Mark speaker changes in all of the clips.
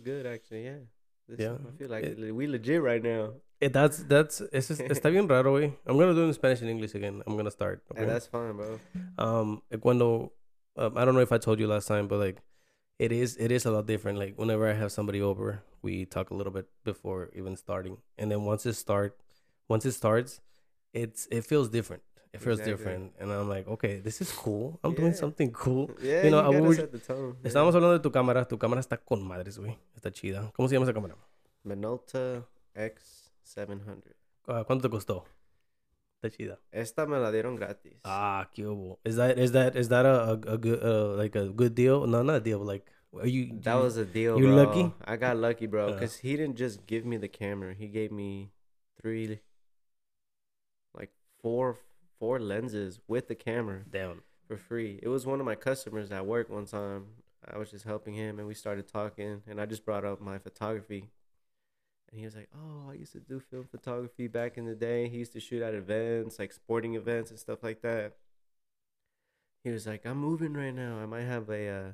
Speaker 1: good actually. Yeah. This,
Speaker 2: Yeah.
Speaker 1: I feel like
Speaker 2: It-
Speaker 1: we legit right now,
Speaker 2: Eh, that's that's es, es- está bien raro, güey. I'm gonna do it in Spanish and English again. I'm gonna start. Okay?
Speaker 1: and that's fine, bro.
Speaker 2: um eh, cuando um, I don't know if I told you last time, but like it is it is a lot different. Like whenever I have somebody over, we talk a little bit before even starting, and then once it start, once it starts, it's it feels different. It feels
Speaker 1: Exactly.
Speaker 2: different, and I'm like, okay, this is cool. I'm doing something cool.
Speaker 1: Yeah,
Speaker 2: You
Speaker 1: you,
Speaker 2: know, I
Speaker 1: gotta
Speaker 2: would-
Speaker 1: set the tone. yeah.
Speaker 2: Estábamos hablando de tu cámara. Tu cámara está con madres, güey. Está chida. ¿Cómo se llama esa cámara?
Speaker 1: Minolta X700.
Speaker 2: Ah, ¿Cuánto te costó? Está chida.
Speaker 1: Esta me la dieron gratis.
Speaker 2: Ah, qué hubo. Is that is that is that a, a, a good uh, like a good deal? No, not a deal. Like, are you?
Speaker 1: That was a deal,
Speaker 2: you lucky?
Speaker 1: I got lucky, bro,
Speaker 2: Yeah.
Speaker 1: because he didn't just give me the camera. He gave me three, like four, four lenses with the camera
Speaker 2: down.
Speaker 1: for free. It was one of my customers at work one time. I was just helping him, and we started talking, and I just brought up my photography. And he was like, "Oh, I used to do film photography back in the day. He used to shoot at events, like sporting events and stuff like that." He was like, "I'm moving right now. I might have a uh,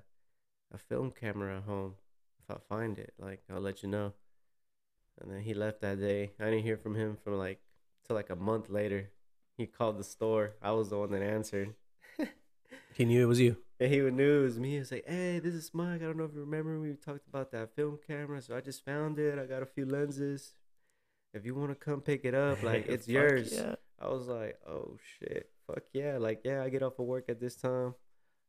Speaker 1: a film camera at home. If I find it, like I'll let you know." And then he left that day. I didn't hear from him from like till like a month later. He called the store. I was the one that answered.
Speaker 2: He knew it was you.
Speaker 1: And he knew it was me. He was like, "Hey, this is Mike. I don't know if you remember we talked about that film camera. So I just found it. I got a few lenses. If you want to come pick it up, like it's yours."
Speaker 2: Yeah.
Speaker 1: I was like, "Oh shit, fuck yeah!" Like, yeah, I get off of work at this time.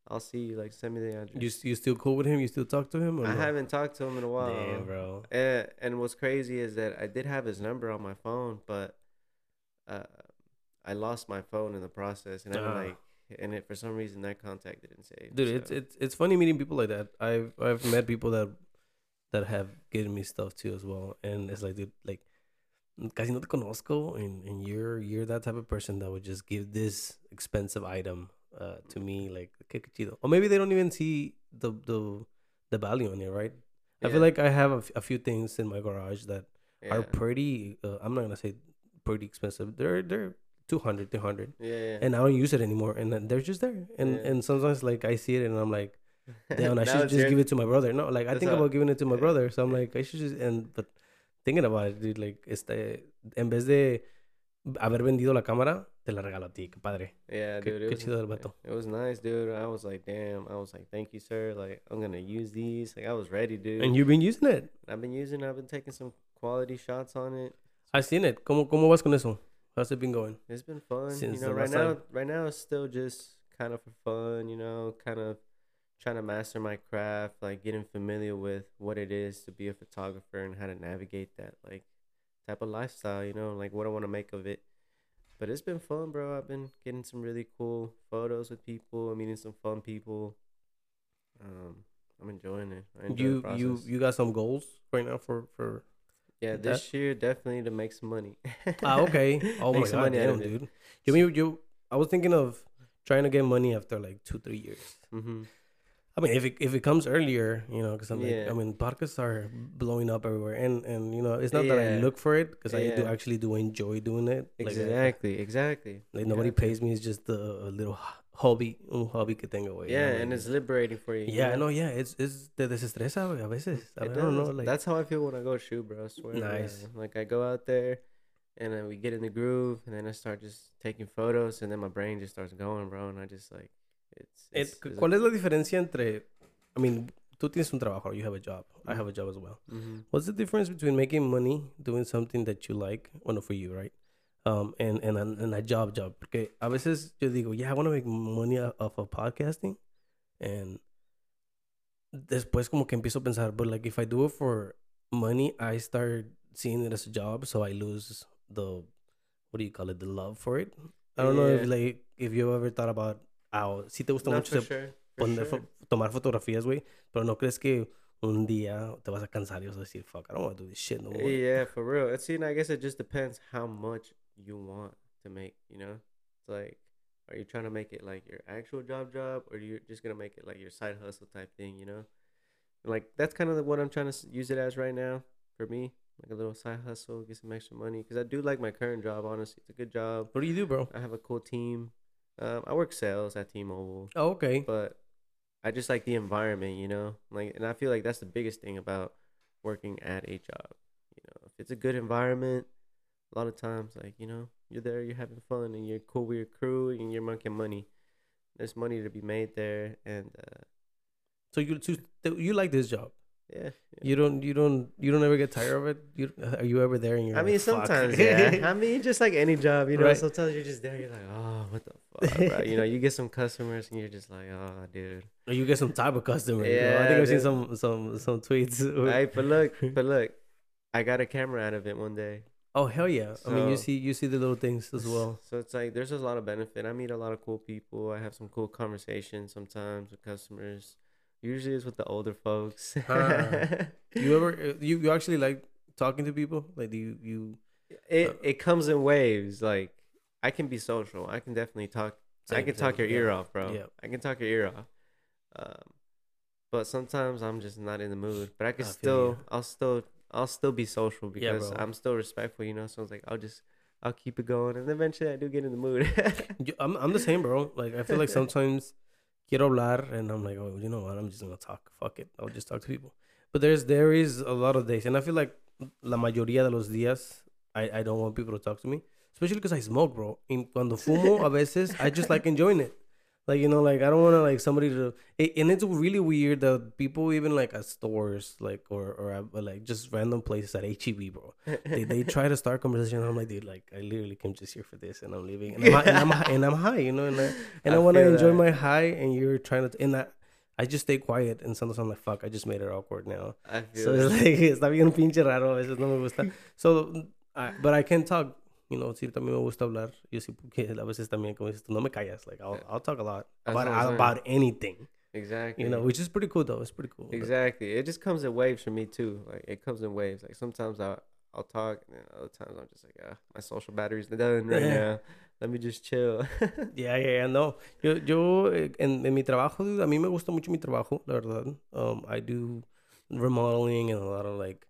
Speaker 1: I'll see you. Like, send me the address.
Speaker 2: You you still cool with him? You still talk to him? Or
Speaker 1: I
Speaker 2: no?
Speaker 1: haven't talked to him in a while.
Speaker 2: Damn, bro.
Speaker 1: And, and what's crazy is that I did have his number on my phone, but uh, I lost my phone in the process, and I'm
Speaker 2: Ah.
Speaker 1: like, and it for some reason that contact didn't save.
Speaker 2: Dude, it's
Speaker 1: so-
Speaker 2: it's it's funny meeting people like that. I've I've met people that that have given me stuff too as well, and it's like, dude, like, casi no te conozco, and and you're you're that type of person that would just give this expensive item uh to me, like, chido. Or maybe they don't even see the the the value in it, right? I feel like I have a, f- a few things in my garage that are pretty. Uh, I'm not gonna say pretty expensive. They're they're 200, 300
Speaker 1: yeah, yeah.
Speaker 2: and I don't use it anymore, and then they're just there. And
Speaker 1: Yeah.
Speaker 2: and sometimes like I see it, and I'm like, damn, I should just
Speaker 1: yours.
Speaker 2: give it to my brother. No, like I
Speaker 1: That's
Speaker 2: think about giving it to my brother, so I'm like, I should just and but thinking about it, dude, like este, en vez de haber vendido la cámara, te la regalo a ti, qué padre.
Speaker 1: Yeah, dude.
Speaker 2: qué
Speaker 1: It was,
Speaker 2: chido vato.
Speaker 1: it was nice, dude. I was like, damn. I was like, thank you, sir. Like, I'm gonna use these. Like, I was ready, dude.
Speaker 2: And you've been using it.
Speaker 1: I've been using. I've been taking some quality shots on it.
Speaker 2: I've seen it. ¿Cómo cómo vas con eso? How's it been going?
Speaker 1: It's been fun.
Speaker 2: Since
Speaker 1: you know, right now,
Speaker 2: time.
Speaker 1: right now it's still just kind of for fun. You know, kind of trying to master my craft, like getting familiar with what it is to be a photographer and how to navigate that like type of lifestyle. You know, like what I want to make of it. But it's been fun, bro. I've been getting some really cool photos with people. Meeting some fun people. Um, I'm enjoying it. I enjoy
Speaker 2: You
Speaker 1: the
Speaker 2: you you got some goals right now for for
Speaker 1: yeah, this year definitely to make some money.
Speaker 2: Ah, okay. Oh my god,
Speaker 1: money
Speaker 2: damn, dude. You mean you? I was thinking of trying to get money after like two, three years.
Speaker 1: hmm
Speaker 2: I mean, if it if it comes earlier, you know, because I'm like,
Speaker 1: Yeah.
Speaker 2: I mean, podcasts are blowing up everywhere, and and you know, it's not that I look for it because I do actually do enjoy doing it. Like,
Speaker 1: Exactly, exactly.
Speaker 2: like nobody
Speaker 1: Exactly.
Speaker 2: pays me. It's just a, a little hobby, un hobby que tengo, güey.
Speaker 1: Yeah,
Speaker 2: you know,
Speaker 1: and it's liberating for you. you
Speaker 2: yeah,
Speaker 1: know?
Speaker 2: no, yeah, it's it's te desestresa, güey, a veces. I,
Speaker 1: It
Speaker 2: I don't know, like
Speaker 1: That's how I feel when I go shoot, bro. I swear.
Speaker 2: Nice.
Speaker 1: Like I go out there, and then we get in the groove, and then I start just taking photos, and then my brain just starts going, bro. And I just like, it's.
Speaker 2: it,
Speaker 1: it's, it's
Speaker 2: ¿Cuál es la diferencia entre? I mean, tú tienes un trabajo, you have a job. I
Speaker 1: Mm.
Speaker 2: have a job as well.
Speaker 1: Mhm.
Speaker 2: What's the difference between making money doing something that you like, bueno, for you, right? Um, and, and, a- and a job job. Porque a veces yo digo, yeah, I want to make money off of podcasting. And después como que empiezo a pensar, but like if I do it for money, I start seeing it as a job, so I lose the, what do you call it, the love for it. I don't know if like, if you ever thought about, ah, si te gusta
Speaker 1: No,
Speaker 2: mucho
Speaker 1: sure.
Speaker 2: poner
Speaker 1: sure.
Speaker 2: fo- tomar fotografías, güey, pero no crees que un día te vas a cansar y vas a decir, fuck, I don't want to do this shit no more.
Speaker 1: Yeah, for real. And see, and I guess it just depends how much you want to make. You know, it's like, are you trying to make it like your actual job, job, or you're just gonna make it like your side hustle type thing? You know, like that's kind of what I'm trying to use it as right now for me, like a little side hustle, get some extra money. Because I do like my current job. Honestly, it's a good job.
Speaker 2: What do you do, bro?
Speaker 1: I have a cool team. Um, I work sales at T-Mobile
Speaker 2: Oh, okay.
Speaker 1: but I just like the environment, you know. Like, and I feel like that's the biggest thing about working at a job. You know, if it's a good environment, a lot of times like you know you're there, you're having fun, and you're cool with your crew, and you're making money. There's money to be made there, and uh,
Speaker 2: So you so you like this job?
Speaker 1: yeah. yeah.
Speaker 2: You don't you don't you don't ever get tired of it? You are you ever there? And you're
Speaker 1: I mean,
Speaker 2: like,
Speaker 1: sometimes, yeah. I mean, just like any job, you know.
Speaker 2: Right.
Speaker 1: Sometimes you're just there. You're like, oh, what the fuck, bro? You know, you get some customers, and you're just like, oh, dude.
Speaker 2: Or you get some type of customer. Yeah, I
Speaker 1: Yeah,
Speaker 2: think I've seen some some some tweets.
Speaker 1: Hey, but look, but look, I got a camera out of it one day.
Speaker 2: Oh hell yeah! I mean, you see you see the little things as well.
Speaker 1: So it's like there's a lot of benefit. I meet a lot of cool people. I have some cool conversations sometimes with customers. Usually it's with the older folks.
Speaker 2: You ever uh, you you actually like talking to people? Like do you you
Speaker 1: it it comes in waves. Like I can be social. I can definitely talk. I can talk your ear off, bro.
Speaker 2: yeah.
Speaker 1: I can talk your ear off. Um, but sometimes I'm just not in the mood. But I can
Speaker 2: I
Speaker 1: still,
Speaker 2: you.
Speaker 1: I'll still, I'll still be social because
Speaker 2: bro.
Speaker 1: I'm still respectful, you know. So it's like I'll just, I'll keep it going, and eventually I do get in the mood.
Speaker 2: I'm I'm the same, bro. Like I feel like sometimes quiero hablar, and I'm like, oh, you know what? I'm just gonna talk. Fuck it. I'll just talk to people. But there's there is a lot of days, and I feel like la mayoría de los días, I I don't want people to talk to me, especially because I smoke, bro. And cuando fumo, a veces I just like enjoying it. Like you know, like I don't want to like somebody to. It, and it's really weird that people even like at stores, like or or at, like just random places at HEB, bro they, they try to start conversation. And I'm like, dude, like I literally came just here for this, and I'm leaving, and I'm, hi- and I'm, hi- and I'm high, you know, and I, and I,
Speaker 1: I
Speaker 2: want to enjoy
Speaker 1: that.
Speaker 2: my high, and you're trying to, and I, I just stay quiet, and sometimes I'm like, fuck, I just made it awkward now.
Speaker 1: I feel
Speaker 2: So
Speaker 1: it.
Speaker 2: it's like está bien pinche raro, a veces no me gusta. So, I, but I can talk, you know, sí también me gusta hablar. Yo sí porque a veces también como dices tú, no me callas, like I'll, I'll talk a lot about about anything,
Speaker 1: exactly.
Speaker 2: you know, which is pretty cool though. It's pretty cool.
Speaker 1: Exactly. It just comes in waves for me too. Like it comes in waves. Like sometimes I I'll talk, and then other times I'm just like, ah, my social battery's done right
Speaker 2: Yeah.
Speaker 1: now. Let me just chill.
Speaker 2: Yeah, yeah, yeah, no. Yo, yo eh, en, en mi trabajo, dude, a mí me gusta mucho mi trabajo, la verdad. Um, I do remodeling and a lot of like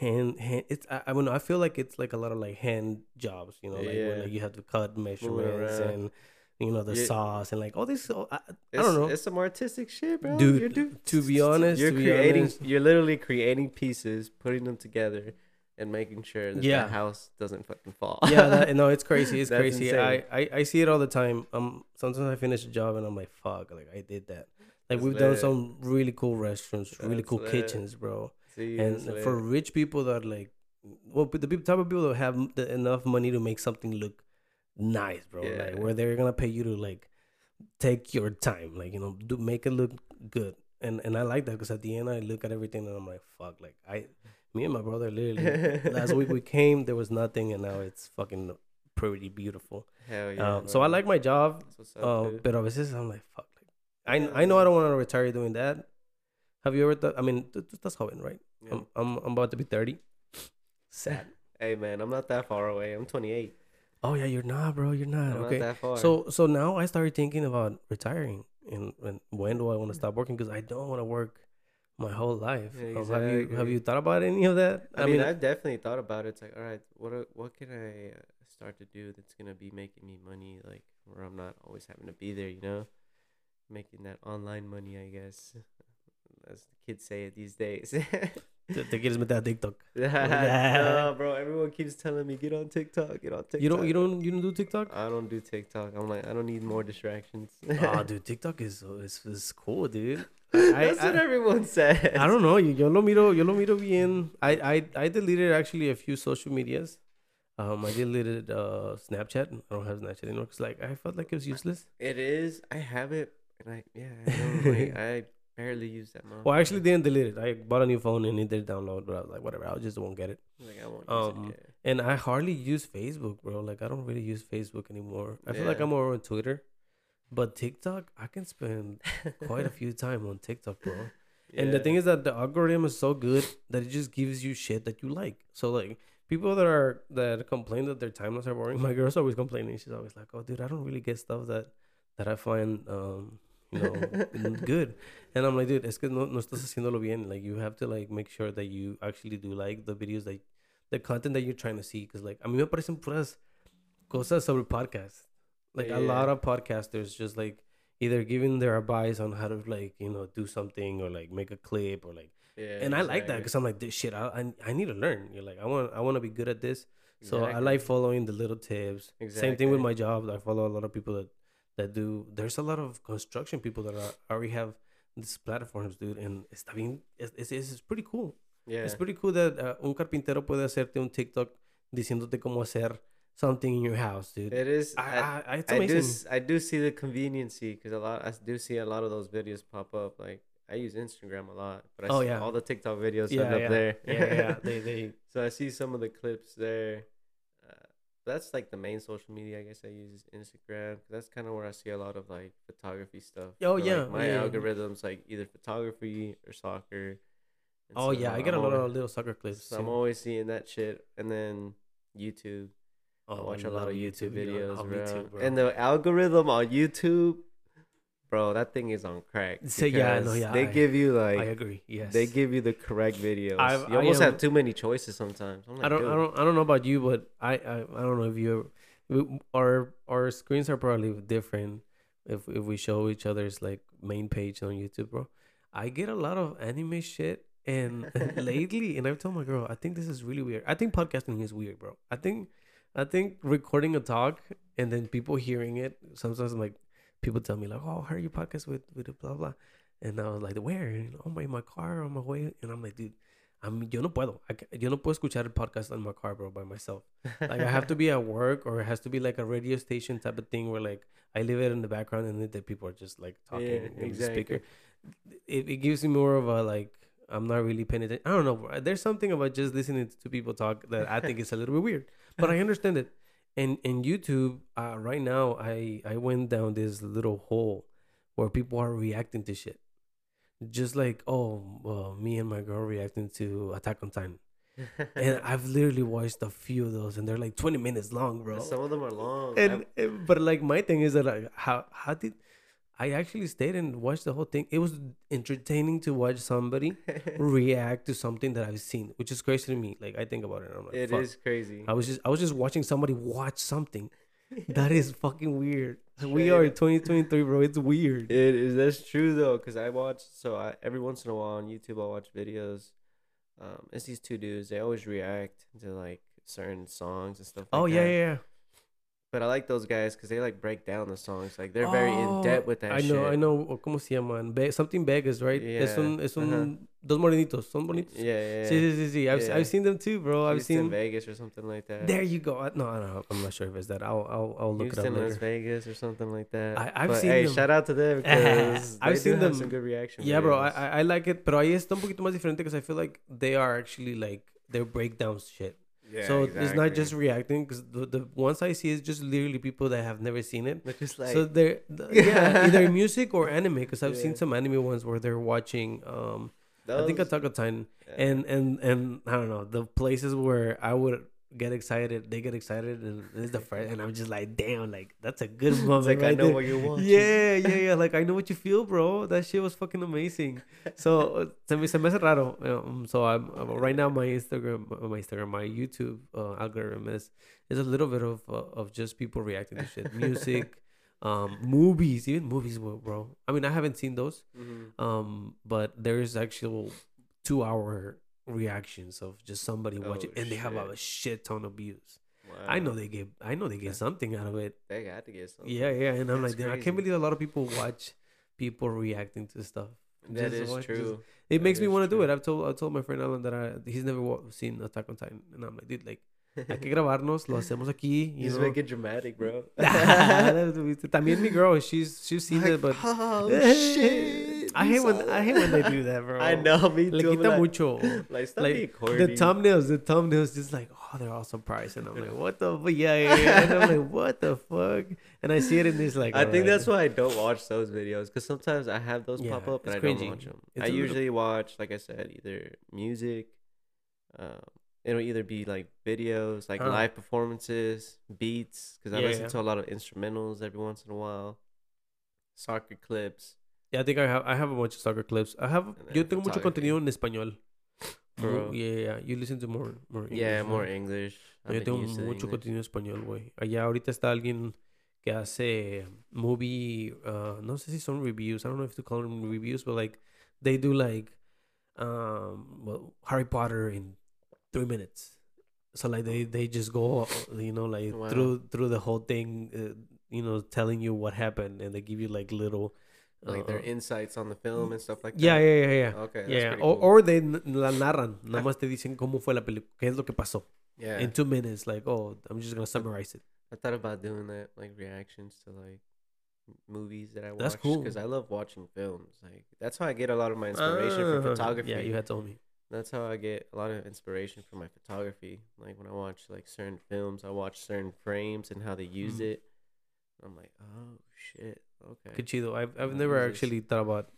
Speaker 2: hand, hand it's, I, I don't know, I feel like it's like a lot of like hand jobs, you know, like when
Speaker 1: Yeah.
Speaker 2: like, you have to cut measurements and, you know, the
Speaker 1: Yeah.
Speaker 2: sauce and like all this. I, I don't know.
Speaker 1: It's some artistic shit, bro.
Speaker 2: Dude,
Speaker 1: You're do-
Speaker 2: to be honest,
Speaker 1: you're creating.
Speaker 2: honest-
Speaker 1: You're literally creating pieces, putting them together, and making sure that
Speaker 2: Yeah.
Speaker 1: the house doesn't fucking fall.
Speaker 2: yeah, that, no, it's crazy. It's crazy. I. I, I see it all the time. Um, sometimes I finish a job and I'm like, fuck, like I did that. Like
Speaker 1: That's
Speaker 2: we've done some really cool restaurants, really
Speaker 1: That's
Speaker 2: cool
Speaker 1: lit.
Speaker 2: kitchens, bro.
Speaker 1: See,
Speaker 2: and for rich people that like well the type of people that have the, enough money to make something look nice bro like where they're gonna pay you to like take your time like you know do make it look good and and i like that because at the end i look at everything and i'm like fuck like i me and my brother literally last week we came there was nothing and now it's fucking pretty beautiful
Speaker 1: Hell yeah.
Speaker 2: um, so i like my job
Speaker 1: That's what's up, dude.
Speaker 2: but a veces i'm like fuck like
Speaker 1: Yeah,
Speaker 2: I, I know i don't want to retire doing that have you ever thought i mean estás joven right
Speaker 1: Yeah.
Speaker 2: I'm, I'm I'm about to be 30. Sad.
Speaker 1: Hey man, I'm not that far away. I'm 28.
Speaker 2: Oh yeah, you're not, bro. You're not.
Speaker 1: I'm
Speaker 2: okay.
Speaker 1: not that far.
Speaker 2: So so now I started thinking about retiring and, and when do I want to stop working because I don't want to work my whole life.
Speaker 1: Yeah,
Speaker 2: Um, have you have you thought about any of that?
Speaker 1: I, mean, I've definitely thought about it. It's like, all right, what what can I uh, start to do that's gonna be making me money, like where I'm not always having to be there, you know, making that online money, I guess, as the kids say it these days.
Speaker 2: te, te quieres meter a TikTok.
Speaker 1: no, bro. Everyone keeps telling me get on TikTok, get on TikTok.
Speaker 2: You don't you don't you don't do TikTok?
Speaker 1: I don't do TikTok. I'm like, I don't need more distractions.
Speaker 2: oh, dude, TikTok is is, is cool, dude.
Speaker 1: That's
Speaker 2: I,
Speaker 1: what
Speaker 2: I,
Speaker 1: everyone says.
Speaker 2: I don't know. Yo lo miro, yo lo miro bien. I, I, I deleted actually a few social medias. Um, I deleted uh Snapchat. I don't have Snapchat anymore because like I felt like it was useless.
Speaker 1: It is. I have it, and I yeah. I, don't, like, I barely use that.
Speaker 2: Well, I actually didn't delete it. I bought a new phone and it did download, but I was like, whatever. I just won't get it.
Speaker 1: like I won't
Speaker 2: um,
Speaker 1: use it. Yeah.
Speaker 2: And I hardly use Facebook, bro. Like I don't really use Facebook anymore. I feel like I'm more on Twitter, but TikTok, I can spend quite a few time on TikTok, bro. And the thing is that the algorithm is so good that it just gives you shit that you like. So like people that are that complain that their timelines are boring. My girl's always complaining. She's always like, "Oh, dude, I don't really get stuff that that I find um you know good." And I'm like, "Dude, es que no, no estás haciéndolo bien. Like you have to like make sure that you actually do like the videos that the content that you're trying to see. Because like a mí me parecen puras cosas sobre podcasts. Like a lot of podcasters just like either giving their advice on how to like you know do something or like make a clip or like
Speaker 1: Yeah,
Speaker 2: and I like that because I'm like, this shit, I, I I need to learn. You're like, I want I want to be good at this. So I like following the little tips. Exactly. Same thing with my job. I follow a lot of people that that do. There's a lot of construction people that are, already have these platforms, dude, and está bien. It's, it's, it's pretty cool.
Speaker 1: Yeah.
Speaker 2: It's pretty cool that uh, un carpintero puede hacerte un TikTok diciéndote cómo hacer something in your house, dude.
Speaker 1: It is.
Speaker 2: I,
Speaker 1: I,
Speaker 2: I, it's
Speaker 1: I do. I do see the conveniency because a lot. I do see a lot of those videos pop up. Like I use Instagram a lot, but I
Speaker 2: Oh,
Speaker 1: see
Speaker 2: yeah.
Speaker 1: all the TikTok videos
Speaker 2: yeah,
Speaker 1: end up there.
Speaker 2: yeah, yeah, yeah. They, they,
Speaker 1: so I see some of the clips there. That's like the main social media I guess I use is Instagram. that's kind of where I see a lot of like photography stuff.
Speaker 2: Oh,
Speaker 1: But, like,
Speaker 2: yeah,
Speaker 1: my
Speaker 2: yeah.
Speaker 1: algorithms like either photography or soccer. And
Speaker 2: oh
Speaker 1: so
Speaker 2: yeah, I
Speaker 1: I'm
Speaker 2: get a lot
Speaker 1: always-
Speaker 2: of little soccer clips.
Speaker 1: So I'm always seeing that shit, and then YouTube. I
Speaker 2: Oh,
Speaker 1: watch a lot of YouTube
Speaker 2: yeah.
Speaker 1: videos,
Speaker 2: Oh,
Speaker 1: bro.
Speaker 2: too, bro.
Speaker 1: And the algorithm on YouTube, bro, that thing is on crack.
Speaker 2: So, yeah, no, yeah,
Speaker 1: They
Speaker 2: I-
Speaker 1: give you like
Speaker 2: I agree. Yes,
Speaker 1: they give you the correct videos.
Speaker 2: I've-
Speaker 1: you almost
Speaker 2: am-
Speaker 1: have too many choices sometimes. I'm like,
Speaker 2: I don't,
Speaker 1: dude,
Speaker 2: I don't, I don't know about you, but I, I, I don't know if you, our, our screens are probably different if if we show each other's like main page on YouTube, bro. I get a lot of anime shit, and lately, and I've told my girl, I think this is really weird. I think podcasting is weird, bro. I think, I think recording a talk and then people hearing it. Sometimes I'm like people tell me like, "Oh, I heard your podcast with with blah blah," and I was like, "Where?" And, oh, my in my car on my way, and I'm like, dude. I'm, yo no puedo. I, yo no puedo escuchar el podcast in my car, bro, by myself. Like I have to be at work, or it has to be like a radio station type of thing where like I leave it in the background and the people are just like talking
Speaker 1: Yeah,
Speaker 2: in the speaker.
Speaker 1: exactly.
Speaker 2: It, it gives me more of a like I'm not really paying attention. I don't know. There's something about just listening to people talk that I think is a little bit weird, but I understand it. And in YouTube, uh, right now, I I went down this little hole where people are reacting to shit, just like oh, uh, me and my girl reacting to Attack on Titan and I've literally watched a few of those, and they're like 20 minutes long, bro.
Speaker 1: Some of them are long.
Speaker 2: and, and- but like my thing is that like how how did I actually stayed and watched the whole thing? It was entertaining to watch somebody react to something that I've seen, which is crazy to me. Like I think about it, and I'm like,
Speaker 1: It
Speaker 2: fuck.
Speaker 1: is crazy.
Speaker 2: I was just I was just watching somebody watch something. That is fucking weird. We are 2023, bro. It's weird.
Speaker 1: It is. That's true though, because I watch. So I every once in a while on YouTube, I watch videos. Um, it's these two dudes. They always react to like certain songs and stuff. Like
Speaker 2: oh yeah,
Speaker 1: that.
Speaker 2: yeah, yeah.
Speaker 1: But I like those guys because they like break down the songs. Like they're very in depth
Speaker 2: Oh,
Speaker 1: with that.
Speaker 2: I know,
Speaker 1: shit.
Speaker 2: I know. ¿Cómo se llaman? Ve- something Vegas, right? Es
Speaker 1: Yeah,
Speaker 2: un, es un,
Speaker 1: uh-huh.
Speaker 2: dos morenitos. Son bonitos.
Speaker 1: Yeah, yeah. yeah.
Speaker 2: Sí, sí, sí, sí. I've,
Speaker 1: Yeah.
Speaker 2: I've seen them too, bro. I've
Speaker 1: Houston,
Speaker 2: seen.
Speaker 1: Vegas or something like that.
Speaker 2: There you go. I- No, I don't know. I'm not sure if it's that. I'll, I'll, I'll look
Speaker 1: Houston,
Speaker 2: it up
Speaker 1: Las
Speaker 2: later.
Speaker 1: Vegas or something like that.
Speaker 2: I- I've
Speaker 1: But,
Speaker 2: seen
Speaker 1: hey,
Speaker 2: them.
Speaker 1: shout out to them because
Speaker 2: I've seen
Speaker 1: have
Speaker 2: them.
Speaker 1: some good reaction.
Speaker 2: Yeah, bro. I,
Speaker 1: videos.
Speaker 2: I like it, pero ahí está un poquito más diferente because I feel like they are actually like they're breakdowns shit.
Speaker 1: Yeah,
Speaker 2: so it's not just reacting because the, the ones I see is just literally people that have never seen it.
Speaker 1: They're just like
Speaker 2: so they're th- yeah either music or anime because I've seen some anime ones where they're watching um I think
Speaker 1: those-
Speaker 2: Attack on Titan
Speaker 1: yeah.
Speaker 2: and and and I don't know the places where I would get excited, they get excited, and it's the first, and I'm just like, damn, like that's a good moment.
Speaker 1: Like I know
Speaker 2: there.
Speaker 1: what you want.
Speaker 2: Yeah, yeah, yeah. Like I know what you feel, bro. That shit was fucking amazing. So uh, se me se me hace raro. Um, so I'm uh, right now my Instagram, uh, my Instagram, my YouTube uh, algorithm is is a little bit of uh, of just people reacting to shit, music, um, movies, even movies, bro-. I mean, I haven't seen those.
Speaker 1: Mhm.
Speaker 2: Um, but there's actual two hour reactions of just somebody
Speaker 1: Oh,
Speaker 2: watching, and they have a
Speaker 1: shit.
Speaker 2: ton of views. I know they get, I know they get something out of it.
Speaker 1: They got to get something.
Speaker 2: Yeah, yeah, and I'm
Speaker 1: That's
Speaker 2: like, damn, I can't believe a lot of people watch people reacting to stuff.
Speaker 1: That
Speaker 2: Just
Speaker 1: is
Speaker 2: watch- just-
Speaker 1: true.
Speaker 2: It
Speaker 1: That
Speaker 2: makes me want to do it. I've told, I told my friend Alan that I, he's never seen Attack on Titan, and I'm like, dude, like, hay que grabarnos, lo hacemos aquí. You
Speaker 1: Just
Speaker 2: know?
Speaker 1: make it dramatic, bro.
Speaker 2: También mi girl, she's she's seen it, but
Speaker 1: oh shit!
Speaker 2: I hate when I hate when they do that, bro.
Speaker 1: I know, me
Speaker 2: Le
Speaker 1: too.
Speaker 2: Quita
Speaker 1: like,
Speaker 2: mucho.
Speaker 1: Like, stop
Speaker 2: like the thumbnails, the thumbnails, just like oh, they're all surprised, and I'm like, what the fuck? Yeah, yeah, yeah. and I'm like, what the fuck? And I see it in this like.
Speaker 1: I think
Speaker 2: alright.
Speaker 1: that's why I don't watch those videos because sometimes I have those
Speaker 2: Yeah,
Speaker 1: pop up and I don't watch them.
Speaker 2: It's
Speaker 1: I
Speaker 2: a little-
Speaker 1: usually watch, like I said, either music. Um, it'll either be like videos, like
Speaker 2: Uh.
Speaker 1: live performances, beats, because I
Speaker 2: Yeah,
Speaker 1: listen
Speaker 2: yeah.
Speaker 1: to a lot of instrumentals every once in a while. Soccer clips.
Speaker 2: Yeah, I think I have I have a bunch of soccer clips. I have yo tengo mucho contenido en español. Mo- yeah, yeah. You listen to more more. English.
Speaker 1: yeah, more
Speaker 2: right?
Speaker 1: English. I've
Speaker 2: Yo tengo
Speaker 1: used to the
Speaker 2: mucho contenido en español, güey. Allá ahorita está alguien que hace movie, uh, no sé si son reviews. I don't know if to call them reviews, but like they do like um, well, Harry Potter in three minutes. So like they they just go, you know, like
Speaker 1: Wow.
Speaker 2: through through the whole thing, uh, you know, telling you what happened, and they give you like little,
Speaker 1: Like their
Speaker 2: uh,
Speaker 1: insights on the film and stuff like that.
Speaker 2: yeah, yeah, yeah, yeah.
Speaker 1: Okay. That's
Speaker 2: Yeah,
Speaker 1: pretty
Speaker 2: or,
Speaker 1: cool.
Speaker 2: or they la narran, nada más te dicen cómo fue la película, qué es lo que pasó.
Speaker 1: yeah.
Speaker 2: In two minutes, like, oh, I'm just gonna summarize it.
Speaker 1: I thought about doing that, like reactions to like movies that I watch.
Speaker 2: That's cool.
Speaker 1: because I love watching films. Like that's how I get a lot of my inspiration for
Speaker 2: Ah,
Speaker 1: photography.
Speaker 2: Yeah, you had told me.
Speaker 1: That's how I get a lot of inspiration for my photography. Like when I watch like certain films, I watch certain frames and how they use
Speaker 2: Mhm.
Speaker 1: it. I'm like, oh shit, okay.
Speaker 2: Qué chido. I've I've never
Speaker 1: is
Speaker 2: actually thought about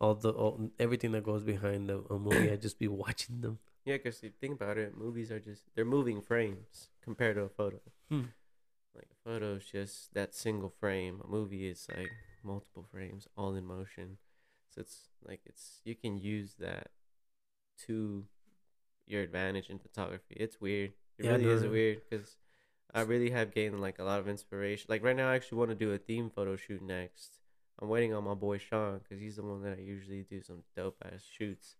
Speaker 2: all the all, everything that goes behind the, a movie. I just be watching them.
Speaker 1: Yeah, because you think about it, movies are just they're moving frames compared to a photo.
Speaker 2: Hmm.
Speaker 1: Like a photo is just that single frame. A movie is like multiple frames all in motion. So it's like it's you can use that to your advantage in photography. It's weird. It
Speaker 2: Yeah,
Speaker 1: really is
Speaker 2: no.
Speaker 1: weird because I really have gained like a lot of inspiration. Like right now, I actually want to do a theme photo shoot next. I'm waiting on my boy Sean because he's the one that I usually do some dope ass shoots.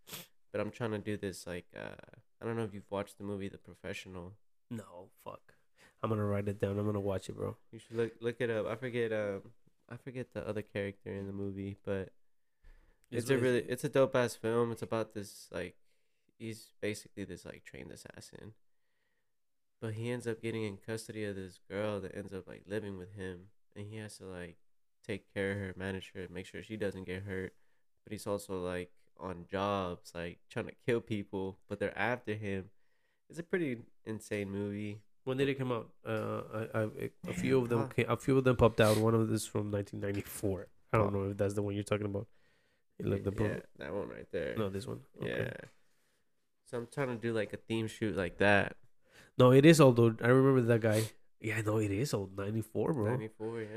Speaker 1: But I'm trying to do this like uh, I don't know if you've watched the movie The Professional.
Speaker 2: No, fuck. I'm gonna write it down. I'm gonna watch it, bro.
Speaker 1: You should look look it up. I forget um I forget the other character in the movie, but it's, a really it's a dope ass film. It's about this like he's basically this like trained assassin. But he ends up getting in custody of this girl that ends up like living with him and he has to like take care of her, manage her, make sure she doesn't get hurt. But he's also like on jobs, like trying to kill people, but they're after him. It's a pretty insane movie.
Speaker 2: When did it come out? Uh, I, I, a few of them, came, a few of them popped out. One of this from 1994. I don't know if that's the one you're talking about. Like the
Speaker 1: yeah, that one right there.
Speaker 2: no, this one. Okay.
Speaker 1: Yeah. So I'm trying to do like a theme shoot like that.
Speaker 2: No, it is old, dude. I remember that guy. Yeah, no, it is old. 94, bro.
Speaker 1: 94, yeah.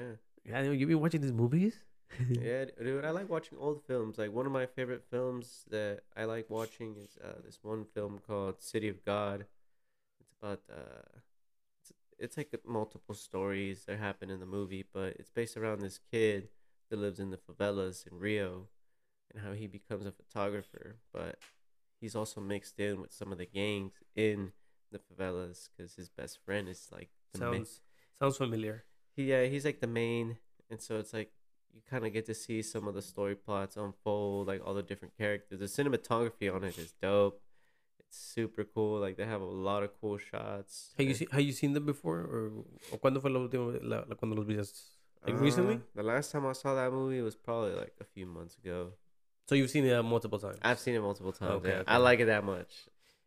Speaker 2: Yeah, you've been watching these movies?
Speaker 1: yeah, dude, I like watching old films. Like one of my favorite films that I like watching is uh, this one film called City of God. It's about uh, it's it's like multiple stories that happen in the movie, but it's based around this kid that lives in the favelas in Rio, and how he becomes a photographer. But he's also mixed in with some of the gangs in the favelas because his best friend is like the main,
Speaker 2: Sounds sounds familiar.
Speaker 1: he yeah he's like the main and so it's like you kind of get to see some of the story plots unfold like all the different characters the cinematography on it is dope it's super cool like they have a lot of cool shots
Speaker 2: Have you seen Have you seen them before, or, or cuándo fue la última la, la cuando los viste? Like recently?
Speaker 1: Uh, the last time i saw that movie was probably like a few months ago
Speaker 2: So you've seen it multiple times.
Speaker 1: i've seen it multiple times
Speaker 2: Okay,
Speaker 1: yeah.
Speaker 2: okay.
Speaker 1: i like it that much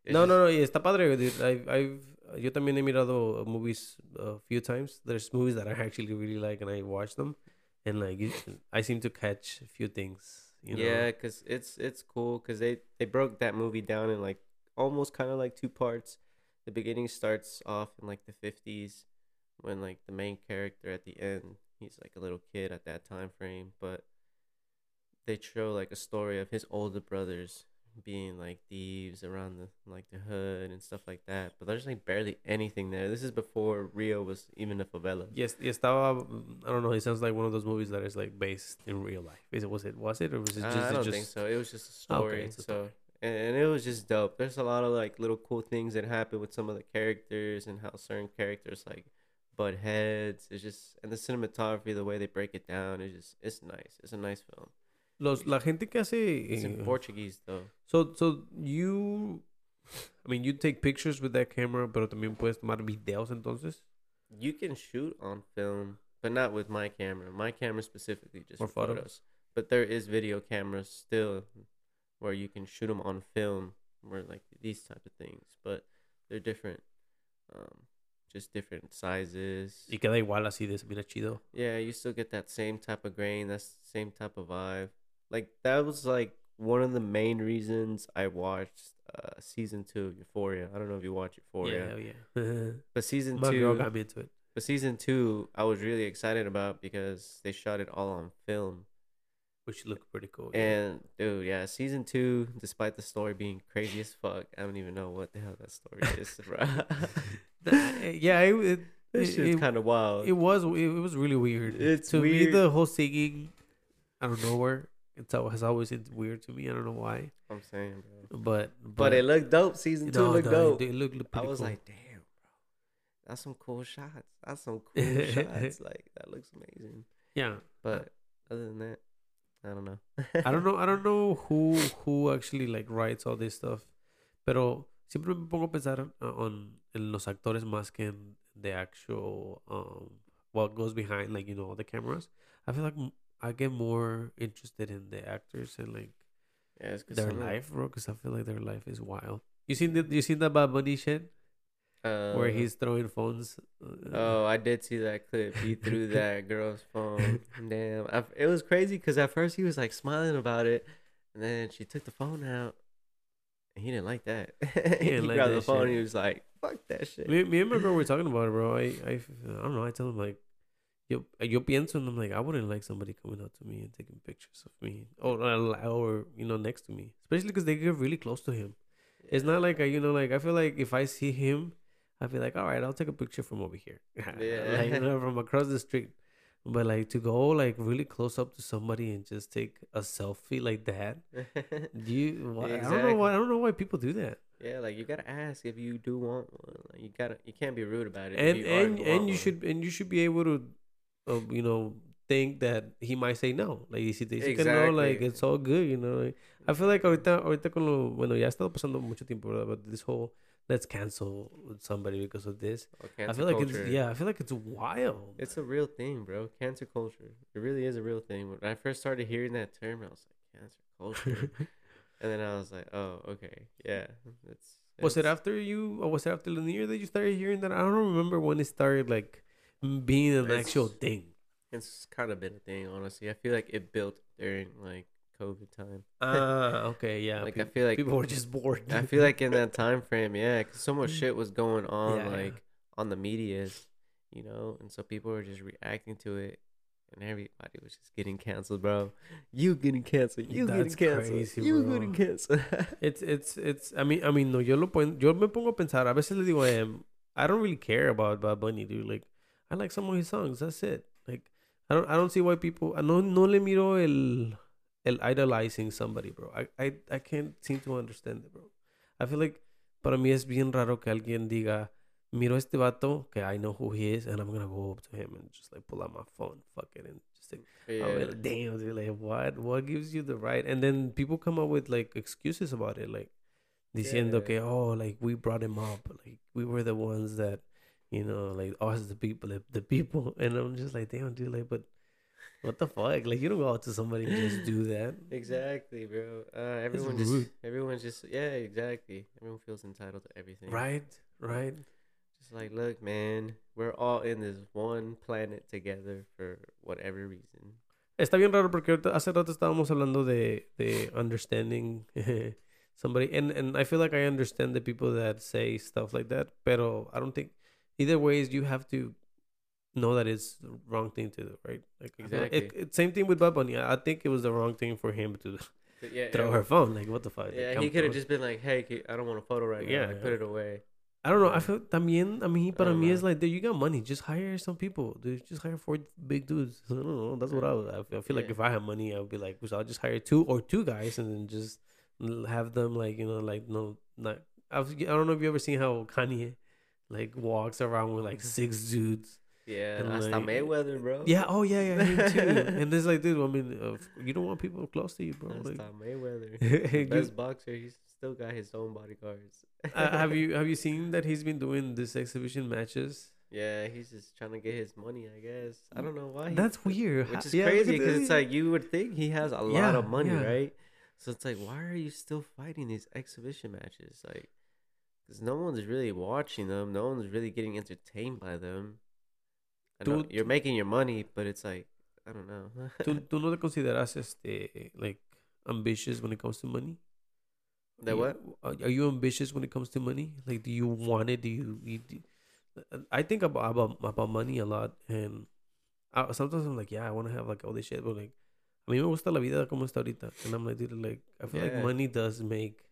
Speaker 2: no, no, no. y Está padre. dude. I've, I've, yo también he mirado movies a few times. There's movies that I actually really like, and I watch them, and like you, I seem to catch a few things. You know?
Speaker 1: yeah because it's it's cool because they they broke that movie down in like almost kind of like two parts the beginning starts off in like the 50s when like the main character at the end he's like a little kid at that time frame but they show like a story of his older brothers being like thieves around the like the hood and stuff like that but there's like barely anything there this is before rio was even a favela
Speaker 2: Yes, estaba. I don't know. It sounds like one of those movies that is like based in real life. Is it? Was it? Was it? Or was it
Speaker 1: Uh,
Speaker 2: just?
Speaker 1: I don't
Speaker 2: just
Speaker 1: think so. It was just a
Speaker 2: Okay,
Speaker 1: story.
Speaker 2: it's a
Speaker 1: so
Speaker 2: story.
Speaker 1: and, it was just dope. There's a lot of like little cool things that happen with some of the characters and how certain characters like butt heads. It's just and the cinematography, the way they break it down, is just it's nice. It's a nice film.
Speaker 2: Los, la gente que hace.
Speaker 1: It's in
Speaker 2: eh,
Speaker 1: Portuguese though.
Speaker 2: So, so you. I mean, you take pictures with that camera, pero también puedes tomar videos entonces.
Speaker 1: You can shoot on film, but not with my camera. My camera specifically just
Speaker 2: For photos?
Speaker 1: photos. But there is video cameras still where you can shoot them on film, or like these type of things, but they're different. Um, just different sizes.
Speaker 2: Y queda igual así de mira chido.
Speaker 1: Yeah, you still get that same type of grain, that's the same type of vibe. Like that was like one of the main reasons I watched uh season two of Euphoria. I don't know if you watch Euphoria.
Speaker 2: Yeah, yeah.
Speaker 1: But season
Speaker 2: My girl
Speaker 1: two
Speaker 2: got me into it.
Speaker 1: but season two I was really excited about because they shot it all on film.
Speaker 2: Which looked pretty cool. yeah.
Speaker 1: And dude, yeah, season two, despite the story being crazy as fuck, I don't even know what the hell that story is, bro.
Speaker 2: Nah, yeah, it, it,
Speaker 1: This shit's kind of wild.
Speaker 2: it was it, was really weird.
Speaker 1: It's
Speaker 2: to me
Speaker 1: weird.
Speaker 2: the whole singing out of nowhere. It's al- has always been weird to me. I don't know why,
Speaker 1: I'm saying, bro.
Speaker 2: but
Speaker 1: But, it looked dope. Season two
Speaker 2: no,
Speaker 1: looked
Speaker 2: no,
Speaker 1: dope.
Speaker 2: It, it looked, looked
Speaker 1: I was
Speaker 2: cool.
Speaker 1: like, damn, bro. That's some cool shots. That's some cool shots. Like that looks amazing.
Speaker 2: yeah.
Speaker 1: But other than that, I don't know.
Speaker 2: I don't know. I don't know who who actually like writes all this stuff, pero siempre me pongo a pensar uh, on en los actores más que en the actual um what goes behind like you know all the cameras. I feel like I get more interested in the actors and like
Speaker 1: Yeah,
Speaker 2: their life, bro, because I feel like their life is wild. You seen the you seen the Bad Bunny shit where
Speaker 1: Uh,
Speaker 2: he's throwing phones? uh,
Speaker 1: Oh, I did see that clip. He threw that girl's phone. Damn, I, it was crazy because at first he was like smiling about it, and then she took the phone out, and he didn't like that. he
Speaker 2: didn't like
Speaker 1: grabbed
Speaker 2: that
Speaker 1: the phone.
Speaker 2: shit.
Speaker 1: and He was like, "Fuck that shit."
Speaker 2: Me, me and my girl were talking about it, bro. I, I, I don't know. I tell him like, yo, yo pienso, and I'm like, I wouldn't like somebody coming up to me and taking pictures of me, or uh, or you know, next to me, especially because they get really close to him. It's not like a, you know, like I feel like if I see him, I'd be like, all right, I'll take a picture from over here,
Speaker 1: Yeah.
Speaker 2: like you know, from across the street. But like to go like really close up to somebody and just take a selfie like that, do you? Why, I don't know why. I don't know why people do that.
Speaker 1: yeah, like you gotta ask if you do want one. Like, you gotta, you can't be rude about it.
Speaker 2: and
Speaker 1: you
Speaker 2: and and you
Speaker 1: one.
Speaker 2: should and you should be able to, uh, you know, think that he might say no. Like si te dice que no, like it's all good, you know. Like, I feel like ahorita ahorita con lo bueno ya ha estado pasando mucho tiempo, ¿verdad? But this whole let's cancel somebody because of this. I feel like
Speaker 1: culture.
Speaker 2: it's yeah, I feel like it's wild.
Speaker 1: It's a real thing, bro. Cancer culture. It really is a real thing. When I first started hearing that term, I was like, cancer culture. and then I was like, oh, okay. Yeah. It's,
Speaker 2: was it after you or was it after the new year that you started hearing that? I don't remember when it started like being an
Speaker 1: It's-
Speaker 2: actual thing.
Speaker 1: It's kind of been a thing, honestly. I feel like it built during like COVID time.
Speaker 2: Ah, okay, yeah.
Speaker 1: like,
Speaker 2: pe-
Speaker 1: I feel like
Speaker 2: people were just bored.
Speaker 1: I feel like in that time frame, yeah, because so much shit was going on,
Speaker 2: Yeah, yeah.
Speaker 1: like on the medias, you know, and so people were just reacting to it, and everybody was just getting canceled, bro. You getting canceled, you
Speaker 2: That's
Speaker 1: getting canceled,
Speaker 2: crazy,
Speaker 1: you
Speaker 2: bro.
Speaker 1: getting canceled.
Speaker 2: It's it's it's I mean I mean no yo lo pon, yo me pongo a pensar a veces le digo I don't really care about Bad Bunny dude like I like some of his songs that's it like I don't I don't see why people I no no le miro el el idolizing somebody bro I I I can't seem to understand it bro I feel like para mí es bien raro que alguien diga miro este vato que I know who he is and I'm gonna go up to him and just like pull out my phone fuck it and just like oh,
Speaker 1: yeah,
Speaker 2: I'm like, damn, dude, like what? What gives you the right? And then people come up with like excuses about it, like diciendo
Speaker 1: Yeah.
Speaker 2: que oh, like we brought him up, like we were the ones that, you know, like us the people, the, the people, and I'm just like, damn, dude, like, but what the fuck? Like you don't go out to somebody and just do that.
Speaker 1: exactly, bro. Uh, everyone just, everyone's just, yeah, exactly. Everyone feels entitled to everything,
Speaker 2: Right, right.
Speaker 1: Just like, look, man, we're all in this one planet together for whatever reason.
Speaker 2: Está bien raro porque hace rato estábamos hablando de, de understanding somebody and, and I feel like I understand the people that say stuff like that, pero I don't think either ways you have to know that it's the wrong thing to do, right? Like like it,
Speaker 1: Exactly.
Speaker 2: it- same thing with Bad Bunny. I think it was the wrong thing for him to
Speaker 1: yeah,
Speaker 2: throw
Speaker 1: everyone-
Speaker 2: her phone. Like what the fuck?
Speaker 1: Yeah,
Speaker 2: come
Speaker 1: he could have just been like, "Hey, I don't want a photo right
Speaker 2: Yeah,
Speaker 1: now. Like, put it away."
Speaker 2: I don't know. I feel también. I mean, para
Speaker 1: don't
Speaker 2: mí it's like, dude, you got money. Just hire some people. Dude, just hire four big dudes. I don't know. That's what I would. I feel, I feel like if I had money, I would be like, so I'll just hire two or two guys and then just have them like you know like no not. I, was, I don't know if you ever seen how Kanye like walks around with like six dudes.
Speaker 1: Yeah,
Speaker 2: And,
Speaker 1: hasta
Speaker 2: like-
Speaker 1: Mayweather, bro.
Speaker 2: Yeah. Oh yeah, yeah, him too. and it's like, dude, I mean, uh, you don't want people close to you, bro. Like,
Speaker 1: hasta Mayweather. the best boxer. He's still got his own bodyguards.
Speaker 2: uh, have you have you seen that he's been doing this exhibition matches?
Speaker 1: Yeah, he's just trying to get his money. I guess. I don't know why. he-
Speaker 2: That's weird.
Speaker 1: Which is
Speaker 2: yeah,
Speaker 1: crazy because it's like you would think he has a lot
Speaker 2: Yeah,
Speaker 1: of money,
Speaker 2: yeah.
Speaker 1: right? So it's like, why are you still fighting these exhibition matches? Like, because no one's really watching them. No one's really getting entertained by them. I
Speaker 2: Dude.
Speaker 1: you're making your money, but it's like, I don't know.
Speaker 2: ¿Tú, tú no te consideras este like ambitious when it comes to money?
Speaker 1: that
Speaker 2: You-
Speaker 1: what?
Speaker 2: Are are you ambitious when it comes to money? Like, do you want it? Do you? you do, I think about about about money a lot, and I, sometimes I'm like, yeah, I want to have like all this shit, but like, a mí me gusta la vida como está ahorita, and I'm like, dude, like, I feel like
Speaker 1: Yeah.
Speaker 2: money does make,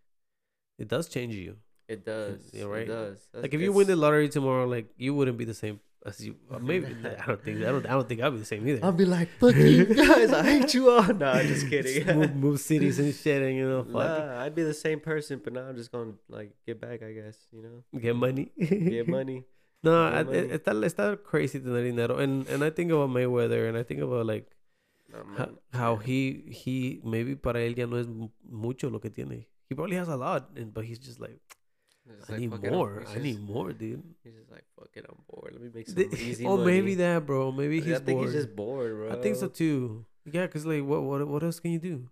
Speaker 2: it does change you.
Speaker 1: It does.
Speaker 2: Yeah, right.
Speaker 1: It does.
Speaker 2: like, if you win the lottery tomorrow, like, you wouldn't be the same as you uh, maybe I don't think I don't I don't think I'll be the same either.
Speaker 1: I'll be like, fuck you guys, I hate you all. No, I'm just kidding.
Speaker 2: move, move cities and shit, and you know, fuck
Speaker 1: Nah, I'd be the same person, but now I'm just gonna like get back, I guess. You know,
Speaker 2: get money.
Speaker 1: get money.
Speaker 2: no,
Speaker 1: get
Speaker 2: I,
Speaker 1: money.
Speaker 2: it, está, está crazy tener dinero, and and I think about Mayweather, and I think about like how, how he he maybe para él ya no es mu- mucho lo que tiene. He probably has a lot, and but he's just like
Speaker 1: It's just
Speaker 2: I
Speaker 1: like,
Speaker 2: need
Speaker 1: fuck it, I'm-
Speaker 2: more. I need more, dude.
Speaker 1: He's just like, fuck it, I'm bored. Let me make some
Speaker 2: The-
Speaker 1: easy
Speaker 2: or
Speaker 1: money.
Speaker 2: maybe that, bro. Maybe he's
Speaker 1: I think
Speaker 2: bored.
Speaker 1: he's just bored, bro.
Speaker 2: I think so too. Yeah, cause like what what what else can you do?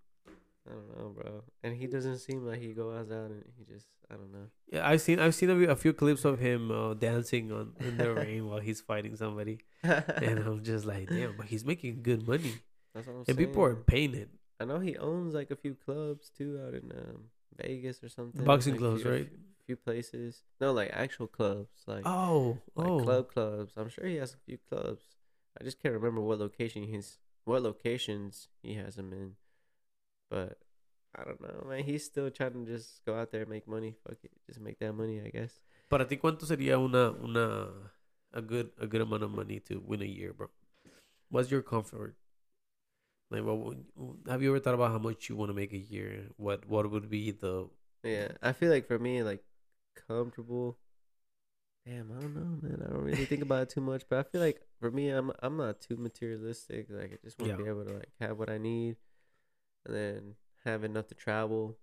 Speaker 1: I don't know, bro. And he doesn't seem like he goes out and he just, I don't know.
Speaker 2: Yeah, I've seen I've seen a, few- a few clips of him uh, dancing on in the rain while he's fighting somebody, and I'm just like, damn, but he's making good money,
Speaker 1: That's what I'm
Speaker 2: and
Speaker 1: saying.
Speaker 2: people are paying it.
Speaker 1: I know he owns like a few clubs too out in um, Vegas or something.
Speaker 2: Boxing
Speaker 1: like,
Speaker 2: clubs, right?
Speaker 1: few- Few places. No, like actual clubs, like
Speaker 2: Oh,
Speaker 1: like
Speaker 2: oh,
Speaker 1: club clubs. I'm sure he has a few clubs. I just can't remember what location he's what locations he has them in. But I don't know, man. He's still trying to just go out there and make money. Fuck it, just make that money, I guess.
Speaker 2: Para ti, ¿cuánto sería una una a good a good amount of money to win a year, bro? What's your comfort? Like, what have you ever thought about how much you want to make a year? What what would be the
Speaker 1: Yeah, I feel like for me, like comfortable. Damn, I don't know, man. I don't really think about it too much, but I feel like for me, I'm I'm not too materialistic. Like I just want to
Speaker 2: Yeah.
Speaker 1: be able to like have what I need, and then have enough to travel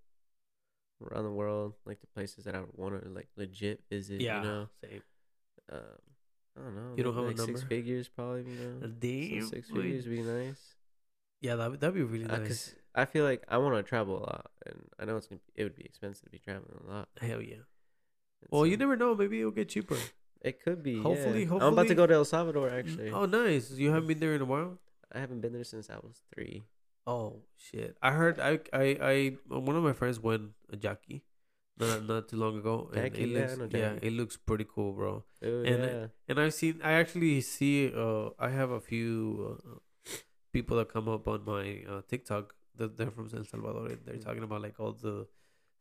Speaker 1: around the world, like the places that I want to like legit visit.
Speaker 2: yeah?
Speaker 1: You know,
Speaker 2: Same.
Speaker 1: um, I don't know.
Speaker 2: You don't have a
Speaker 1: like Six figures, probably. You know, So six
Speaker 2: like-
Speaker 1: figures would be nice.
Speaker 2: Yeah, that that'd be really
Speaker 1: Uh,
Speaker 2: nice.
Speaker 1: I feel like I want to travel a lot, and I know it's gonna be, it would be expensive to be traveling a lot.
Speaker 2: Hell yeah. Well, you never know. Maybe it'll get cheaper.
Speaker 1: It could be.
Speaker 2: Hopefully-
Speaker 1: yeah. I'm about to go to El Salvador. Actually,
Speaker 2: Oh, nice. You haven't been there in a while.
Speaker 1: I haven't been there since I was three.
Speaker 2: Oh shit! I heard I I I one of my friends went a Jackie, not not too long ago, and
Speaker 1: Jackie,
Speaker 2: it
Speaker 1: yeah,
Speaker 2: looks yeah,
Speaker 1: Jackie.
Speaker 2: it looks pretty cool, bro.
Speaker 1: Oh,
Speaker 2: And,
Speaker 1: yeah.
Speaker 2: And I've seen I actually see uh I have a few uh, people that come up on my uh, TikTok that they're from El Salvador. and They're
Speaker 1: Mm.
Speaker 2: talking about like all the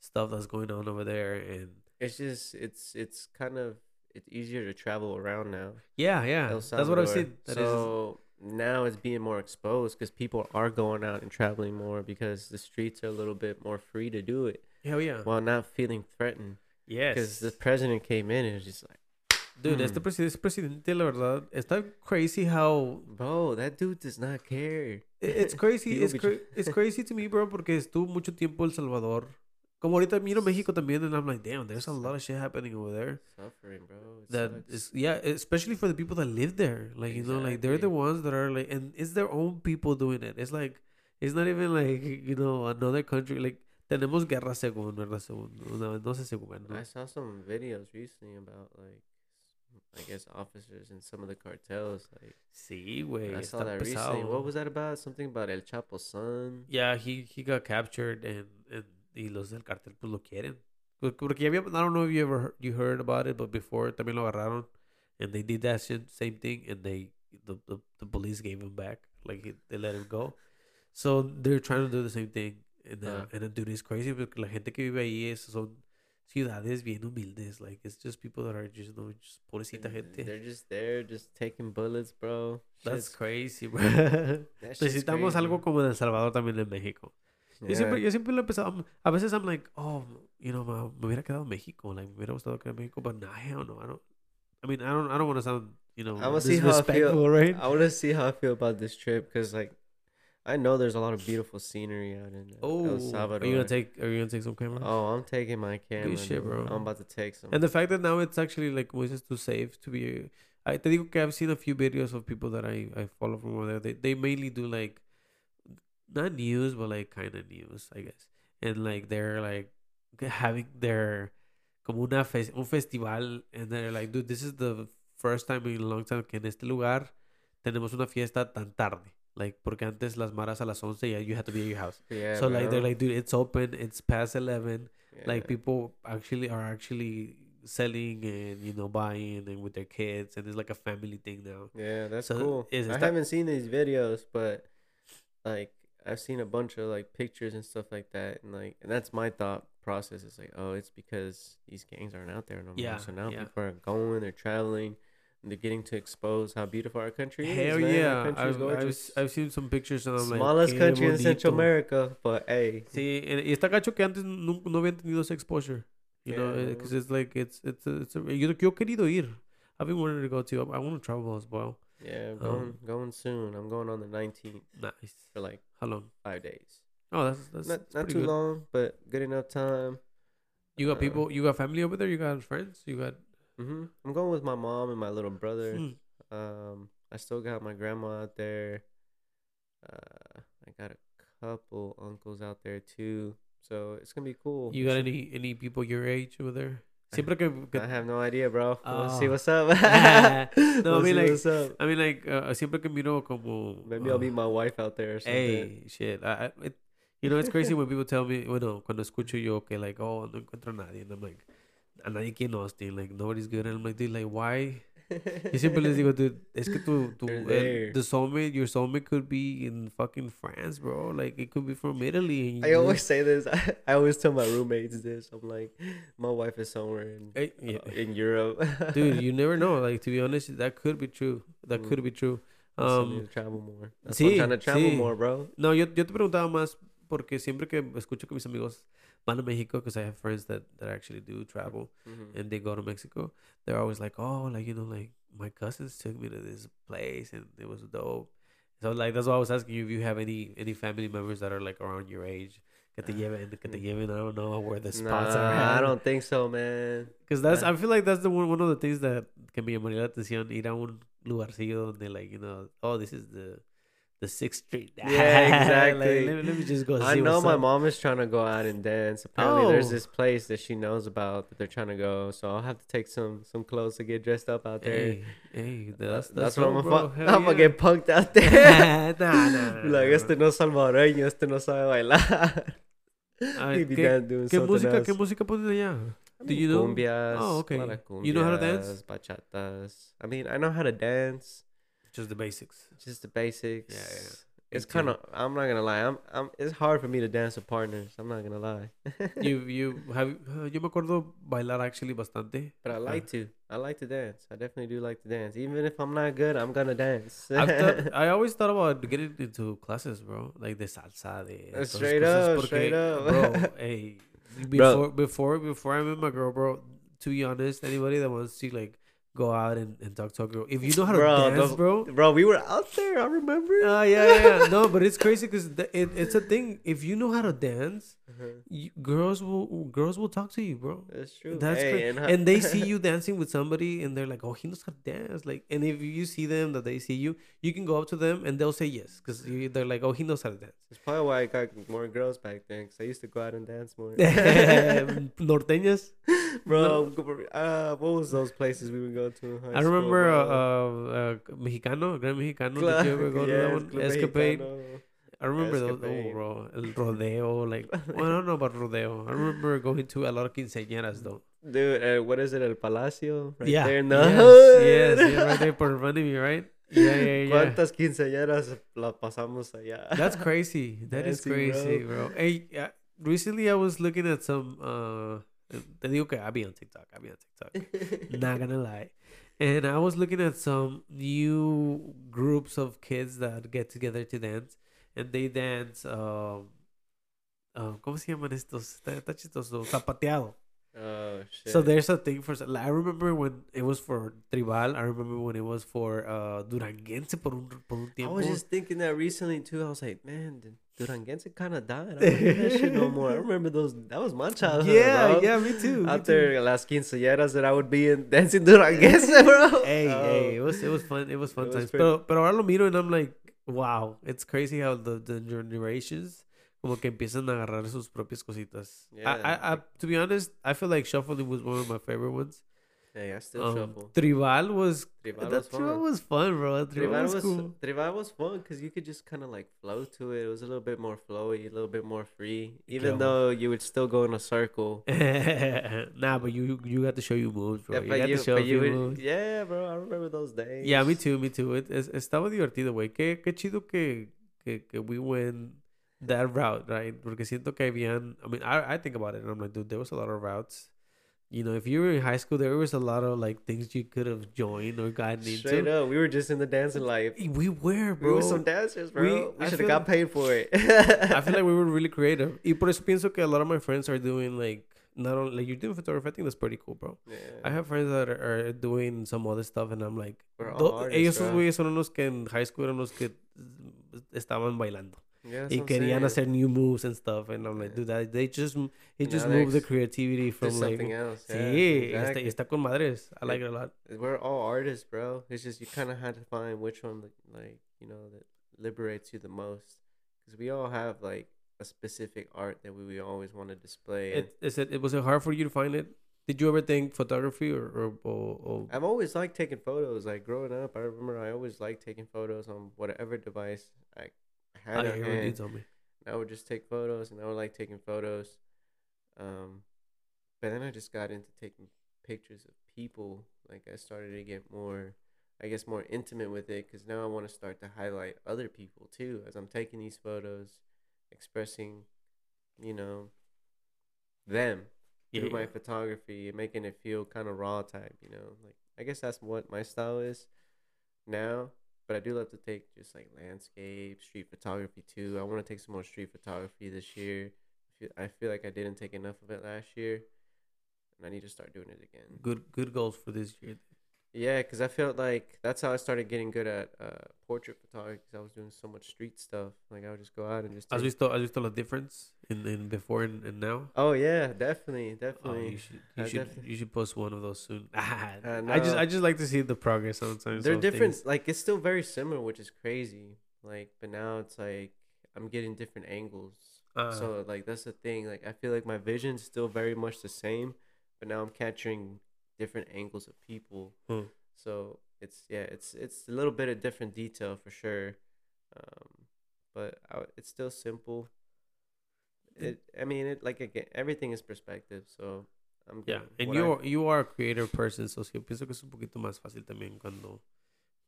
Speaker 2: stuff that's going on over there, and
Speaker 1: it's just it's it's kind of it's easier to travel around now.
Speaker 2: yeah, yeah, that's what I've seen. That is
Speaker 1: so now it's being more exposed because people are going out and traveling more because the streets are a little bit more free to do it
Speaker 2: hell yeah,
Speaker 1: while not feeling threatened.
Speaker 2: Yes.
Speaker 1: Because the president came in and was just like,
Speaker 2: dude. Este,
Speaker 1: Hmm.
Speaker 2: presi- este presidente, la verdad, está crazy how
Speaker 1: bro, that dude does not care.
Speaker 2: It's crazy. It's, cra- it's crazy to me, bro, porque estuvo mucho tiempo El Salvador. Como ahorita miro México también, and I'm like, damn, there's a lot of shit happening over there.
Speaker 1: Suffering, bro. It
Speaker 2: That
Speaker 1: sucks.
Speaker 2: is, yeah, especially for the people that live there. Like, you know, like they're the ones that are like, and it's their own people doing it. It's like, it's not even like, you know, another country. Like, tenemos guerra según, ¿verdad? Según, no, no sé según.
Speaker 1: I saw some videos recently about like I guess officers in some of the cartels. Like
Speaker 2: Sí, güey.
Speaker 1: I saw that recently. What was that about? Something about El Chapo's son.
Speaker 2: Yeah, he he got captured and, and y los del cartel pues lo quieren. Por- Porque ya había, I don't know if you ever heard, you heard about it, but before también lo agarraron and they did that shit, same thing and they the, the, the police gave him back like he, they let him go. So they're trying to do the same thing and uh,
Speaker 1: Yeah.
Speaker 2: and uh, dude it's crazy porque la gente que vive ahí es, son ciudades bien humildes like it's just people that are just you know just pobrecita
Speaker 1: and
Speaker 2: gente.
Speaker 1: They're just there, just taking bullets, bro.
Speaker 2: That's crazy, bro. Necesitamos
Speaker 1: crazy.
Speaker 2: algo como en El Salvador también en México. Yo siempre,
Speaker 1: Yeah.
Speaker 2: yo siempre lo he pensado. A veces I'm like, oh, you know, me, me hubiera quedado en México. Like, me hubiera gustado quedar en México, but nah, hell no. I don't. I mean, I don't. I don't want to sound, you know,
Speaker 1: I'ma see how I feel.
Speaker 2: disrespectful, right?
Speaker 1: I want to see how I feel about this trip because, like, I know there's a lot of beautiful scenery out in uh,
Speaker 2: Oh,
Speaker 1: El Salvador.
Speaker 2: are you gonna take? Are you gonna take some cameras?
Speaker 1: Oh, I'm taking my camera.
Speaker 2: shit, bro.
Speaker 1: I'm about to take some.
Speaker 2: And the fact that now it's actually like Moises too safe to be. I te digo que I've seen a few videos of people that I, I follow from over there. They they mainly do like not news, but like kind of news, I guess. And like they're like having their como una fe- un festival, and they're like, dude, this is the first time in a long time que en este lugar tenemos una fiesta tan tarde. Like, porque antes las maras a las 11, yeah, you had to be at your house.
Speaker 1: yeah,
Speaker 2: so like they're like, dude, it's open, it's past 11 like people actually are actually selling and you know buying and with their kids and it's like a family thing now
Speaker 1: Yeah, that's
Speaker 2: So,
Speaker 1: cool.
Speaker 2: is- is
Speaker 1: I
Speaker 2: that-
Speaker 1: haven't seen these videos, but like I've seen a bunch of like pictures and stuff like that, and like and that's my thought process. It's like, oh, it's because these gangs aren't out there no more.
Speaker 2: Yeah,
Speaker 1: so now
Speaker 2: yeah.
Speaker 1: people are going, they're traveling, they're getting to expose how beautiful our country is.
Speaker 2: Hell yeah! I've, I've. I've seen some pictures and I'm like,
Speaker 1: Smallest country in Central. America, but hey,
Speaker 2: Sí, y está cacho que antes no, no habían tenido ese exposure. You know, because
Speaker 1: eh,
Speaker 2: it's like it's it's a, it's a, yo, yo querido ir. I've been wanting to go too. I, I want to travel as well.
Speaker 1: Yeah, I'm going
Speaker 2: Um,
Speaker 1: going soon. I'm going on the 19th
Speaker 2: Nice.
Speaker 1: for like
Speaker 2: How long?
Speaker 1: five days.
Speaker 2: Oh, that's that's,
Speaker 1: not
Speaker 2: that's
Speaker 1: not too
Speaker 2: good.
Speaker 1: long, but good enough time.
Speaker 2: You got
Speaker 1: Uh,
Speaker 2: people. You got family over there. You got friends. You got.
Speaker 1: hmm I'm going with my mom and my little brother.
Speaker 2: Hmm.
Speaker 1: Um, I still got my grandma out there. Uh, I got a couple uncles out there too, so it's gonna be cool.
Speaker 2: You got any any people your age over there? Siempre que, que
Speaker 1: I have no idea, bro. We'll see
Speaker 2: Oh.
Speaker 1: what's up.
Speaker 2: No, I
Speaker 1: We'll
Speaker 2: mean, like,
Speaker 1: what's up.
Speaker 2: I mean, like, uh, siempre que miro como.
Speaker 1: Maybe I'll
Speaker 2: uh,
Speaker 1: meet my wife out there or something.
Speaker 2: Hey, shit. I, I, it, you know, it's crazy when people tell me, bueno, cuando escucho yo que, like, oh, no encuentro a nadie. And I'm like, a nadie aquí en Austin. Like, nobody's good. And I'm like, dude, like, why? Yo siempre les digo, dude, es que tu, tu, el, the soulmate, your soulmate could be in fucking France, bro. Like, it could be from Italy.
Speaker 1: I always say this. I, I always tell my roommates this. I'm like, my wife is somewhere in
Speaker 2: Hey, yeah.
Speaker 1: uh, in Europe.
Speaker 2: Dude, you never know. Like, to be honest, that could be true. That
Speaker 1: Mm.
Speaker 2: could be true.
Speaker 1: I need
Speaker 2: Um,
Speaker 1: travel more. That's why I'm trying to travel
Speaker 2: sí.
Speaker 1: more, bro.
Speaker 2: No, yo, yo te preguntaba más porque siempre que escucho que mis amigos van a México, because I have friends that, that actually do travel
Speaker 1: Mhm.
Speaker 2: and they go to Mexico, they're always like, oh, like, you know, like my cousins took me to this place and it was dope. So, like, that's why I was asking you if you have any any family members that are like around your age. Que te lleven, que te lleven, I don't know where the spots
Speaker 1: Nah,
Speaker 2: are.
Speaker 1: I don't think so, man.
Speaker 2: Because that's,
Speaker 1: I-
Speaker 2: feel like that's the one, one of the things that can be llamaría la atención, ir a un lugarcillo donde, like, you know, oh, this is the the Sixth Street.
Speaker 1: Yeah,
Speaker 2: Like,
Speaker 1: exactly.
Speaker 2: let, me- let me just go.
Speaker 1: I know my
Speaker 2: up.
Speaker 1: mom is trying to go out and dance. Apparently, there's
Speaker 2: Oh.
Speaker 1: this place that she knows about that they're trying to go. So I'll have to take some some clothes to get dressed up out there.
Speaker 2: Hey, hey, that's
Speaker 1: that's,
Speaker 2: that's,
Speaker 1: what I'm gonna. fu- I'm gonna get punked out there.
Speaker 2: nah, nah, nah,
Speaker 1: like este no salvadoreño, este no sabe bailar.
Speaker 2: Ay, ¿qué-
Speaker 1: doing
Speaker 2: ¿Qué música,
Speaker 1: else.
Speaker 2: qué música pones allá? Do you know?
Speaker 1: Cumbias.
Speaker 2: Oh, okay.
Speaker 1: of
Speaker 2: You know how to dance?
Speaker 1: Bachatas. I mean, I know how to dance.
Speaker 2: Just the basics.
Speaker 1: Just the basics.
Speaker 2: yeah.
Speaker 1: yeah.
Speaker 2: It's
Speaker 1: kind of. I'm not gonna lie. I'm. I'm. It's hard for me to dance with partners. I'm not gonna lie.
Speaker 2: You, you have, uh, yo me acuerdo bailar actually bastante.
Speaker 1: But I like to. I like to dance. I definitely do like to dance. Even if I'm not good, I'm gonna dance.
Speaker 2: Thought, I always thought about getting into classes, bro. Like de salsa, de
Speaker 1: Uh, straight up,
Speaker 2: porque,
Speaker 1: straight up.
Speaker 2: bro. Hey, before before before I met my girl, bro. To be honest, anybody that wants to like go out and, and talk to a girl, if you know how to
Speaker 1: Bro,
Speaker 2: dance,
Speaker 1: the-
Speaker 2: bro.
Speaker 1: Bro, we were out there. I remember.
Speaker 2: Uh, yeah, yeah, yeah. No, but it's crazy because it, it's a thing. If you know how to dance,
Speaker 1: Uh-huh.
Speaker 2: you, girls will girls will talk to you, bro.
Speaker 1: That's true.
Speaker 2: That's
Speaker 1: Hey, and,
Speaker 2: and, they see you dancing with somebody, and they're like, "Oh, he knows how to dance." Like, and if you see them that they see you, you can go up to them and they'll say yes because they're like, "Oh, he knows how to dance."
Speaker 1: That's probably why I got more girls back then. Cause I used to go out and dance more.
Speaker 2: Norteñas.
Speaker 1: Bro, uh, what was those places we would go to?
Speaker 2: I remember
Speaker 1: school,
Speaker 2: uh, uh, uh, Mexicano, Gran Mexicano.
Speaker 1: Club-
Speaker 2: Did you ever go to that one?
Speaker 1: Club
Speaker 2: Escapade.
Speaker 1: Mexicano.
Speaker 2: I remember those. Oh, bro, el rodeo. Like, well, I don't know about rodeo. I remember going to a lot of quinceañeras though.
Speaker 1: Dude, uh, what is it? El Palacio? Right
Speaker 2: yeah.
Speaker 1: there the
Speaker 2: yes, yes, yeah, right there of me, right? Yeah, yeah, yeah.
Speaker 1: ¿Cuántas quinceañeras la pasamos allá?
Speaker 2: That's crazy. That is crazy, bro. Hey, uh, recently I was looking at some. uh Te digo que I be on TikTok. I be on TikTok. Not gonna lie. And I was looking at some new groups of kids that get together to dance, and they dance. Um, uh, ¿Cómo se llaman estos? Está, chistoso. Zapateado.
Speaker 1: oh shit.
Speaker 2: So there's a thing for. Like, I remember when it was for tribal. I remember when it was for uh, duranguense por un por un
Speaker 1: I was just thinking that recently too. I was like, man, Duranguense kind of died. I don't hear that shit no more. I remember those. That was my childhood.
Speaker 2: yeah,
Speaker 1: bro.
Speaker 2: yeah, me too. me
Speaker 1: Out
Speaker 2: too.
Speaker 1: there, las quinceañeras that I would be in dancing Duranguense, bro.
Speaker 2: Hey,
Speaker 1: Oh.
Speaker 2: hey, it was it was fun. It was fun
Speaker 1: It was
Speaker 2: times.
Speaker 1: pretty-
Speaker 2: Pero pero ahora lo miro and I'm like, wow, it's crazy how the the generations como que empiezan a agarrar sus propias cositas. I,
Speaker 1: Yeah.
Speaker 2: I, I to be honest, I feel like shuffling was one of my favorite ones.
Speaker 1: Hey, I still
Speaker 2: Um,
Speaker 1: shuffle.
Speaker 2: Tribal was
Speaker 1: Tribal
Speaker 2: that
Speaker 1: was
Speaker 2: tribal
Speaker 1: fun.
Speaker 2: was fun, bro. Tribal,
Speaker 1: Tribal
Speaker 2: was,
Speaker 1: was
Speaker 2: cool.
Speaker 1: Tribal was fun because you could just kind of like flow to it. It was a little bit more flowy, a little bit more free. Even
Speaker 2: Yo.
Speaker 1: though you would still go in a circle.
Speaker 2: nah, but you you got to show you moves, bro.
Speaker 1: Yeah,
Speaker 2: you got
Speaker 1: you,
Speaker 2: to show
Speaker 1: you would,
Speaker 2: moves.
Speaker 1: yeah, bro. I remember those days.
Speaker 2: Yeah, me too, me too. It, es- estaba divertido, güey. Qué, qué chido que, que, que we went that route, right? Porque siento que habían, I mean, I, I think about it and I'm like, dude, there was a lot of routes you know, if you were in high school, there was a lot of like things you could have joined or gotten
Speaker 1: Straight
Speaker 2: into.
Speaker 1: up, we were just in the dancing life.
Speaker 2: We were, bro.
Speaker 1: We were some dancers, bro.
Speaker 2: We-
Speaker 1: We, should have got paid for it.
Speaker 2: I feel like we were really creative. Y por eso pienso que a lot of my friends are doing like not only like you're doing photography. I think that's pretty cool, bro.
Speaker 1: Yeah.
Speaker 2: I have friends that are, are doing some other stuff, and I'm like,
Speaker 1: We're all artists,
Speaker 2: ellos güeyes son los que en high school eran los que estaban bailando
Speaker 1: Yeah, that's
Speaker 2: y
Speaker 1: what I'm
Speaker 2: querían
Speaker 1: saying.
Speaker 2: hacer new moves and stuff, and I'm like, dude, that, they just it just moves the creativity from like.
Speaker 1: something else. Yeah,
Speaker 2: Sí,
Speaker 1: exactly.
Speaker 2: está con madres. I like it a lot.
Speaker 1: We're all artists, bro. It's just you kind of had to find which one, like you know, that liberates you the most. Because we all have like a specific art that we, we always want to display. and
Speaker 2: It, is it, it was it hard for you to find it? Did you ever think photography or or, or, or
Speaker 1: I've always liked taking photos. Like growing up, I remember I always liked taking photos on whatever device I had
Speaker 2: I
Speaker 1: on
Speaker 2: heard you
Speaker 1: hand.
Speaker 2: told me.
Speaker 1: I would just take photos, and I would like taking photos. Um, but then I just got into taking pictures of people. Like I started to get more, I guess, more intimate with it because now I want to start to highlight other people too as I'm taking these photos, expressing, you know, them through my photography and making it feel kind of raw type. You know, like I guess that's what my style is now. But I do love to take just like landscape, street photography too. I want to take some more street photography this year. I feel, like I didn't take enough of it last year, and I need to start doing it again.
Speaker 2: good good goals for this year.
Speaker 1: Yeah, because I felt like that's how I started getting good at uh, portrait photography. 'cause I was doing so much street stuff. Like I would just go out and just. Take...
Speaker 2: visto has visto la difference in, in before and, and now?
Speaker 1: Oh yeah, definitely,
Speaker 2: Oh,
Speaker 1: definitely.
Speaker 2: you should you
Speaker 1: I
Speaker 2: should
Speaker 1: definitely-
Speaker 2: you should post one of those soon. Ah,
Speaker 1: Uh,
Speaker 2: I just. I just like to see the progress sometimes.
Speaker 1: They're different.
Speaker 2: things.
Speaker 1: Like it's still very similar, which is crazy. Like, but now it's like I'm getting different angles.
Speaker 2: Uh,
Speaker 1: so like that's the thing. Like I feel like my vision's still very much the same, but now I'm capturing different angles of people.
Speaker 2: Hmm.
Speaker 1: So it's yeah, it's it's a little bit of different detail for sure, um, but I, it's still simple. It I mean it like again everything is perspective. So I'm
Speaker 2: yeah, and you are, you are a creative person, so sí, pienso que es un poquito más fácil también cuando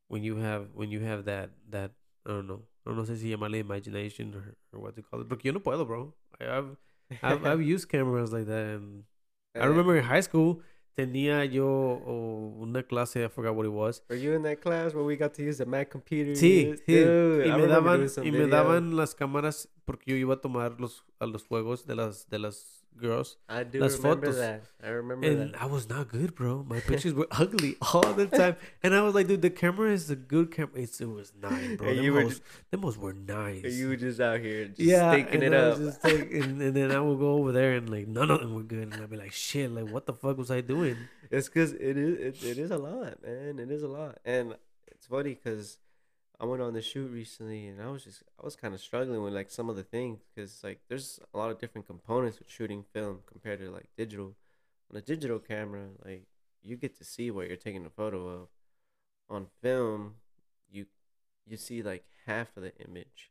Speaker 2: when you have when you have that that I don't know, I don't know si llamarle imagination or, or what to call it, porque yo no puedo, bro. I, I've I've I've used cameras like that, and I
Speaker 1: Uh,
Speaker 2: remember in high school tenía yo oh, una clase, I forgot what it was.
Speaker 1: Were you in that class where we got to use the Mac computer?
Speaker 2: Sí, sí.
Speaker 1: Dude,
Speaker 2: y me daban y me daban las cámaras porque yo iba a tomar los a los juegos de las de las girls.
Speaker 1: I do
Speaker 2: las
Speaker 1: remember
Speaker 2: fotos.
Speaker 1: that. I remember
Speaker 2: And
Speaker 1: that.
Speaker 2: I was not good, bro. My pictures were ugly all the time. And I was like, dude, the camera is a good camera. It's, it was nice, bro.
Speaker 1: And
Speaker 2: Them
Speaker 1: you were
Speaker 2: hoes, them hoes were nice.
Speaker 1: You were just out here just
Speaker 2: yeah,
Speaker 1: stinking
Speaker 2: and
Speaker 1: it
Speaker 2: I
Speaker 1: up.
Speaker 2: like- and, and then I would go over there and like none of them were good, and I'd be like, shit, like what the fuck was I doing?
Speaker 1: It's because it is it, it is a lot, man. It is a lot, and it's funny because I went on the shoot recently, and I was just I was kind of struggling with like some of the things because like there's a lot of different components with shooting film compared to like digital. On a digital camera, like you get to see what you're taking a photo of. On film, you you see like half of the image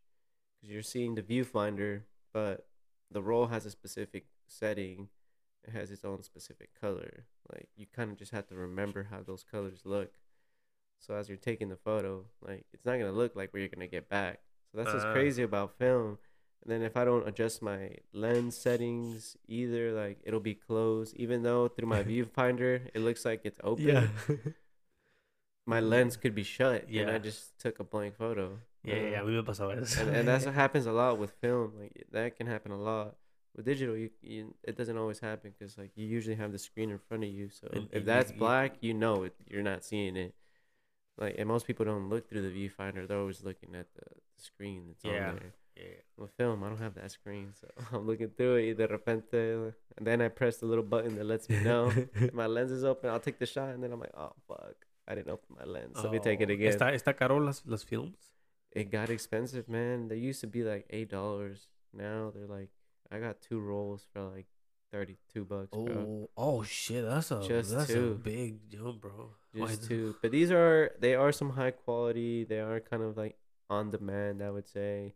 Speaker 1: because you're seeing the viewfinder, but the roll has a specific setting it has its own specific color. Like you kind of just have to remember how those colors look. So as you're taking the photo, like it's not gonna look like where you're gonna get back. So that's what's
Speaker 2: Ah.
Speaker 1: crazy about film. And then if I don't adjust my lens settings either, like it'll be closed. Even though through my viewfinder it looks like it's open, Yeah. my lens could be shut. and
Speaker 2: Yeah.
Speaker 1: I just took a blank photo.
Speaker 2: yeah, yeah, yeah, a
Speaker 1: Um,
Speaker 2: me pasaba eso.
Speaker 1: and, and that's what happens a lot with film. Like that can happen a lot. With digital, you, you it doesn't always happen because like you usually have the screen in front of you. So
Speaker 2: And-
Speaker 1: if
Speaker 2: and
Speaker 1: that's
Speaker 2: you-
Speaker 1: black, you know it. You're not seeing it. Like and most people don't look through the viewfinder. They're always looking at the, the screen that's
Speaker 2: Yeah.
Speaker 1: on there.
Speaker 2: yeah.
Speaker 1: With film, I don't have that screen, so I'm looking through it. De repente, and then I press the little button that lets me know my lens is open. I'll take the shot, and then I'm like, oh fuck, I didn't open my lens. Let me take it
Speaker 2: Oh,
Speaker 1: again.
Speaker 2: Está, está caro las, las films.
Speaker 1: it got expensive, man. They used to be like eight dollars. Now they're like, I got two rolls for like thirty-two bucks, bro.
Speaker 2: Oh, oh shit, that's a
Speaker 1: Just
Speaker 2: that's a
Speaker 1: two.
Speaker 2: big jump, bro.
Speaker 1: Just
Speaker 2: the-
Speaker 1: two, but these are they are some high quality. They are kind of like on demand, I would say.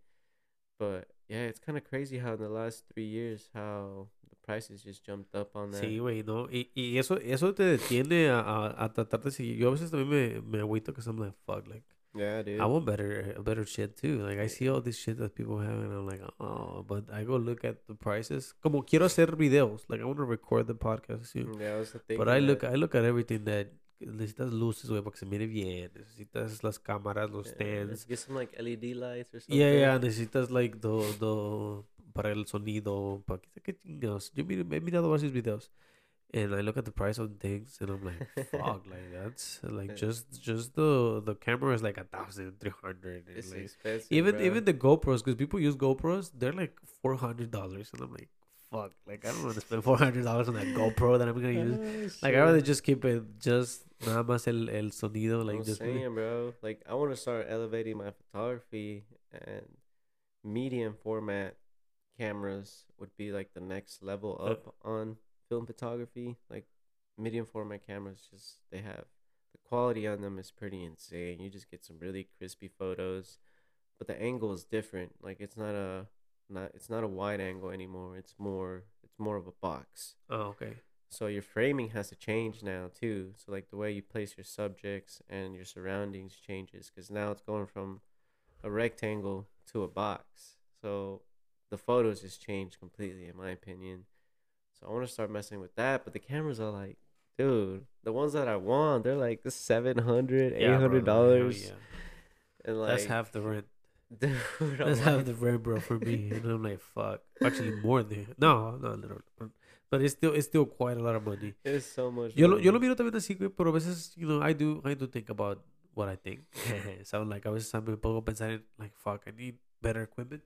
Speaker 1: But yeah, it's kind of crazy how in the last three years how the prices just jumped up on that.
Speaker 2: Sí, güey, no. Y, y eso, eso te detiene a, a, a tratar de seguir. Yo a veces también me, me agüito que I'm like, fuck, like,
Speaker 1: Yeah, dude.
Speaker 2: I want better better shit too. Like I see all this shit that people have, and I'm like, oh, but I go look at the prices. Como quiero hacer videos, like I want to record the podcast too.
Speaker 1: Mm, yeah, I was thinking.
Speaker 2: But I
Speaker 1: that.
Speaker 2: look, I look at everything that necesitas luces, güey, para que se mire bien. Necesitas las cámaras, los
Speaker 1: Yeah,
Speaker 2: stands.
Speaker 1: get some like LED lights or something.
Speaker 2: Yeah, yeah, necesitas like the, the para el sonido, para que chingados. Yo he mirado varios videos. And I look at the price of things and I'm like, fuck, like that's like just just the the camera is like a thousand three hundred.
Speaker 1: It's
Speaker 2: Like,
Speaker 1: expensive.
Speaker 2: even
Speaker 1: bro.
Speaker 2: even the GoPros, because people use GoPros, they're like four hundred dollars, and I'm like, fuck, like I don't want to spend four hundred dollars on that GoPro that I'm gonna use.
Speaker 1: Oh,
Speaker 2: Like I rather just keep it just nada más el el sonido, like
Speaker 1: I'm
Speaker 2: just
Speaker 1: saying, bro. Like, I want to start elevating my photography, and medium format cameras would be like the next level
Speaker 2: Uh,
Speaker 1: up on film photography. Like, medium format cameras, just they have the quality on them is pretty insane. You just get some really crispy photos, but the angle is different. Like, it's not a not it's not a wide angle anymore. It's more it's more of a box.
Speaker 2: oh okay.
Speaker 1: So your framing has to change now too. So like the way you place your subjects and your surroundings changes because now it's going from a rectangle to a box. So the photos just changed completely, in my opinion. So I want to start messing with that, but the cameras are like, dude, the ones that I want, they're like the seven hundred, eight
Speaker 2: Yeah, bro,
Speaker 1: hundred
Speaker 2: hell
Speaker 1: dollars,
Speaker 2: yeah.
Speaker 1: and like,
Speaker 2: That's half the rent.
Speaker 1: dude, I'm
Speaker 2: That's half the rent, bro, for me. And I'm like, fuck. Actually, more than no, no, no, but, but it's still it's still quite a lot of money.
Speaker 1: it's so much.
Speaker 2: Yo lo, yo
Speaker 1: money.
Speaker 2: lo miro también así, güey, pero a veces, you know, I do, I do think about what I think. so like, a veces me pongo a pensar en, like, fuck, I need better equipment.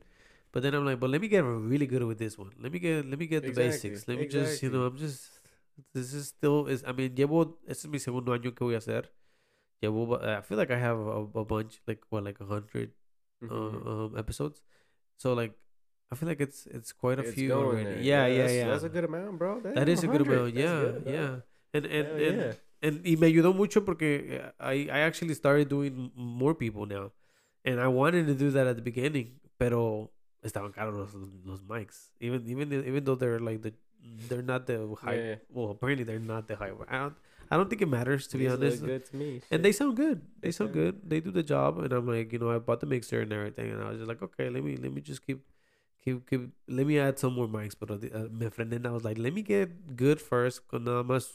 Speaker 2: But then I'm like, but let me get really good with this one. Let me get, let me get the
Speaker 1: Exactly,
Speaker 2: basics. Let me just, you know, I'm just, this is still, is I mean, llevo, este es mi segundo año que voy a hacer. Llevo, I feel like I have a, a bunch, like, what, like a hundred
Speaker 1: Mhm.
Speaker 2: uh, um, episodes. So like, I feel like it's it's quite a
Speaker 1: It's
Speaker 2: few already.
Speaker 1: there.
Speaker 2: Yeah, yeah,
Speaker 1: that's,
Speaker 2: yeah.
Speaker 1: That's a good amount, bro.
Speaker 2: That
Speaker 1: Damn,
Speaker 2: is a good amount. Yeah,
Speaker 1: good,
Speaker 2: yeah. And and
Speaker 1: Hell
Speaker 2: and,
Speaker 1: yeah.
Speaker 2: and y me ayudó mucho porque eh, I I actually started doing more people now, and I wanted to do that at the beginning, pero estaban caros los, los mics. Even even even though they're like the they're not the high.
Speaker 1: Yeah.
Speaker 2: Well, apparently they're not the high. I don't I don't think it matters to be
Speaker 1: These look
Speaker 2: honest.
Speaker 1: good to me.
Speaker 2: And they sound good. They sound
Speaker 1: sound-
Speaker 2: good. They do the job, and I'm like, you know, I bought the mixer and everything, and I was just like, okay, let me let me just keep, keep, keep. Let me add some more mics. But uh, my friend and I was like, let me get good first, con nada más,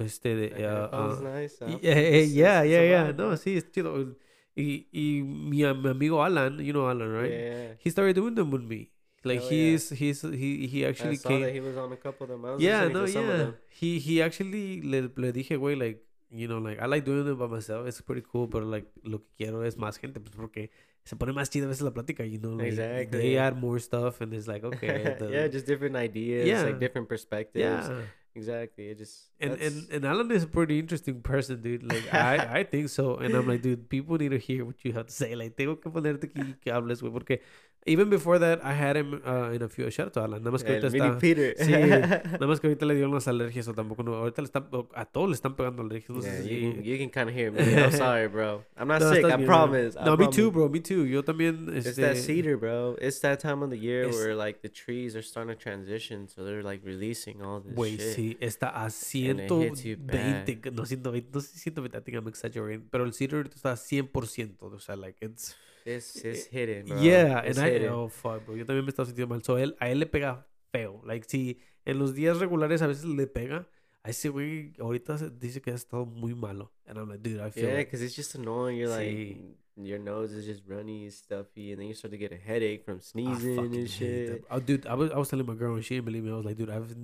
Speaker 2: este, de, uh, uh,
Speaker 1: nice.
Speaker 2: yeah, yeah, yeah, yeah, yeah.
Speaker 1: vibe,
Speaker 2: No, sí, es chido. Y y mi, mi amigo Alan, you know Alan, right?
Speaker 1: Yeah.
Speaker 2: He started doing them with me. Like
Speaker 1: Hell yeah.
Speaker 2: he's he's he he
Speaker 1: I
Speaker 2: actually
Speaker 1: saw
Speaker 2: came.
Speaker 1: that he was on a couple of them. I
Speaker 2: Yeah, no,
Speaker 1: to some of
Speaker 2: yeah.
Speaker 1: them.
Speaker 2: He he actually le, le dije, güey, like, you know, like I like doing it by myself. It's pretty cool, but like lo que quiero es más gente, pues porque se pone más chido a veces la plática, you know. Like,
Speaker 1: Exactly.
Speaker 2: They add more stuff, and it's like okay, the-
Speaker 1: yeah, just different ideas,
Speaker 2: Yeah.
Speaker 1: like different perspectives.
Speaker 2: yeah.
Speaker 1: Exactly. It just
Speaker 2: And and and Alan is a pretty interesting person, dude. Like I I think so, and I'm like, dude, people need to hear what you have to say. Like tengo que ponerte aquí que hables, güey, porque even before that, I had him uh, in a few. Shout out to Alan. Nada más que ahorita está.
Speaker 1: Peter.
Speaker 2: Sí, nada más que ahorita le dio unas alergias o tampoco no. Ahorita le están a todos le están pegando alergias. No sé
Speaker 1: yeah,
Speaker 2: si-
Speaker 1: you can, you can kind of hear me. I'm sorry, bro. I'm not
Speaker 2: No,
Speaker 1: sick. I
Speaker 2: bien,
Speaker 1: promise. I
Speaker 2: No, me too, bro. Me too. Yo también.
Speaker 1: It's
Speaker 2: Este,
Speaker 1: that cedar, bro. It's that time of the year
Speaker 2: Es-
Speaker 1: where like the trees are starting to transition, so they're like releasing all this
Speaker 2: Güey,
Speaker 1: shit.
Speaker 2: sí, está a
Speaker 1: And it hits you
Speaker 2: 120, que- no 120, no sé si 120, I think I'm exaggerating, pero el cedar ahorita está a 100%, o sea, like, it's,
Speaker 1: It's it's hidden, bro.
Speaker 2: yeah,
Speaker 1: it's
Speaker 2: and I,
Speaker 1: hidden.
Speaker 2: oh, fuck, bro, yo también me estaba sintiendo mal, so, él, a él le pega feo, like, si en los días regulares a veces le pega, a ese güey ahorita dice que ha estado muy malo, and I'm like, dude, I feel
Speaker 1: Yeah,
Speaker 2: like,
Speaker 1: because it's just annoying. You're like,
Speaker 2: Sí.
Speaker 1: your nose is just runny, stuffy, and then you start to get a headache from
Speaker 2: I
Speaker 1: sneezing and shit.
Speaker 2: Oh, dude, I was, I was telling my girl and she didn't believe me. I was like, dude, I've,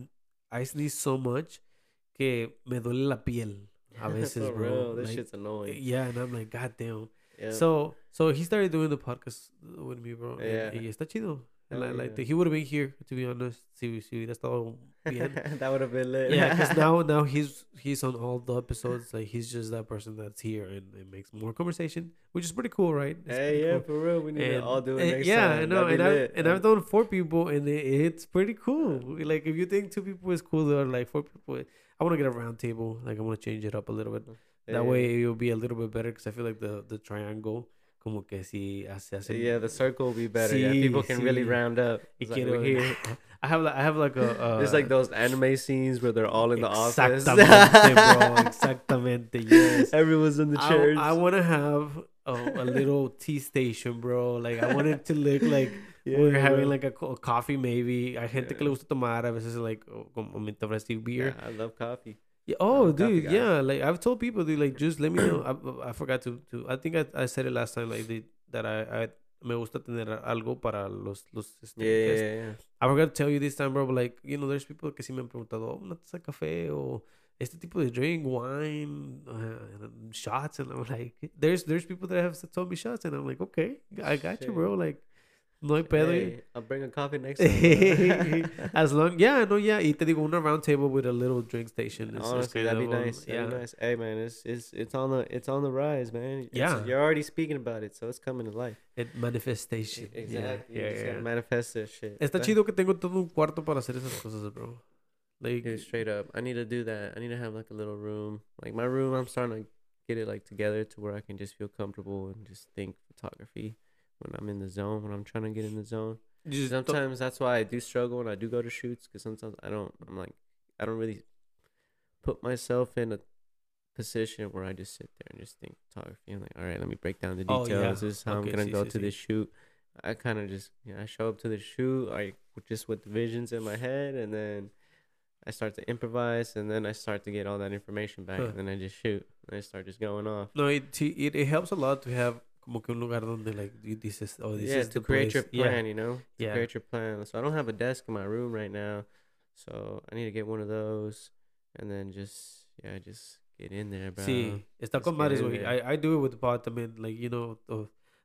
Speaker 2: I sneeze so much que me duele la piel a veces,
Speaker 1: For
Speaker 2: bro.
Speaker 1: this
Speaker 2: Like,
Speaker 1: shit's annoying.
Speaker 2: yeah, and I'm like, god damn.
Speaker 1: Yeah.
Speaker 2: So, so he started doing the podcast with me, bro. and-
Speaker 1: Yeah.
Speaker 2: Y está chido. And I like
Speaker 1: yeah.
Speaker 2: he would have been here, to be honest. Si, si hubiera estado bien.
Speaker 1: that would have been lit.
Speaker 2: yeah, because now, now he's he's on all the episodes. Like he's just that person that's here and it makes more conversation, which is pretty cool, right? It's
Speaker 1: Hey, yeah,
Speaker 2: cool.
Speaker 1: for real. We need to all do it
Speaker 2: and-
Speaker 1: next
Speaker 2: yeah,
Speaker 1: time.
Speaker 2: I know, and I've
Speaker 1: lit.
Speaker 2: and I've done four people, and it, it's pretty cool. Like if you think two people is cool, or like four people, I want to get a round table. Like I want to change it up a little bit. Mm.
Speaker 1: Yeah.
Speaker 2: That way it'll be a little bit better because I feel like the the triangle, como que si hace hace.
Speaker 1: Yeah, the circle will be better. yeah, people can really round up. It's like, here.
Speaker 2: I have like I have like a. Uh,
Speaker 1: There's like those anime scenes where they're all in the office.
Speaker 2: Exactamente, bro. Exactamente. Yes.
Speaker 1: Everyone's in the
Speaker 2: I,
Speaker 1: chairs.
Speaker 2: I want to have a, a little tea station, bro. Like I wanted to look like we're having like a, co- coffee, maybe. Hay gente que le gusta tomar a veces like como me ofrece beer.
Speaker 1: Yeah, I love coffee.
Speaker 2: Yeah. Oh,
Speaker 1: I'm a coffee
Speaker 2: dude. Yeah. Like I've told people, dude. Like just let me know. I, I forgot to, to. I think I, I said it last time. Like the, that I, I me gusta tener algo para los los. Este,
Speaker 1: Yeah, yeah, yeah.
Speaker 2: I forgot to tell you this time, bro. But like you know, there's people que sí me han preguntado, oh, una taza de café o este tipo de drink, wine, uh, shots, and I'm like, there's there's people that have told me shots, and I'm like, okay, I got you, bro. Like, no hay pedo.
Speaker 1: Hey, I'll bring a coffee next time.
Speaker 2: As long, yeah, no, yeah. Y te digo, una round table with a little drink station. is-
Speaker 1: Honestly, that'd be nice. That'd be
Speaker 2: yeah.
Speaker 1: nice. Hey man, it's it's it's on the it's on the rise, man. It's-
Speaker 2: Yeah.
Speaker 1: you're already speaking about it, so it's coming to life.
Speaker 2: It manifestation.
Speaker 1: Exactly.
Speaker 2: Yeah, yeah, yeah.
Speaker 1: gotta manifest that shit.
Speaker 2: Está chido que tengo todo un cuarto para hacer esas cosas, bro. Like,
Speaker 1: Dude, straight up, I need to do that. I need to have like a little room, like my room. I'm starting to get it like together to where I can just feel comfortable and just think photography when I'm in the zone. When I'm trying to get in the zone. Sometimes that's why I do struggle when I do go to shoots because sometimes I don't. I'm like I don't really put myself in a position where I just sit there and just think photography. I'm like, all right, let me break down the
Speaker 2: Oh,
Speaker 1: details.
Speaker 2: yeah.
Speaker 1: This is how
Speaker 2: Okay,
Speaker 1: I'm gonna go
Speaker 2: sí,
Speaker 1: to
Speaker 2: sí.
Speaker 1: this shoot. I kind of just, you know, I show up to the shoot, I just with the visions in my head, and then I start to improvise, and then I start to get all that information back,
Speaker 2: Huh.
Speaker 1: and then I just shoot, and I start just going off.
Speaker 2: No, it, it it helps a lot to have como que un lugar donde like you, this is oh this
Speaker 1: yeah,
Speaker 2: is
Speaker 1: to create your
Speaker 2: place. Yeah.
Speaker 1: plan, you know, to
Speaker 2: Yeah.
Speaker 1: create your plan. So I don't have a desk in my room right now, so I need to get one of those, and then just yeah, just get in there, bro.
Speaker 2: Sí, está con madres, güey. I, I do it with the pod I mean, like, you know,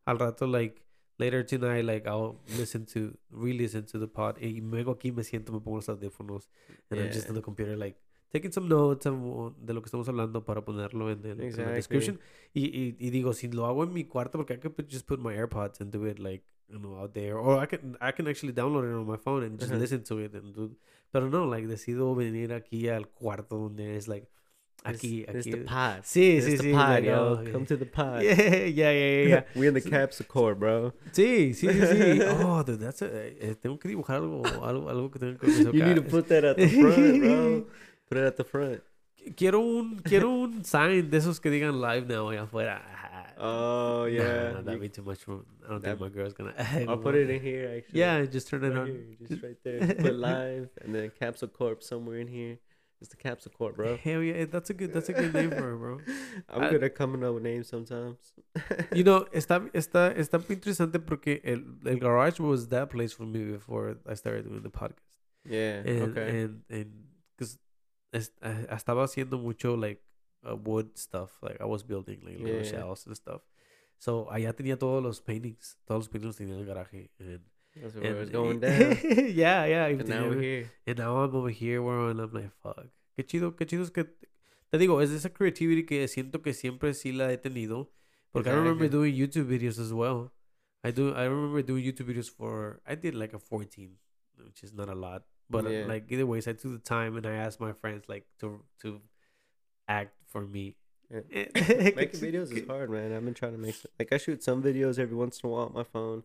Speaker 2: al rato, like, later tonight, like, I'll listen to, re-listen to the pod. Y luego aquí me siento, me pongo los audífonos, and I'm just
Speaker 1: Yeah.
Speaker 2: on the computer, like, taking some notes de lo que estamos hablando para ponerlo en, el, en la
Speaker 1: Exactly.
Speaker 2: description. Y, y, y digo, si lo hago en mi cuarto, porque I could just put my AirPods and do it, like, you know, out there. Or I can, I can actually download it on my phone and just
Speaker 1: Ajá.
Speaker 2: listen to it. And do, pero no, like, decido venir aquí al cuarto donde es, like, aquí,
Speaker 1: this
Speaker 2: aquí.
Speaker 1: the pod.
Speaker 2: Sí,
Speaker 1: This
Speaker 2: sí,
Speaker 1: the
Speaker 2: sí.
Speaker 1: pod,
Speaker 2: like,
Speaker 1: yo.
Speaker 2: oh,
Speaker 1: Come to the pod.
Speaker 2: yeah, yeah, yeah, yeah, yeah.
Speaker 1: we in the capsule core, bro.
Speaker 2: Sí, sí, sí, sí. Oh, dude, that's a, eh, tengo que dibujar algo, algo, algo que tengo que
Speaker 1: You need to put that at the front, bro. Put it at the front.
Speaker 2: Quiero un, quiero un sign de esos que digan live now allá afuera.
Speaker 1: Oh yeah.
Speaker 2: nah, that'd be too much room. I don't
Speaker 1: That-
Speaker 2: think my girl's gonna.
Speaker 1: I'll put it in here actually.
Speaker 2: Yeah, just turn it
Speaker 1: right
Speaker 2: on.
Speaker 1: here, just right there. Put live and then capsule corp somewhere in here. It's the capsule corp, bro.
Speaker 2: Hell yeah, that's a good, that's a good name for it, bro.
Speaker 1: I'm
Speaker 2: I-
Speaker 1: good at coming up with names sometimes.
Speaker 2: You know, está, está, está interesante porque el, el garage was that place for me before I started doing the podcast.
Speaker 1: yeah.
Speaker 2: and
Speaker 1: okay.
Speaker 2: and and estaba haciendo mucho like uh, wood stuff like I was building like little
Speaker 1: Yeah.
Speaker 2: shelves and stuff so allá tenía todos los paintings todos los paintings tenía en el garaje and,
Speaker 1: That's where
Speaker 2: and
Speaker 1: it's going down.
Speaker 2: yeah yeah
Speaker 1: and now we're here.
Speaker 2: and now I'm over here where I'm like fuck qué chido qué chido es que te digo es esa creativity que siento que siempre sí la he tenido porque I remember
Speaker 1: Exactly.
Speaker 2: doing YouTube videos as well I do I remember doing YouTube videos for I did like a 14 which is not a lot but uh,
Speaker 1: Yeah.
Speaker 2: like either ways I took the time and I asked my friends like to to act for me
Speaker 1: Yeah. Making videos is hard, man. I've been trying to make some, like I shoot some videos every once in a while on my phone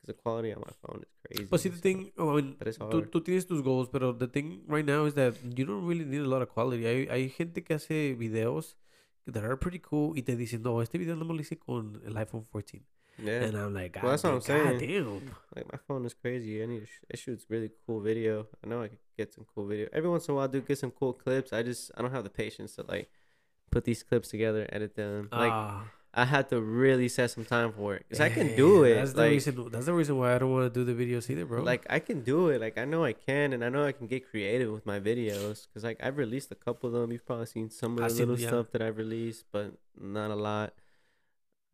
Speaker 1: because the quality on my phone is crazy.
Speaker 2: but see the
Speaker 1: so-
Speaker 2: thing oh, I mean,
Speaker 1: but it's
Speaker 2: tú,
Speaker 1: hard.
Speaker 2: tú tienes tus goals pero the thing right now is that you don't really need a lot of quality hay, hay gente que hace videos that are pretty cool y te dicen no este video no me lo hice con el iPhone 14
Speaker 1: yeah.
Speaker 2: and I'm like God,
Speaker 1: Well, that's what I'm
Speaker 2: damn,
Speaker 1: saying.
Speaker 2: God damn.
Speaker 1: Like my phone is crazy. I need sh- it shoots really cool video. I know I could get some cool video. Every once in a while, I do get some cool clips. I just I don't have the patience to like put these clips together, edit them. Like
Speaker 2: Ah.
Speaker 1: I had to really set some time for it because I can do it.
Speaker 2: That's the
Speaker 1: like,
Speaker 2: reason. That's the reason why I don't want to do the videos either, bro.
Speaker 1: like I can do it. Like I know I can, and I know I can get creative with my videos. Cause like I've released a couple of them. You've probably seen some of
Speaker 2: I've
Speaker 1: the
Speaker 2: seen-
Speaker 1: little
Speaker 2: yeah.
Speaker 1: stuff that I've released, but not a lot.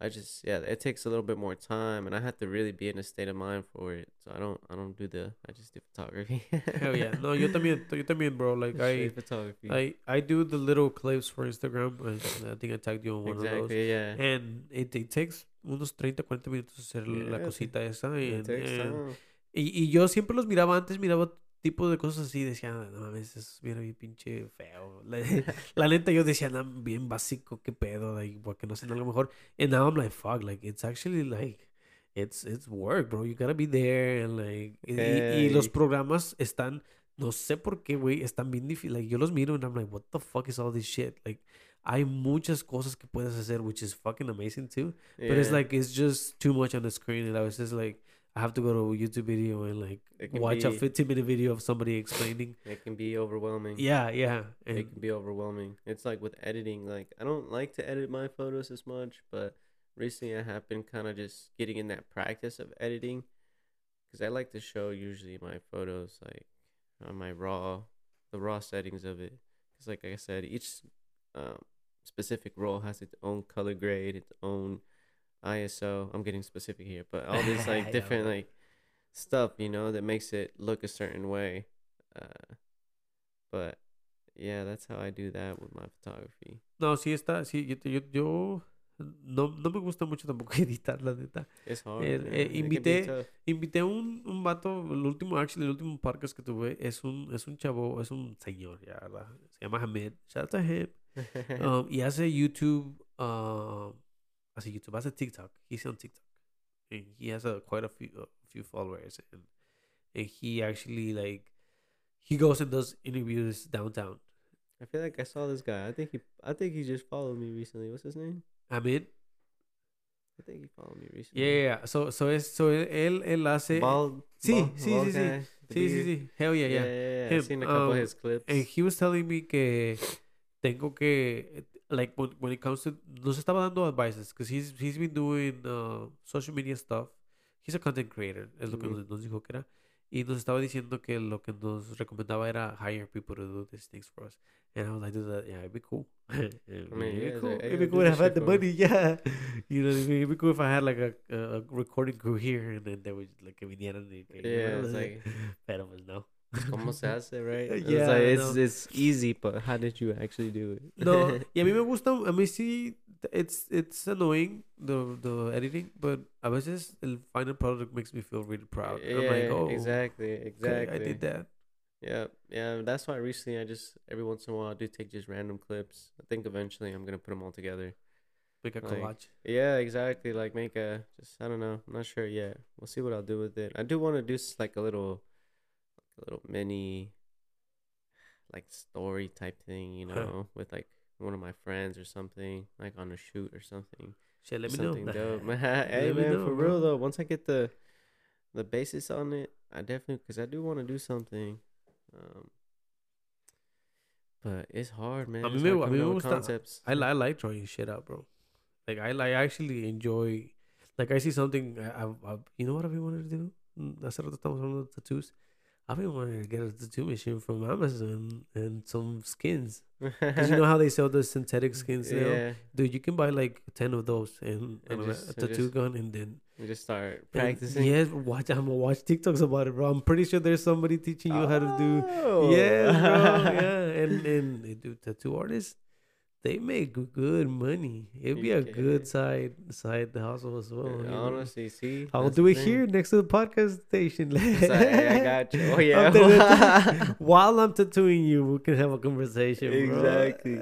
Speaker 1: I just yeah, it takes a little bit more time, and I have to really be in a state of mind for it. So I don't I don't do the I just do photography.
Speaker 2: hell yeah. No, yo también, yo también, bro. Like I,
Speaker 1: photography.
Speaker 2: I, I do the little clips for Instagram. I, I think I tagged you on one of those.
Speaker 1: exactly. Yeah.
Speaker 2: And it, it takes unos 30, 40 minutos hacer la
Speaker 1: Yeah,
Speaker 2: cosita esa.
Speaker 1: It
Speaker 2: And, and- y, y yo siempre los miraba antes, miraba tipo de cosas así. Decía, no mames, eso mira bien pinche feo. La, la neta, yo decía, no, bien básico, qué pedo. Like, porque no sé, algo mejor. And now I'm like, fuck, like, it's actually like. It's, it's work, bro. You gotta be there and like... y- y- Y, los programas están... No sé por qué, güey. Están bien difíciles. Like, yo los miro and I'm like, what the fuck is all this shit? Like, hay muchas cosas que puedes hacer, which is fucking amazing too. But it's like it's just too much on the screen, and I was just like, I have to go to a YouTube video and like watch a 15 minute video of somebody explaining.
Speaker 1: it can be overwhelming.
Speaker 2: Yeah, yeah,
Speaker 1: it can be overwhelming. It's like with editing. Like I don't like to edit my photos as much, but recently I have been kind of just getting in that practice of editing because I like to show usually my photos like on my raw, the raw settings of it. Because like I said, each um, specific roll has its own color grade, its own ISO. I'm getting specific here, but all this like different
Speaker 2: bro.
Speaker 1: like stuff, you know, that makes it look a certain way. Uh, but yeah, that's how I do that with my photography.
Speaker 2: no, sí está, sí, yo, yo, yo no, no me gusta mucho tampoco editar, la neta.
Speaker 1: It's hard.
Speaker 2: Eh, eh, invité- Invité a un, un vato, el último, actually, el último podcast que tuve es un, es un chavo, es un señor, ya, ¿verdad? Se llama Hamid. Shout out to him. Um, y hace YouTube, um, hace YouTube, hace TikTok. He's on TikTok. And he has a, quite a few, a few followers. And, and he actually, like, he goes and does interviews downtown.
Speaker 1: I feel like I saw this guy. I think he, I think he just followed me recently. What's his name?
Speaker 2: Hamid.
Speaker 1: I think he followed me recently.
Speaker 2: Yeah, yeah. So, so, es, so él, él hace...
Speaker 1: Bald.
Speaker 2: Sí,
Speaker 1: bald-
Speaker 2: sí,
Speaker 1: bald
Speaker 2: sí, sí.
Speaker 1: guy, the
Speaker 2: Sí, sí, sí. Hell yeah,
Speaker 1: Yeah,
Speaker 2: yeah.
Speaker 1: yeah, yeah.
Speaker 2: Him,
Speaker 1: I've seen a couple
Speaker 2: um,
Speaker 1: of his clips.
Speaker 2: And he was telling me que tengo que like when, when it comes to nos estaba dando advices because he's he's been doing uh, social media stuff. He's a content creator, es lo que nos, nos dijo que era. Y nos estaba diciendo que lo que nos recomendaba era hire people to do these things for us. And I was like, that, yeah, it'd be cool. it'd
Speaker 1: mean,
Speaker 2: be cool. It'd be cool if I had the money, yeah. You know? It'd be cool if I had like a, a recording crew here and then they would like que vinieran y
Speaker 1: Yeah, like-
Speaker 2: pero pues no.
Speaker 1: ¿Cómo se hace, right?
Speaker 2: Yeah,
Speaker 1: like,
Speaker 2: I
Speaker 1: it's
Speaker 2: know.
Speaker 1: it's easy, but how did you actually do it?
Speaker 2: No, y a mí me gusta, a mí sí, it's, it's annoying, the, the editing, but a veces el final product makes me feel really proud.
Speaker 1: yeah,
Speaker 2: I'm like, oh,
Speaker 1: exactly, exactly.
Speaker 2: I did that.
Speaker 1: Yeah, yeah. That's why recently I just every once in a while I do take just random clips. I think eventually I'm gonna put them all together.
Speaker 2: Make a
Speaker 1: Like,
Speaker 2: collage.
Speaker 1: Yeah, exactly. Like make a just I don't know. I'm not sure yet. We'll see what I'll do with it. I do want to do like a little, a little mini, like story type thing, you
Speaker 2: Huh.
Speaker 1: know, with like one of my friends or something, like on a shoot or something.
Speaker 2: Shit, let me
Speaker 1: something
Speaker 2: know.
Speaker 1: dope. hey
Speaker 2: Let
Speaker 1: man,
Speaker 2: know,
Speaker 1: for
Speaker 2: bro.
Speaker 1: real though. Once I get the, the basis on it, I definitely because I do want to do something. Um, but it's hard, man.
Speaker 2: A
Speaker 1: It's
Speaker 2: me-
Speaker 1: hard
Speaker 2: a
Speaker 1: coming
Speaker 2: mí me
Speaker 1: up with concepts.
Speaker 2: I, I like drawing shit out, bro. Like, I like, I actually enjoy, like, I see something, I, I, I, you know what I've been wanting to do? Mm, Hace rato estamos hablando de tattoos. I've been wanting to get a tattoo machine from Amazon and some skins. Because you know how they sell the synthetic skins now?
Speaker 1: yeah,
Speaker 2: Dude, you can buy like 10 of those and,
Speaker 1: And
Speaker 2: and
Speaker 1: just-
Speaker 2: a tattoo
Speaker 1: just-
Speaker 2: gun and then
Speaker 1: you just start practicing.
Speaker 2: Yes, watch. I'm gonna watch TikToks about it, bro. I'm pretty sure there's somebody teaching you how to do.
Speaker 1: Oh.
Speaker 2: Yeah, bro. Yeah, and and they do tattoo artists. They make good money. It'd be a
Speaker 1: Okay.
Speaker 2: good side side hustle as well.
Speaker 1: Yeah,
Speaker 2: you know?
Speaker 1: honestly, see,
Speaker 2: I'll do it
Speaker 1: thing.
Speaker 2: here next to the podcast station.
Speaker 1: Like, hey, I got you. Oh yeah.
Speaker 2: While I'm tattooing you, we can have a conversation. Bro.
Speaker 1: Exactly.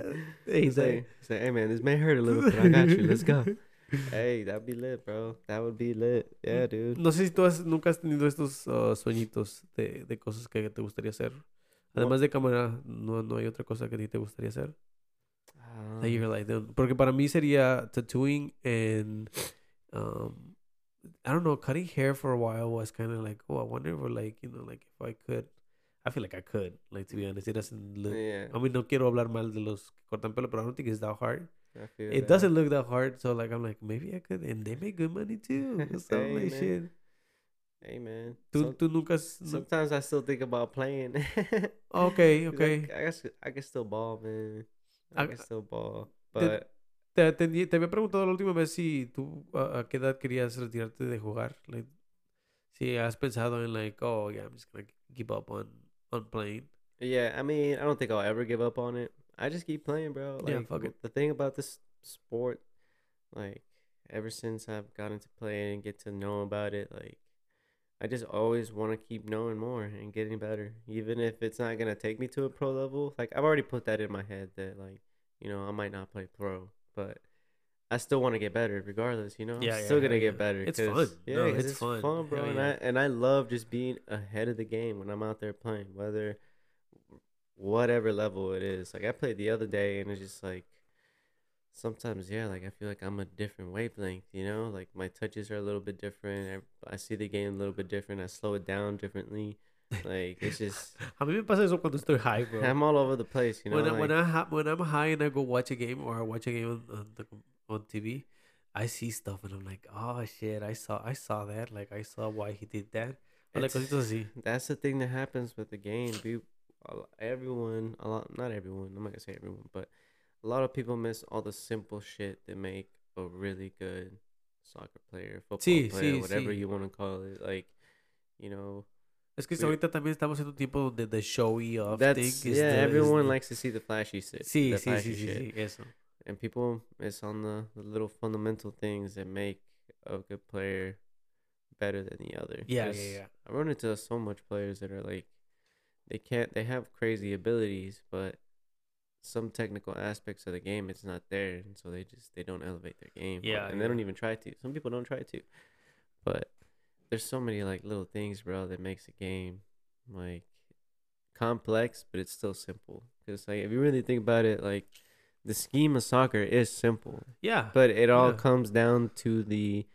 Speaker 2: Hey,
Speaker 1: It's like, hey man, this may hurt a little bit. I got you. Let's go. Hey, that'd be lit, bro. That would be lit. Yeah, dude.
Speaker 2: No sé si tú has, nunca has tenido estos uh, sueñitos de, de cosas que te gustaría hacer. Además de cámara, no, no hay otra cosa que a ti te gustaría hacer. That you're like, porque para mí sería tattooing and um, I don't know, cutting hair for a while was kind of like, oh, I wonder if like, you know, like if I could. I feel like I could, like to be honest. It doesn't look.
Speaker 1: yeah,
Speaker 2: I mean, no quiero hablar mal de los que cortan pelo, but I don't think it's that hard. It
Speaker 1: that.
Speaker 2: doesn't look that hard, so like I'm like maybe I could, and they make good money too. So
Speaker 1: Hey,
Speaker 2: like
Speaker 1: man.
Speaker 2: shit.
Speaker 1: Hey man.
Speaker 2: Tú,
Speaker 1: Some-
Speaker 2: tú nunca.
Speaker 1: sometimes I still think about playing.
Speaker 2: okay, okay.
Speaker 1: I, I guess I can still ball, man. Can still ball, but
Speaker 2: Te, te, te había preguntado la última vez si tú a, a qué edad querías retirarte de jugar. Like, si has pensado en like, oh yeah, I'm just gonna give up on on playing.
Speaker 1: yeah, I mean, I don't think I'll ever give up on it. I just keep playing, bro. Like,
Speaker 2: Yeah, fuck it.
Speaker 1: The thing about this sport, like, ever since I've gotten to play and get to know about it, like, I just always want to keep knowing more and getting better, even if it's not gonna take me to a pro level. Like, I've already put that in my head that, like, you know, I might not play pro, but I still want to get better regardless. You know,
Speaker 2: Yeah,
Speaker 1: I'm
Speaker 2: yeah,
Speaker 1: still gonna
Speaker 2: hell
Speaker 1: get better.
Speaker 2: It's fun.
Speaker 1: Yeah,
Speaker 2: No, it's
Speaker 1: it's,
Speaker 2: fun.
Speaker 1: fun, bro. And. I and I love just being ahead of the game when I'm out there playing, whether whatever level it is. Like I played the other day, and it's just like sometimes yeah, like I feel like I'm a different wavelength. You know, like my touches are a little bit different. I, I see the game a little bit different. I slow it down differently. Like it's just
Speaker 2: A mí me pasa eso cuando estoy high, bro.
Speaker 1: I'm all over the place. You know,
Speaker 2: when, I,
Speaker 1: like,
Speaker 2: when, I when i'm high and I go watch a game or I watch a game on, on, the, on TV, I see stuff and I'm like, oh shit, I saw I saw that. Like I saw why he did that. Like
Speaker 1: It's-
Speaker 2: cositas así.
Speaker 1: that's the thing that happens with the game. Everyone, a lot, not everyone. I'm not gonna say everyone, but a lot of people miss all the simple shit that make a really good soccer player, football
Speaker 2: Sí,
Speaker 1: player,
Speaker 2: sí,
Speaker 1: whatever
Speaker 2: sí.
Speaker 1: you want to call it. Like, you know,
Speaker 2: Es que ahorita también estamos en un tiempo donde the showy off thing is
Speaker 1: yeah.
Speaker 2: the, is
Speaker 1: everyone
Speaker 2: the-
Speaker 1: likes to see the flashy shit.
Speaker 2: Sí,
Speaker 1: the
Speaker 2: sí,
Speaker 1: flashy
Speaker 2: sí,
Speaker 1: shit.
Speaker 2: sí, eso.
Speaker 1: and people miss on the, the little fundamental things that make a good player better than the other.
Speaker 2: Yeah, yeah, yeah.
Speaker 1: I run into so much players that are like, they can't, they have crazy abilities, but some technical aspects of the game it's not there, and so they just they don't elevate their game.
Speaker 2: Yeah,
Speaker 1: and they don't even try to. Some people don't try to, but there's so many like little things, bro, that makes a game like complex, but it's still simple. Because like if you really think about it, like the scheme of soccer is simple,
Speaker 2: Yeah.
Speaker 1: but it all
Speaker 2: Yeah.
Speaker 1: comes down to the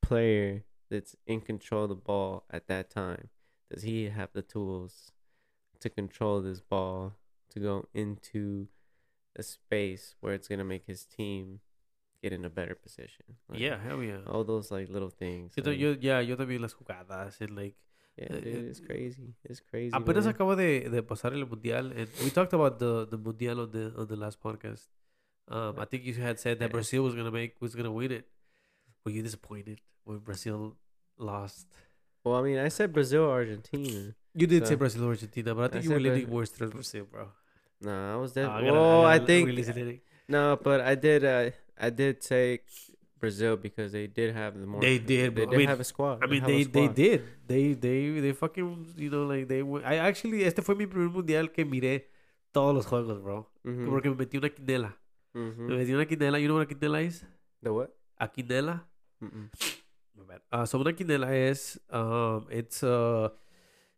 Speaker 1: player that's in control of the ball at that time. Does he have the tools to control this ball to go into a space where it's gonna make his team get in a better position? Like,
Speaker 2: yeah, hell yeah.
Speaker 1: all those like little things.
Speaker 2: Yo,
Speaker 1: like,
Speaker 2: yo, yeah, yo también las jugadas and like
Speaker 1: yeah,
Speaker 2: uh,
Speaker 1: dude,
Speaker 2: uh,
Speaker 1: it's crazy. It's crazy.
Speaker 2: Apenas
Speaker 1: man.
Speaker 2: acaba de, de pasar el mundial, and we talked about the, the mundial on the on the last podcast. Um, I think you had said that
Speaker 1: Yeah.
Speaker 2: Brazil was gonna make was gonna win it. Were you disappointed when Brazil lost?
Speaker 1: Well, I mean, I said Brazil, Argentina.
Speaker 2: You did say Brazil or Argentina, but I
Speaker 1: I
Speaker 2: think you were leaning worse towards Brazil, bro.
Speaker 1: No, I was
Speaker 2: Oh,
Speaker 1: there.
Speaker 2: I gotta-
Speaker 1: well, I,
Speaker 2: gotta
Speaker 1: think no, but I did. Uh, I did take Brazil because they did have the more.
Speaker 2: They did, but
Speaker 1: They
Speaker 2: bro. I
Speaker 1: did
Speaker 2: mean-
Speaker 1: have a squad.
Speaker 2: I mean,
Speaker 1: have a
Speaker 2: they they
Speaker 1: squad.
Speaker 2: did. They they they fucking you know like they. were- I actually este fue mi primer mundial que miré todos los juegos, bro.
Speaker 1: Mhm,
Speaker 2: Porque me metí una quinela.
Speaker 1: mhm.
Speaker 2: Me metí una quinela. You know what a quinela is?
Speaker 1: The what?
Speaker 2: A quinela.
Speaker 1: Mm-mm.
Speaker 2: My bad. Uh, so una quinela is um it's uh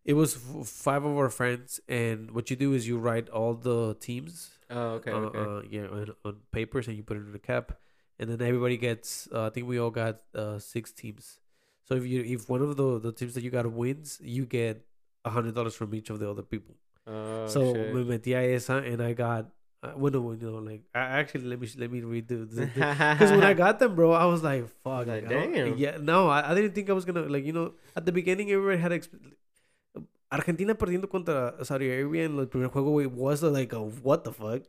Speaker 2: it was f- five of our friends and what you do is you write all the teams
Speaker 1: Oh, okay,
Speaker 2: uh,
Speaker 1: okay.
Speaker 2: uh, yeah on, on papers and you put it in a cap and then everybody gets uh, I think we all got uh six teams. So if you if one of the the teams that you got wins, you get a hundred dollars from each of the other people.
Speaker 1: oh,
Speaker 2: so
Speaker 1: shit.
Speaker 2: me metí a esa and I got uh, bueno, you know, like I, actually let me let me redo this. Because when I got them, bro, I was like, "Fuck,
Speaker 1: Like, damn.
Speaker 2: Yeah, no, I, I didn't think I was gonna like you know at the beginning everybody had exp- Argentina perdiendo contra Saudi Arabia en el primer juego it was like a what the fuck.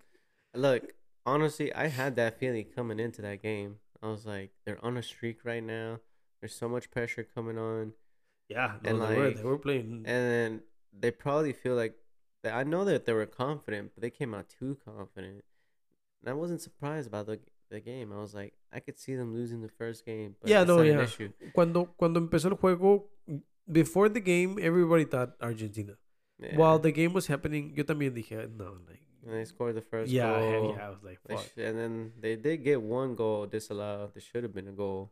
Speaker 1: Look, honestly, I had that feeling coming into that game. I was like, they're on a streak right now. There's so much pressure coming on,
Speaker 2: Yeah, no,
Speaker 1: And,
Speaker 2: they were they were playing.
Speaker 1: and then they probably feel like. I know that they were confident, but they came out too confident. And I wasn't surprised about the the game. I was like, I could see them losing the first game. But
Speaker 2: Yeah, no, yeah.
Speaker 1: issue.
Speaker 2: cuando cuando empezó el juego before the game everybody thought Argentina.
Speaker 1: Yeah.
Speaker 2: While the game was happening, yo también dije no like
Speaker 1: and they scored the first
Speaker 2: yeah, yeah,
Speaker 1: goal.
Speaker 2: yeah, I was like fuck.
Speaker 1: sh- and then they did get one goal disallowed. There should have been a goal.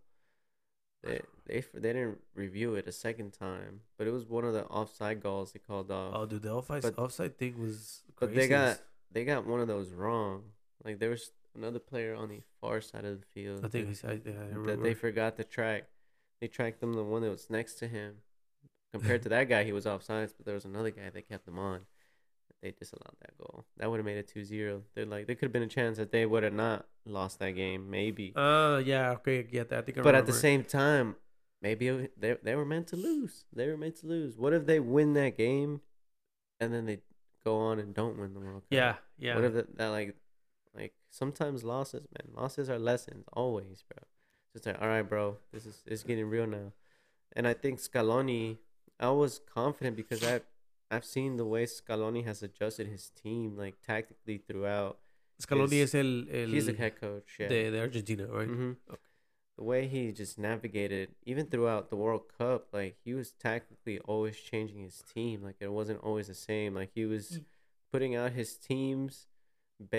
Speaker 1: They they they didn't review it a second time, but it was one of the offside goals they called off.
Speaker 2: Oh, dude, the offside
Speaker 1: But-
Speaker 2: offside thing was
Speaker 1: but they got they got one of those wrong. Like there was another player on the far side of the field
Speaker 2: I think
Speaker 1: that,
Speaker 2: I, I, I remember.
Speaker 1: that they forgot to track. They tracked them the one that was next to him. Compared to that guy, he was offsides, but there was another guy that kept them on. They disallowed that goal. That would have made it 2-0. They're like there could have been a chance that they would have not lost that game, maybe.
Speaker 2: Ah, yeah, okay, yeah, I think I
Speaker 1: but at the same time, maybe it- they they were meant to lose. They were meant to lose. What if they win that game, and then they go on and don't win the World Cup?
Speaker 2: Yeah, yeah.
Speaker 1: What if that, that like, like sometimes losses, man. Losses are lessons, always, bro. Just like, all right, bro, this is it's getting real now. And I think Scaloni, I was confident because I, I've seen the way Scaloni has adjusted his team like tactically throughout.
Speaker 2: Scaloni
Speaker 1: is-
Speaker 2: el, el
Speaker 1: He's the head coach, yeah.
Speaker 2: de, de Argentina, right?
Speaker 1: hmm
Speaker 2: Okay.
Speaker 1: The way he just navigated, even throughout the World Cup, like he was tactically always changing his team. Like it wasn't always the same. Like he was
Speaker 2: Mm.
Speaker 1: putting out his teams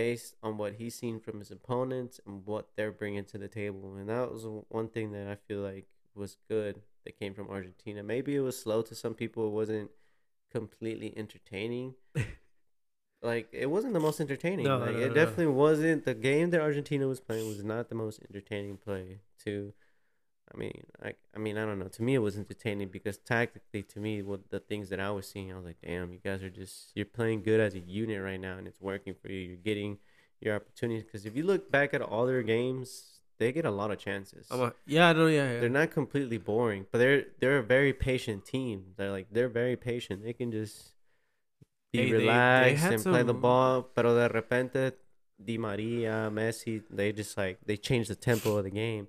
Speaker 1: based on what he's seen from his opponents and what they're bringing to the table. And that was one thing that I feel like was good that came from Argentina. Maybe it was slow to some people. It wasn't completely entertaining. like it wasn't the most entertaining.
Speaker 2: No,
Speaker 1: like
Speaker 2: no,
Speaker 1: it
Speaker 2: no.
Speaker 1: definitely wasn't. The game that Argentina was playing was not the most entertaining play. To, I mean, I I mean I don't know. To me, it was entertaining because tactically, to me, what the things that I was seeing, I was like, damn, you guys are just you're playing good as a unit right now, and it's working for you. You're getting your opportunities because if you look back at all their games, they get a lot of chances.
Speaker 2: I'm a- yeah, no, yeah, yeah.
Speaker 1: They're not completely boring, but they're they're a very patient team. They're like they're very patient. They can just be
Speaker 2: Hey, they- they
Speaker 1: relaxed
Speaker 2: had
Speaker 1: and play the
Speaker 2: some-
Speaker 1: ball. Pero de repente, Di Maria, Messi, they just like they change the tempo of the game.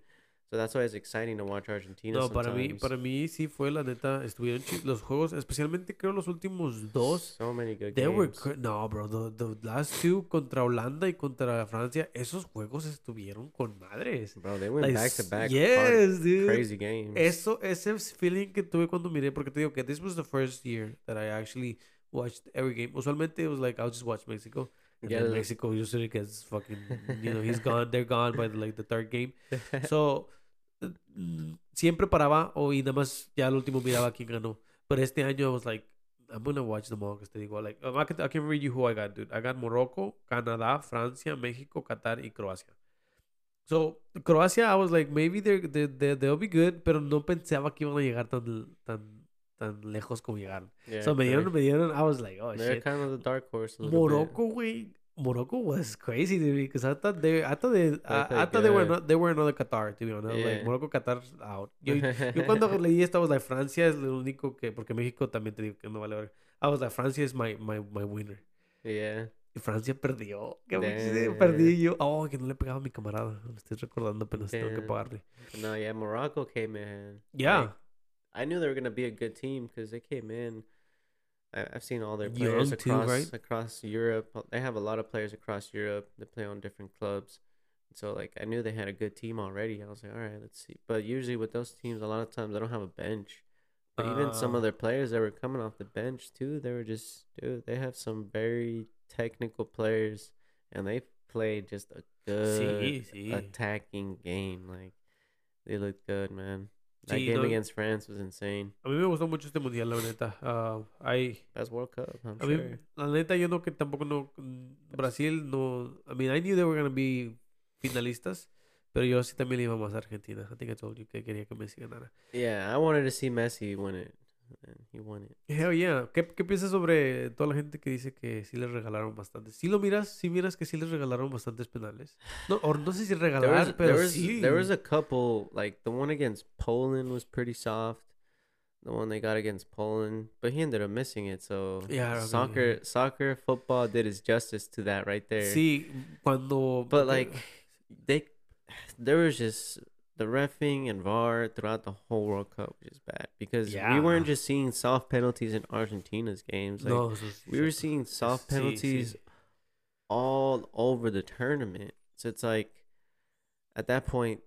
Speaker 1: So that's why it's exciting to watch Argentina.
Speaker 2: No, para mí, para mí sí fue la neta, estuvieron los juegos, especialmente creo los últimos dos.
Speaker 1: so many good
Speaker 2: They were
Speaker 1: games.
Speaker 2: no, bro, the, the last two contra Holanda y contra Francia, esos juegos estuvieron con madres.
Speaker 1: Bro, they went
Speaker 2: Like,
Speaker 1: back to back.
Speaker 2: Yes, dude.
Speaker 1: crazy games.
Speaker 2: Eso, ese feeling que tuve cuando miré, porque te digo que this was the first year that I actually watched every game. Usualmente it was like I'll just watch Mexico.
Speaker 1: Yeah, the-
Speaker 2: Mexico usually gets fucking, you know, he's gone, they're gone by the, like the third game. So, mm, siempre paraba o y nada más ya al último miraba quién ganó. Pero este año I was like, I'm gonna watch them all. Que te digo, like, I can, I can read you who I got, dude. I got Morocco, Canadá, Francia, México, Qatar y Croacia. So, Croacia, I was like, maybe they're, they they they'll be good, pero no pensaba que iban a llegar tan, tan, tan lejos como llegaron.
Speaker 1: yeah,
Speaker 2: so, me dieron, me dieron, I was like, oh,
Speaker 1: they're
Speaker 2: shit.
Speaker 1: kind of the dark horse.
Speaker 2: Morocco, güey. Morocco was crazy to me because I thought they, I thought they, I, I thought they were, not, they were another Qatar, to be honest.
Speaker 1: Yeah.
Speaker 2: Like Morocco, Qatar out. Yo, yo cuando leí esto, I was like, Francia es lo único que, porque México también te digo que no vale verga. I was like, Francia is my, my, my winner.
Speaker 1: yeah.
Speaker 2: Y Francia perdió. Qué
Speaker 1: Damn.
Speaker 2: perdí yo. Oh, que no le pegaba a mi camarada. Me estoy recordando apenas tengo que pagarle.
Speaker 1: No, yeah, Morocco came in.
Speaker 2: Yeah.
Speaker 1: like, I knew they were gonna be a good team because they came in. I, I've seen all their
Speaker 2: Young
Speaker 1: players
Speaker 2: too,
Speaker 1: across
Speaker 2: right?
Speaker 1: across Europe. They have a lot of players across Europe. They play on different clubs. So like I knew they had a good team already. I was like, all right, let's see. But usually with those teams, a lot of times they don't have a bench. But even some
Speaker 2: Ah.
Speaker 1: of their players that were coming off the bench too, they were just dude. They have some very technical players, and they played just a good
Speaker 2: Sí, sí.
Speaker 1: attacking game. Like they looked good, man. That
Speaker 2: Sí,
Speaker 1: game
Speaker 2: no-
Speaker 1: against France was insane.
Speaker 2: A mí me gustó mucho este mundial, la neta. Ah, hay,
Speaker 1: Best World Cup, I'm
Speaker 2: a mí,
Speaker 1: sure.
Speaker 2: la neta, yo no que tampoco no. mm, Brasil no. I mean, I knew they were going to be finalistas. Pero yo sí también le iba más a Argentina. I think I told you que quería que Messi ganara.
Speaker 1: Yeah, I wanted to see Messi win it, he won it.
Speaker 2: Hell yeah. ¿Qué, ¿Qué piensas sobre toda la gente que dice que sí les regalaron bastantes? ¿Sí lo miras? ¿Sí miras que sí les regalaron bastantes penales? No, o no sé si
Speaker 1: There
Speaker 2: regalar,
Speaker 1: was,
Speaker 2: pero
Speaker 1: there was,
Speaker 2: sí.
Speaker 1: there was a couple like the one against Poland was pretty soft. The one they got against Poland, but he ended up missing it. So
Speaker 2: Yeah,
Speaker 1: soccer,
Speaker 2: remember.
Speaker 1: soccer, football did its justice to that right there.
Speaker 2: Sí, cuando...
Speaker 1: But like they, there was just the refing and VAR throughout the whole World Cup was just bad because we weren't just seeing soft penalties in Argentina's games. Like
Speaker 2: no,
Speaker 1: we were seeing soft penalties all over the tournament. So it's like at that point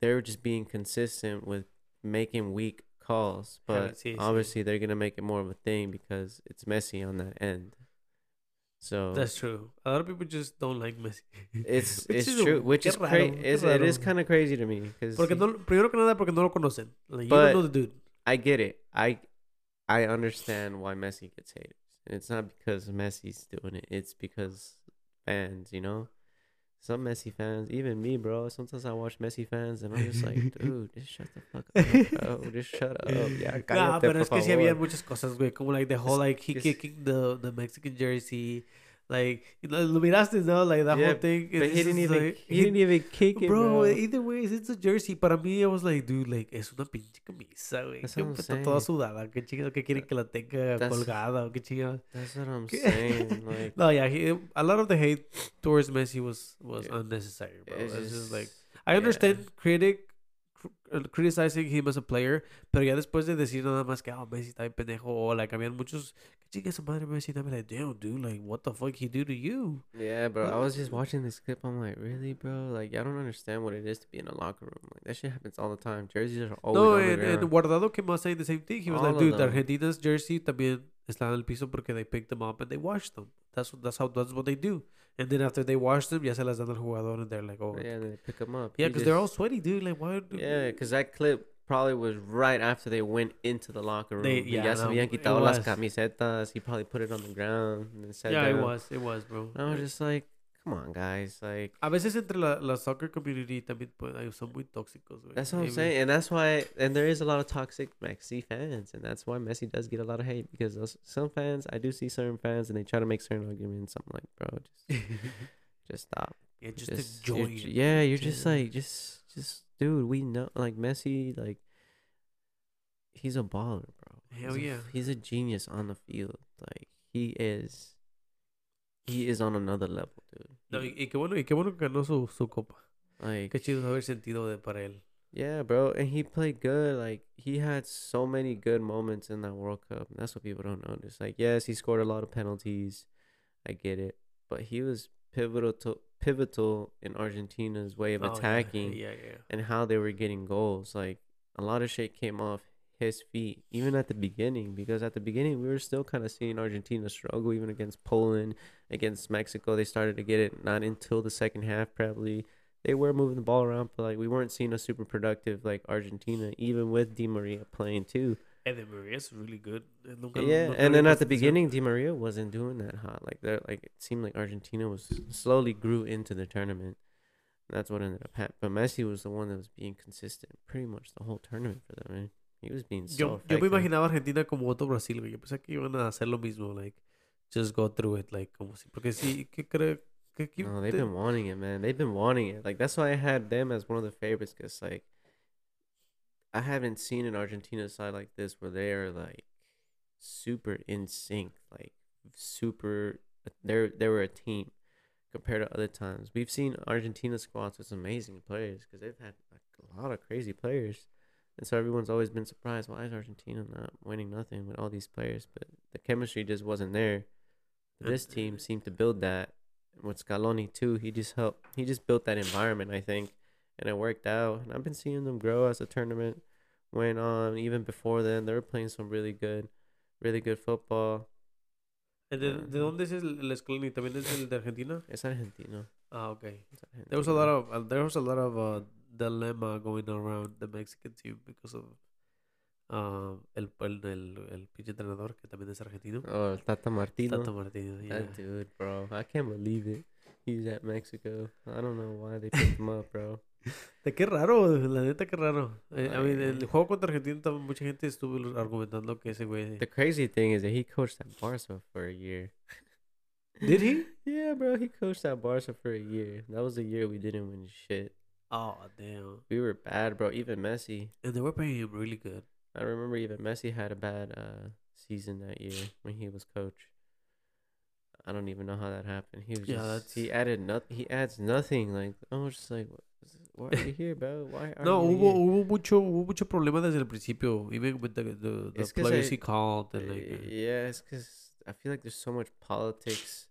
Speaker 1: they were just being consistent with making weak calls, but
Speaker 2: sí.
Speaker 1: obviously they're gonna make it more of a thing because it's messy on that end. So
Speaker 2: That's true. A lot of people just don't like Messi.
Speaker 1: it's
Speaker 2: Which
Speaker 1: it's
Speaker 2: is
Speaker 1: true, which is crazy. It is kind of crazy to me because
Speaker 2: Porque no, primero que nada, porque no lo conocen. Like, you don't know the dude.
Speaker 1: I get it. I I understand why Messi gets hated, and it's not because Messi's doing it. It's because fans, you know. Some Messi fans, even me, bro. Sometimes I watch Messi fans, and I'm just like, dude, just shut the fuck up, bro. Just shut up. Yeah,
Speaker 2: Nah,
Speaker 1: cállate,
Speaker 2: pero
Speaker 1: por
Speaker 2: es que sí había muchas cosas, güey. Como like the whole like he kicking the, the Mexican jersey. Like, lo miraste, ¿no? Like that
Speaker 1: Yeah,
Speaker 2: whole thing.
Speaker 1: But he didn't even
Speaker 2: like-
Speaker 1: he didn't even kick it,
Speaker 2: Bro,
Speaker 1: bro.
Speaker 2: either way, it's a jersey. Para mí, I was like, dude, like, es una pinche camisa, güey.
Speaker 1: That's what I'm
Speaker 2: está toda
Speaker 1: saying.
Speaker 2: sudada. ¿Qué chingado que quieren que la tenga
Speaker 1: That's-
Speaker 2: colgada qué chingado?
Speaker 1: That's what I'm saying. Like,
Speaker 2: No, yeah, he, a lot of the hate towards Messi was was
Speaker 1: Yeah.
Speaker 2: unnecessary, bro.
Speaker 1: it's
Speaker 2: It's just like
Speaker 1: just-
Speaker 2: I
Speaker 1: yeah.
Speaker 2: understand critic cr- uh, criticizing him as a player, pero ya después de decir nada más que oh, Messi está bien pendejo o like habían muchos que chingue su madre Messi, I'm like damn dude, like what the fuck he do to you?
Speaker 1: Yeah, bro. I was just watching this clip. I'm like, really, bro? Like, I don't understand what it is to be in a locker room. Like, that shit happens all the time. Jerseys are always
Speaker 2: no,
Speaker 1: the
Speaker 2: and, and. Guardado came out saying the same thing. He was
Speaker 1: All
Speaker 2: like, dude,
Speaker 1: them.
Speaker 2: Argentina's jersey también está en el piso porque they picked them up and they washed them. That's what, that's how that's what they do. And then after they wash them, ya se las dan al jugador and they're like, oh,
Speaker 1: yeah, they pick them up.
Speaker 2: yeah, because they're all sweaty, dude. Like, why?
Speaker 1: Yeah, because that clip probably was right after they went into the locker room.
Speaker 2: They- yeah,
Speaker 1: ya se habían quitado las camisetas. He probably put it on the ground and sat
Speaker 2: yeah,
Speaker 1: down.
Speaker 2: it was. It was, bro.
Speaker 1: I was just like, come on, guys. Like,
Speaker 2: A veces entre la, la soccer community también pues, son muy tóxicos, güey.
Speaker 1: that's what I'm saying. And that's why, and there is a lot of toxic Messi fans. And that's why Messi does get a lot of hate because those, some fans, I do see certain fans and they try to make certain arguments. I'm like, bro, just, just stop.
Speaker 2: yeah, just,
Speaker 1: Just-
Speaker 2: enjoy
Speaker 1: you're-
Speaker 2: it.
Speaker 1: Yeah, you're just like, just, just, dude, we know, like, Messi, like, he's a baller, bro.
Speaker 2: Hell
Speaker 1: he's a-
Speaker 2: yeah.
Speaker 1: he's a genius on the field. Like, he is, he is on another level, dude.
Speaker 2: No, y, y qué bueno, y qué bueno que ganó su, su copa.
Speaker 1: like,
Speaker 2: Qué chido haber sentido de para él.
Speaker 1: yeah, bro, and he played good. Like, he had so many good moments in that World Cup. That's what people don't notice. Like, yes, he scored a lot of penalties. I get it, but he was pivotal to pivotal in Argentina's way of
Speaker 2: Oh, yeah,
Speaker 1: attacking.
Speaker 2: Yeah, yeah.
Speaker 1: and how they were getting goals. Like a lot of shit came off his feet, even at the beginning, because at the beginning we were still kind of seeing Argentina struggle, even against Poland, against Mexico. They started to get it not until the second half, probably. They were moving the ball around, but like we weren't seeing a super productive like Argentina, even with Di Maria playing too.
Speaker 2: And then Maria's really good. Eh,
Speaker 1: Yeah, and then at the beginning, Di Maria wasn't doing that hot. Like that, like it seemed like Argentina was slowly grew into the tournament. That's what ended up happening. But Messi was the one that was being consistent pretty much the whole tournament for them. Man. He was being so
Speaker 2: Yo, yo me imaginaba Argentina como otro Brasil, güey. Yo pensé que iban a hacer lo mismo, like, just go through it, like, como si, porque sí, que creo que aquí
Speaker 1: No, they've been wanting it, man. They've been wanting it. Like that's why I had them as one of the favorites, cause like I haven't seen an Argentina side like this where they are like super in sync, like super. They're they were a team compared to other times. We've seen Argentina squads with amazing players because they've had like, a lot of crazy players, and so everyone's always been surprised. Why is Argentina not winning nothing with all these players? But the chemistry just wasn't there. This team seemed to build that with Scaloni too. He just helped. He just built that environment, I think, and it worked out. And I've been seeing them grow as the tournament went on. Even before then, they were playing some really good, really good football.
Speaker 2: And ¿De, de dónde es el, el Scaloni? ¿También es el de Argentina?
Speaker 1: It's Argentino.
Speaker 2: Ah, okay.
Speaker 1: It's
Speaker 2: There was a lot of uh, there was a lot of uh, dilemma going around the Mexican team because of uh, el, el, el, el pinche entrenador que también es argentino.
Speaker 1: Oh, Tata Martino.
Speaker 2: Tata Martínez. Yeah.
Speaker 1: That dude, bro. I can't believe it. He's at Mexico. I don't know why they picked him up, bro.
Speaker 2: De qué raro, la neta qué raro. Eh, I mean, el juego contra Argentina también mucha gente estuvo argumentando que ese güey.
Speaker 1: The crazy thing is that he coached at Barca for a year.
Speaker 2: Did he?
Speaker 1: Yeah, bro. He coached at Barca for a year. That was the year we didn't win shit.
Speaker 2: Oh damn!
Speaker 1: We were bad, bro. Even Messi.
Speaker 2: And they were paying him really good.
Speaker 1: I remember even Messi had a bad uh season that year when he was coach. I don't even know how that happened. He was
Speaker 2: Yeah,
Speaker 1: just
Speaker 2: that's-
Speaker 1: he added nothing. He adds nothing. Like I was just like, what, why are you here, bro? Why are
Speaker 2: No,
Speaker 1: you
Speaker 2: hubo,
Speaker 1: here?
Speaker 2: hubo mucho, hubo mucho problema desde el principio. Even with the, the, the players
Speaker 1: I-
Speaker 2: he called and like.
Speaker 1: Uh, yeah, it's because I feel like there's so much politics.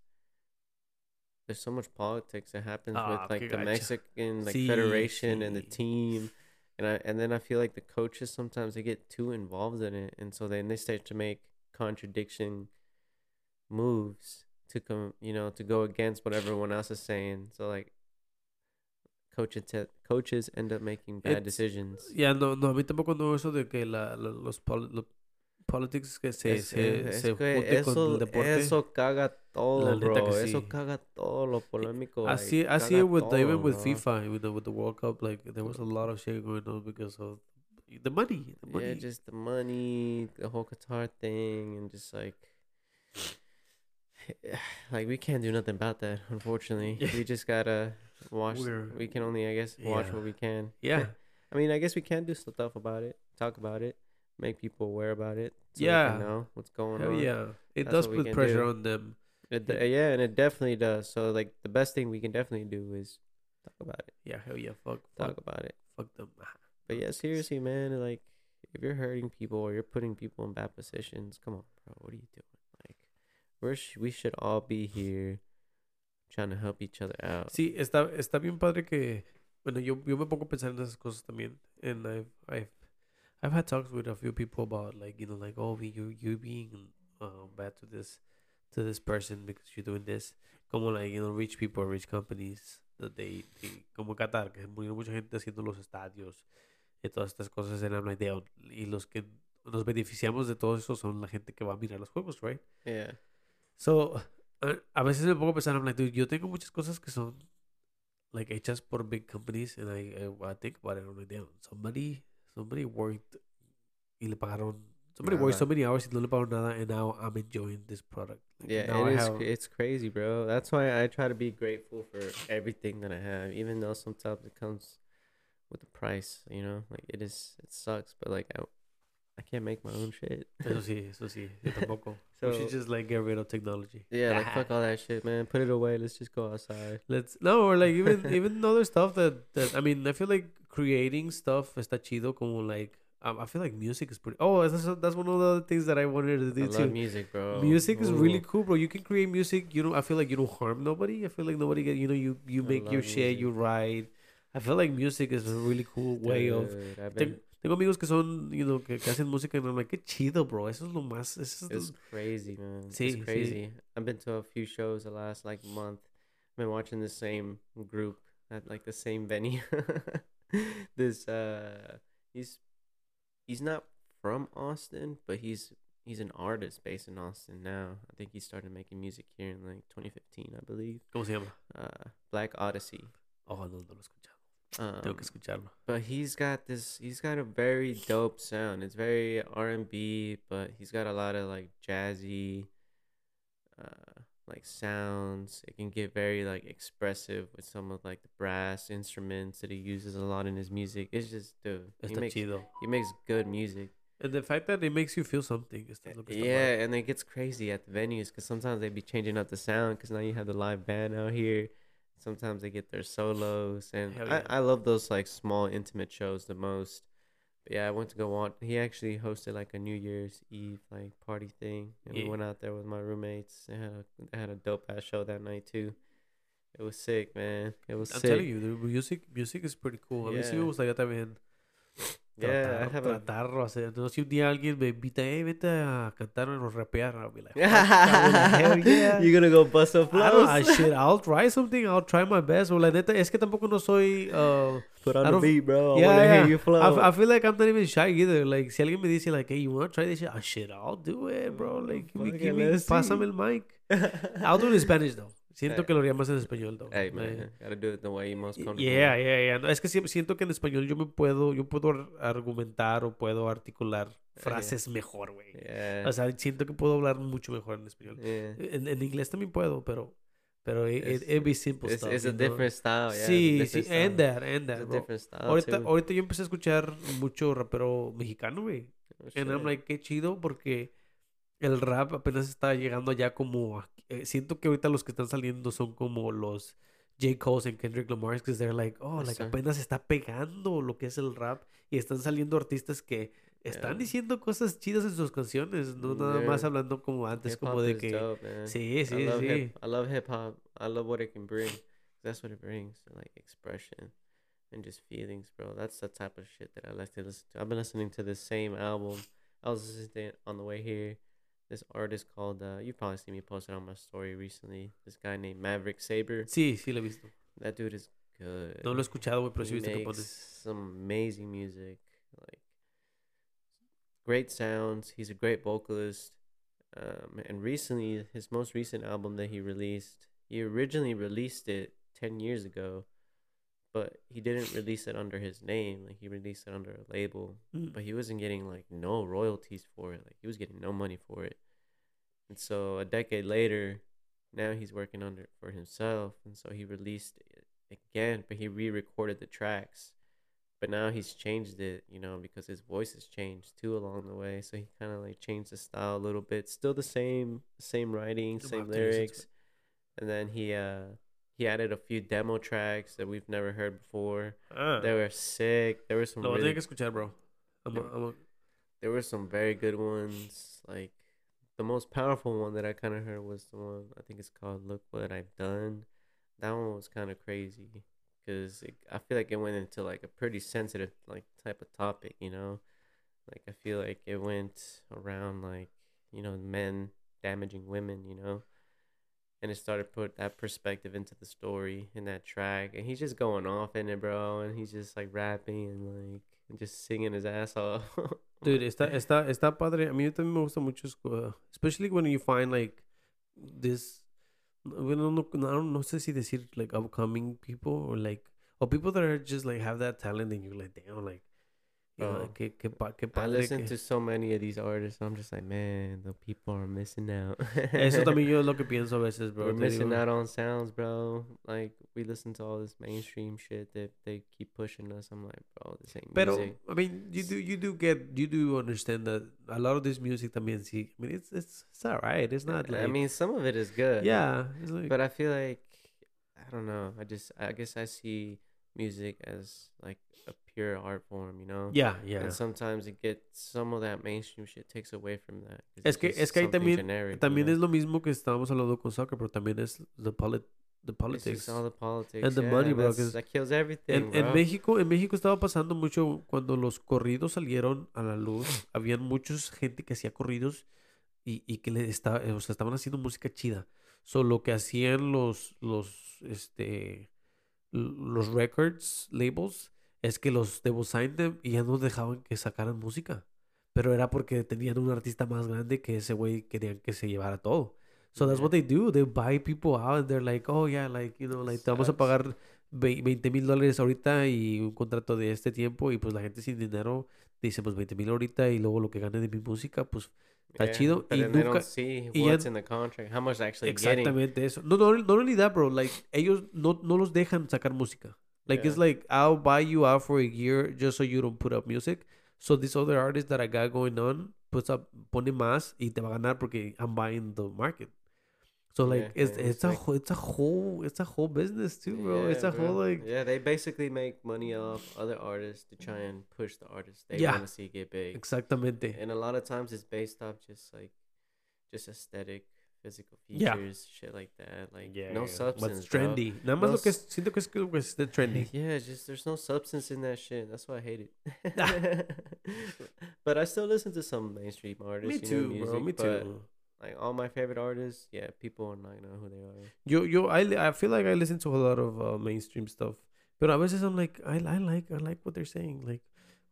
Speaker 1: There's so much politics that happens
Speaker 2: Ah,
Speaker 1: with like the. Mexican like
Speaker 2: Sí,
Speaker 1: federation and the team, and I and then I feel like the coaches sometimes they get too involved in it, and so then they start to make contradiction moves to come, you know, to go against what everyone else is saying. So like, coaches coaches end up making bad
Speaker 2: It's-
Speaker 1: decisions.
Speaker 2: Yeah, no, no, a mí tampoco no eso de que la, la- los, los politics que se,
Speaker 1: Es-
Speaker 2: se,
Speaker 1: es
Speaker 2: se
Speaker 1: que
Speaker 2: junte
Speaker 1: eso,
Speaker 2: con el deporte.
Speaker 1: eso caga todo, bro.
Speaker 2: que
Speaker 1: Eso
Speaker 2: sí.
Speaker 1: caga todo lo polémico.
Speaker 2: así,
Speaker 1: like,
Speaker 2: así
Speaker 1: caga
Speaker 2: with even with
Speaker 1: bro.
Speaker 2: FIFA, with the, with the World Cup, like there was a lot of shit going on because of the money, the money.
Speaker 1: Yeah, just the money, the whole Qatar thing, and just like, like we can't do nothing about that. Unfortunately, we just gotta watch.
Speaker 2: We're-
Speaker 1: we can only, I guess, watch
Speaker 2: Yeah.
Speaker 1: what we can.
Speaker 2: yeah,
Speaker 1: I mean, I guess we can do stuff about it, talk about it, make people aware about it. So
Speaker 2: Yeah.
Speaker 1: know what's going
Speaker 2: hell
Speaker 1: on.
Speaker 2: yeah. It
Speaker 1: That's
Speaker 2: does put pressure
Speaker 1: do.
Speaker 2: on them.
Speaker 1: It, yeah, and it definitely does. So like, the best thing we can definitely do is talk about it.
Speaker 2: Yeah, hell yeah. Fuck,
Speaker 1: Talk
Speaker 2: fuck,
Speaker 1: about it.
Speaker 2: fuck them.
Speaker 1: But yeah, seriously, man, like if you're hurting people or you're putting people in bad positions, come on, bro, what are you doing? Like, we're sh- we should all be here trying to help each other out.
Speaker 2: Sí, está, está bien padre que, bueno, yo, yo me pongo a pensar en esas cosas también. And I've, I've, I've had talks with a few people about like, you know, like, oh, you, you being uh, bad to this, to this person because you're doing this. Como like, you know, rich people, rich companies, that they, they como Qatar, que murió mucha gente haciendo los estadios y todas estas cosas. I'm like, damn. Y los que nos beneficiamos de todo eso son la gente que va a mirar los juegos, right?
Speaker 1: Yeah.
Speaker 2: So, a, a veces me pongo a pensar, I'm like, dude, yo tengo muchas cosas que son like hechas por big companies, and I, I, I think about it, I'm like, damn, somebody, somebody worked y le pagaron, somebody worked so many hours y no le pagaron nada, and now I'm enjoying this product. Like,
Speaker 1: Yeah, it is.
Speaker 2: have-
Speaker 1: It's crazy, bro. That's why I try to be grateful for everything that I have, even though sometimes it comes with the price. You know, like it is. It sucks, but like I, I can't make my own shit.
Speaker 2: Eso sí, eso sí, yo tampoco.
Speaker 1: So
Speaker 2: we should just like get rid of technology.
Speaker 1: yeah, like fuck all that shit, man. Put it away. Let's just go outside.
Speaker 2: Let's no, or like even even other stuff that that I mean, I feel like creating stuff está chido como like um, I feel like music is pretty. Oh, that's that's one of the other things that I wanted to
Speaker 1: I
Speaker 2: do
Speaker 1: love
Speaker 2: too.
Speaker 1: music, bro.
Speaker 2: Music is really cool, bro. You can create music. You know, I feel like you don't harm nobody. I feel like nobody get. You know, you you
Speaker 1: I
Speaker 2: make your
Speaker 1: love
Speaker 2: shit. You write. I feel like music is a really cool way of.
Speaker 1: Dude, I've
Speaker 2: Ten-
Speaker 1: been,
Speaker 2: tengo amigos que son, you know, que, que hacen música y I'm like, qué chido, bro. Eso es lo más. Eso es
Speaker 1: it's
Speaker 2: lo-
Speaker 1: crazy, man.
Speaker 2: Sí, sí.
Speaker 1: it's crazy. I've been to a few shows the last like month. I've been watching the same group at like the same venue. this uh, he's he's not from Austin, but he's he's an artist based in Austin now. I think he started making music here in like 2015, I believe.
Speaker 2: ¿Cómo se llama?
Speaker 1: Uh, Black Odyssey.
Speaker 2: Oh, no, no lo he escuchado.
Speaker 1: Um,
Speaker 2: Tengo que escucharlo.
Speaker 1: but he's got this he's got a very dope sound it's very r&b but he's got a lot of like jazzy uh like sounds it can get very like expressive with some of like the brass instruments that he uses a lot in his music it's just dude he
Speaker 2: Está
Speaker 1: makes,
Speaker 2: chido.
Speaker 1: he makes good music
Speaker 2: And the fact that it makes you feel something. Esto es lo que está
Speaker 1: yeah and it gets crazy at the venues because sometimes they'd be changing up the sound because now you have the live band out here sometimes they get their solos and
Speaker 2: Hell
Speaker 1: I. I love those like small intimate shows the most but yeah i went to go watch he actually hosted like a new year's eve like party thing and
Speaker 2: Yeah.
Speaker 1: we went out there with my roommates they had a they had a dope ass show that night too it was sick man it was
Speaker 2: I'm
Speaker 1: sick
Speaker 2: telling you, the music, music is pretty cool. A mí sí me
Speaker 1: Yeah.
Speaker 2: Ah, también
Speaker 1: yeah i
Speaker 2: tratar,
Speaker 1: have a
Speaker 2: tratar o hacer. No, si un día alguien me invita, hey, vete a cantar o rapear, I'll be like, "Fuck, I hell yeah.
Speaker 1: you're gonna go bust
Speaker 2: I don't, I
Speaker 1: flows
Speaker 2: shit, I'll try something, I'll try my best. O la neta, es que tampoco no soy. Uh,
Speaker 1: put
Speaker 2: I
Speaker 1: on the beat bro i
Speaker 2: yeah,
Speaker 1: wanna
Speaker 2: yeah.
Speaker 1: hear you flow
Speaker 2: I, I feel like I'm not even shy either. Like, si alguien me dice, like, hey, you wanna try this shit? Ah, shit, I'll do it, bro. Like, give me, give me, pásame el mic. I'll do it in Spanish, though. Siento que lo haría más en español, though.
Speaker 1: Hey man, gotta do it the way most comfortable.
Speaker 2: Yeah, yeah, yeah. No, es que si- siento que en español yo me puedo, yo puedo ar- argumentar o puedo articular frases mejor, güey.
Speaker 1: Yeah.
Speaker 2: O sea, siento que puedo hablar mucho mejor en español.
Speaker 1: yeah.
Speaker 2: En, en inglés también puedo, pero, pero it,
Speaker 1: It's-
Speaker 2: it, it'd be simple
Speaker 1: It's,
Speaker 2: stuff.
Speaker 1: it's a
Speaker 2: know?
Speaker 1: different style. Yeah,
Speaker 2: sí, sí,
Speaker 1: different
Speaker 2: and
Speaker 1: style.
Speaker 2: that, and that, bro.
Speaker 1: style
Speaker 2: Ahorita,
Speaker 1: too.
Speaker 2: ahorita yo empecé a escuchar mucho rapero mexicano, güey.
Speaker 1: Oh,
Speaker 2: And I'm like, qué chido porque el rap apenas está llegando ya como... a- eh, siento que ahorita los que están saliendo son como los J. Cole and Kendrick Lamar, que they're like, oh,
Speaker 1: Yes,
Speaker 2: like apenas está pegando lo que es el rap y están saliendo artistas que están
Speaker 1: Yeah.
Speaker 2: diciendo cosas chidas en sus canciones, no nada más hablando como antes, como de que...
Speaker 1: dope, man.
Speaker 2: Sí,
Speaker 1: I
Speaker 2: sí,
Speaker 1: love
Speaker 2: sí.
Speaker 1: hip. I love hip hop. I love what it can bring. That's what it brings, like expression and just feelings, bro. That's the type of shit that I like to listen to. I've been listening to the same album. I was listening on the way here. This artist called uh, you probably seen me posted on my story recently. This guy named Maverick Sabre.
Speaker 2: Sí, sí lo he visto.
Speaker 1: That dude is good.
Speaker 2: No lo he escuchado, güey, pero sí
Speaker 1: he
Speaker 2: visto que pones.
Speaker 1: some amazing music, like great sounds. He's a great vocalist. Um, and recently, his most recent album that he released, he originally released it ten years ago, but he didn't release it under his name. Like he released it under a label,
Speaker 2: Mm.
Speaker 1: but he wasn't getting like no royalties for it. Like he was getting no money for it. And so a decade later, now he's working under for himself, and so he released it again, but he re-recorded the tracks. But now he's changed it, you know, because his voice has changed too along the way. So he kind of like changed the style a little bit. Still the same, same writing, same lyrics. And then he uh he added a few demo tracks that we've never heard before.
Speaker 2: Ah,
Speaker 1: They were sick. There were some
Speaker 2: a
Speaker 1: really
Speaker 2: tener que escuchar, bro. I'm a-. I'm a-
Speaker 1: there were some very good ones. Like the most powerful one that I kind of heard was the one I think it's called "Look What I've Done." That one was kind of crazy because I feel like it went into like a pretty sensitive like type of topic. You know, like I feel like it went around like you know men damaging women. You know. And it started put that perspective into the story in that track, and he's just going off in it, bro. And he's just like rapping, and like just singing his ass off.
Speaker 2: Dude, está, está, está padre. A mí también me gusta mucho, escu- especially when you find like this. Bueno, no, no, no, no sé si decir like upcoming people or like or people that are just like have that talent and you're like damn like Oh, you know,
Speaker 1: Bro,
Speaker 2: like, que, que, pa- que
Speaker 1: I listen
Speaker 2: que-
Speaker 1: to so many of these artists. I'm just like, man, the people are missing out.
Speaker 2: Eso también yo es lo que pienso a veces, bro.
Speaker 1: We're missing
Speaker 2: digo.
Speaker 1: out on sounds, bro. Like we listen to all this mainstream shit that they keep pushing us. I'm like, bro, this ain't
Speaker 2: Pero
Speaker 1: music.
Speaker 2: I mean, you do you do get you do understand that a lot of this music también sí. I mean, it's it's it's alright. It's not like
Speaker 1: I mean, some of it is good.
Speaker 2: yeah. Like,
Speaker 1: but I feel like I don't know. I just I guess I see music as like a pure art form, you know.
Speaker 2: yeah, yeah.
Speaker 1: And sometimes it gets some of that mainstream shit takes away from that.
Speaker 2: Es
Speaker 1: it's
Speaker 2: que- es que ahí también-
Speaker 1: generic, you
Speaker 2: También
Speaker 1: know?
Speaker 2: es lo mismo que estábamos hablando con soccer, pero también es the polit the
Speaker 1: It's
Speaker 2: politics.
Speaker 1: just all the politics
Speaker 2: and the
Speaker 1: yeah,
Speaker 2: money, bro,
Speaker 1: That kills everything,
Speaker 2: En, en
Speaker 1: bro.
Speaker 2: México, en México estaba pasando mucho cuando los corridos salieron a la luz. habían muchos gente que hacía corridos y, y que le estaba, o sea, estaban haciendo música chida. So, lo que hacían los, los, este, los records labels es que los they will sign them y ya no dejaban que sacaran música. Pero era porque tenían un artista más grande que ese güey querían que se llevara todo. So that's what they do. They buy people out and they're like, oh yeah, like, you know, like te vamos a pagar ve- 20 mil dólares ahorita y un contrato de este tiempo y pues la gente sin dinero dice pues 20 mil ahorita y luego lo que gane de mi música pues está
Speaker 1: Yeah,
Speaker 2: chido
Speaker 1: But
Speaker 2: y
Speaker 1: then
Speaker 2: nunca
Speaker 1: don't see
Speaker 2: y ya-
Speaker 1: what's in the contract, how much actually getting.
Speaker 2: exactamente eso no no no only that bro like ellos no no los dejan sacar música like it's like I'll buy you out for a year just so you don't put up music. So this other artist that I got going on puts up pone más y te va a ganar porque I'm buying the market. So like
Speaker 1: Yeah,
Speaker 2: it's
Speaker 1: and
Speaker 2: it's
Speaker 1: it's
Speaker 2: a
Speaker 1: like-
Speaker 2: whole it's a whole it's a whole business too bro. It's
Speaker 1: Yeah,
Speaker 2: a whole like
Speaker 1: yeah, they basically make money off other artists to try and push the artists they
Speaker 2: Yeah.
Speaker 1: want to see get big.
Speaker 2: exactamente.
Speaker 1: And a lot of times it's based off just like just aesthetic, physical
Speaker 2: Yeah.
Speaker 1: features, shit like that. Like
Speaker 2: Yeah,
Speaker 1: no
Speaker 2: yeah.
Speaker 1: substance.
Speaker 2: What's
Speaker 1: bro.
Speaker 2: trendy. Nada más
Speaker 1: No
Speaker 2: lo que es- siento que es que es de trendy.
Speaker 1: Yeah, just there's no substance in that shit. That's why I hate it. but I still listen to some mainstream artists.
Speaker 2: Me
Speaker 1: you know,
Speaker 2: too,
Speaker 1: music,
Speaker 2: bro. Me too.
Speaker 1: Like all my favorite artists, yeah, people are not know who they are.
Speaker 2: Yo, yo, I, I feel like I listen to a lot of uh, mainstream stuff. Pero a veces I'm like, I, I like, I like what they're saying. Like,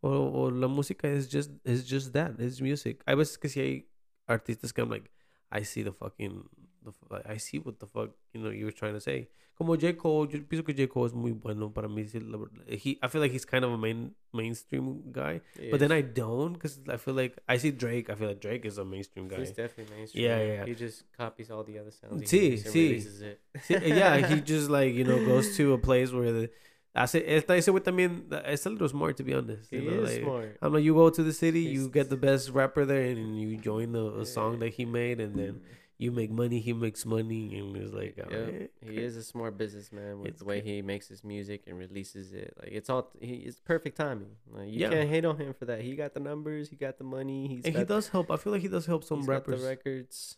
Speaker 2: o, o la música is just, is just that. It's music. I was que si hay artistas que I'm like, I see the fucking, the, I see what the fuck, you know, you were trying to say. Como J. Cole, yo pienso que J. Cole es muy bueno para mí. sí. He, I feel like he's kind of a main, mainstream guy. But then I don't because I feel like I see Drake. I feel like Drake is a mainstream guy.
Speaker 1: He's definitely mainstream.
Speaker 2: Yeah, yeah.
Speaker 1: He just copies all the other sounds.
Speaker 2: Sí,
Speaker 1: he hears and
Speaker 2: sí.
Speaker 1: releases it.
Speaker 2: Sí, yeah, he just like you know goes to a place where the Ah, hace esta ese güey también it's a little smart to be honest.
Speaker 1: He
Speaker 2: you know,
Speaker 1: is
Speaker 2: like,
Speaker 1: smart.
Speaker 2: I'm like you go to the city, you get the best rapper there, and you join the a song that he made, and then you make money, he makes money, and it's like
Speaker 1: Yep.
Speaker 2: alright,
Speaker 1: He eh, is a smart businessman with
Speaker 2: It's
Speaker 1: the way he makes his music and releases it. Like it's all he it's perfect timing. Like you
Speaker 2: Yeah.
Speaker 1: can't hate on him for that. He got the numbers, he got the money, he's
Speaker 2: and he does help. I feel like he does help some rappers.
Speaker 1: the records.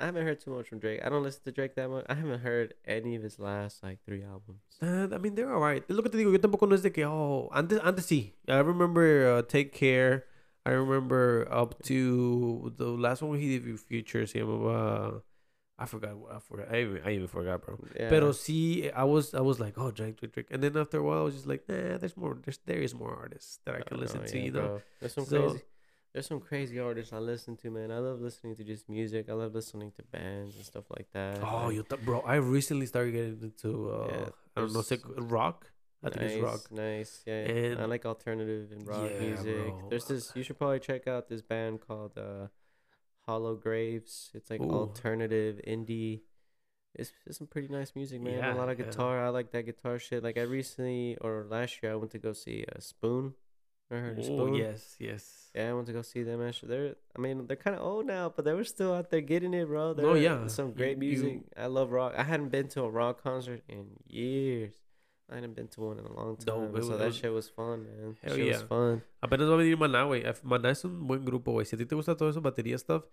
Speaker 1: I haven't heard too much from Drake. I don't listen to Drake that much. I haven't heard any of his last like three albums.
Speaker 2: Uh, I mean, they're alright. Es lo que te digo. Yo tampoco no es de que, oh, antes, antes sí. I remember uh, Take Care. I remember up to the last one he did with Future. Se llamaba, I forgot. I forgot. I even, I even forgot, bro.
Speaker 1: Yeah.
Speaker 2: Pero sí, I was, I was like, oh, Drake, Drake, Drake. And then after a while, I was just like, nah, there's more. There's, there is more artists that I can
Speaker 1: don't
Speaker 2: listen
Speaker 1: know,
Speaker 2: to.
Speaker 1: yeah,
Speaker 2: You know.
Speaker 1: bro. There's some
Speaker 2: So-
Speaker 1: crazy there's some crazy artists I listen to, man. I love listening to just music. I love listening to bands and stuff like that.
Speaker 2: Oh,
Speaker 1: like,
Speaker 2: you th- bro! I recently started getting into, uh,
Speaker 1: Yeah,
Speaker 2: I don't know, say rock. I think
Speaker 1: nice,
Speaker 2: it's rock.
Speaker 1: Nice, yeah.
Speaker 2: And-
Speaker 1: I like alternative and rock
Speaker 2: Yeah,
Speaker 1: music.
Speaker 2: bro.
Speaker 1: There's this. You should probably check out this band called uh, Hollow Graves. It's like
Speaker 2: Ooh.
Speaker 1: alternative indie. It's, it's some pretty nice music, man.
Speaker 2: Yeah,
Speaker 1: a lot of
Speaker 2: yeah.
Speaker 1: guitar. I like that guitar shit. Like I recently or last year, I went to go see uh, Spoon. I heard
Speaker 2: Oh yes, yes.
Speaker 1: Yeah, I went to go see them. Actually, they're. I mean, they're kind of old now, but they were still out there getting it, bro.
Speaker 2: No,
Speaker 1: They're- oh
Speaker 2: yeah.
Speaker 1: some
Speaker 2: You-
Speaker 1: great
Speaker 2: you-
Speaker 1: music. I love rock. I hadn't been to a rock concert in years. I hadn't been to one in a long time. so
Speaker 2: was-
Speaker 1: that shit was fun, man. That
Speaker 2: Hell
Speaker 1: shit
Speaker 2: yeah.
Speaker 1: was fun.
Speaker 2: Apenas va a venir Maná, güey. Maná es un buen grupo, güey. Si a ti te gusta todo eso, batería stuff,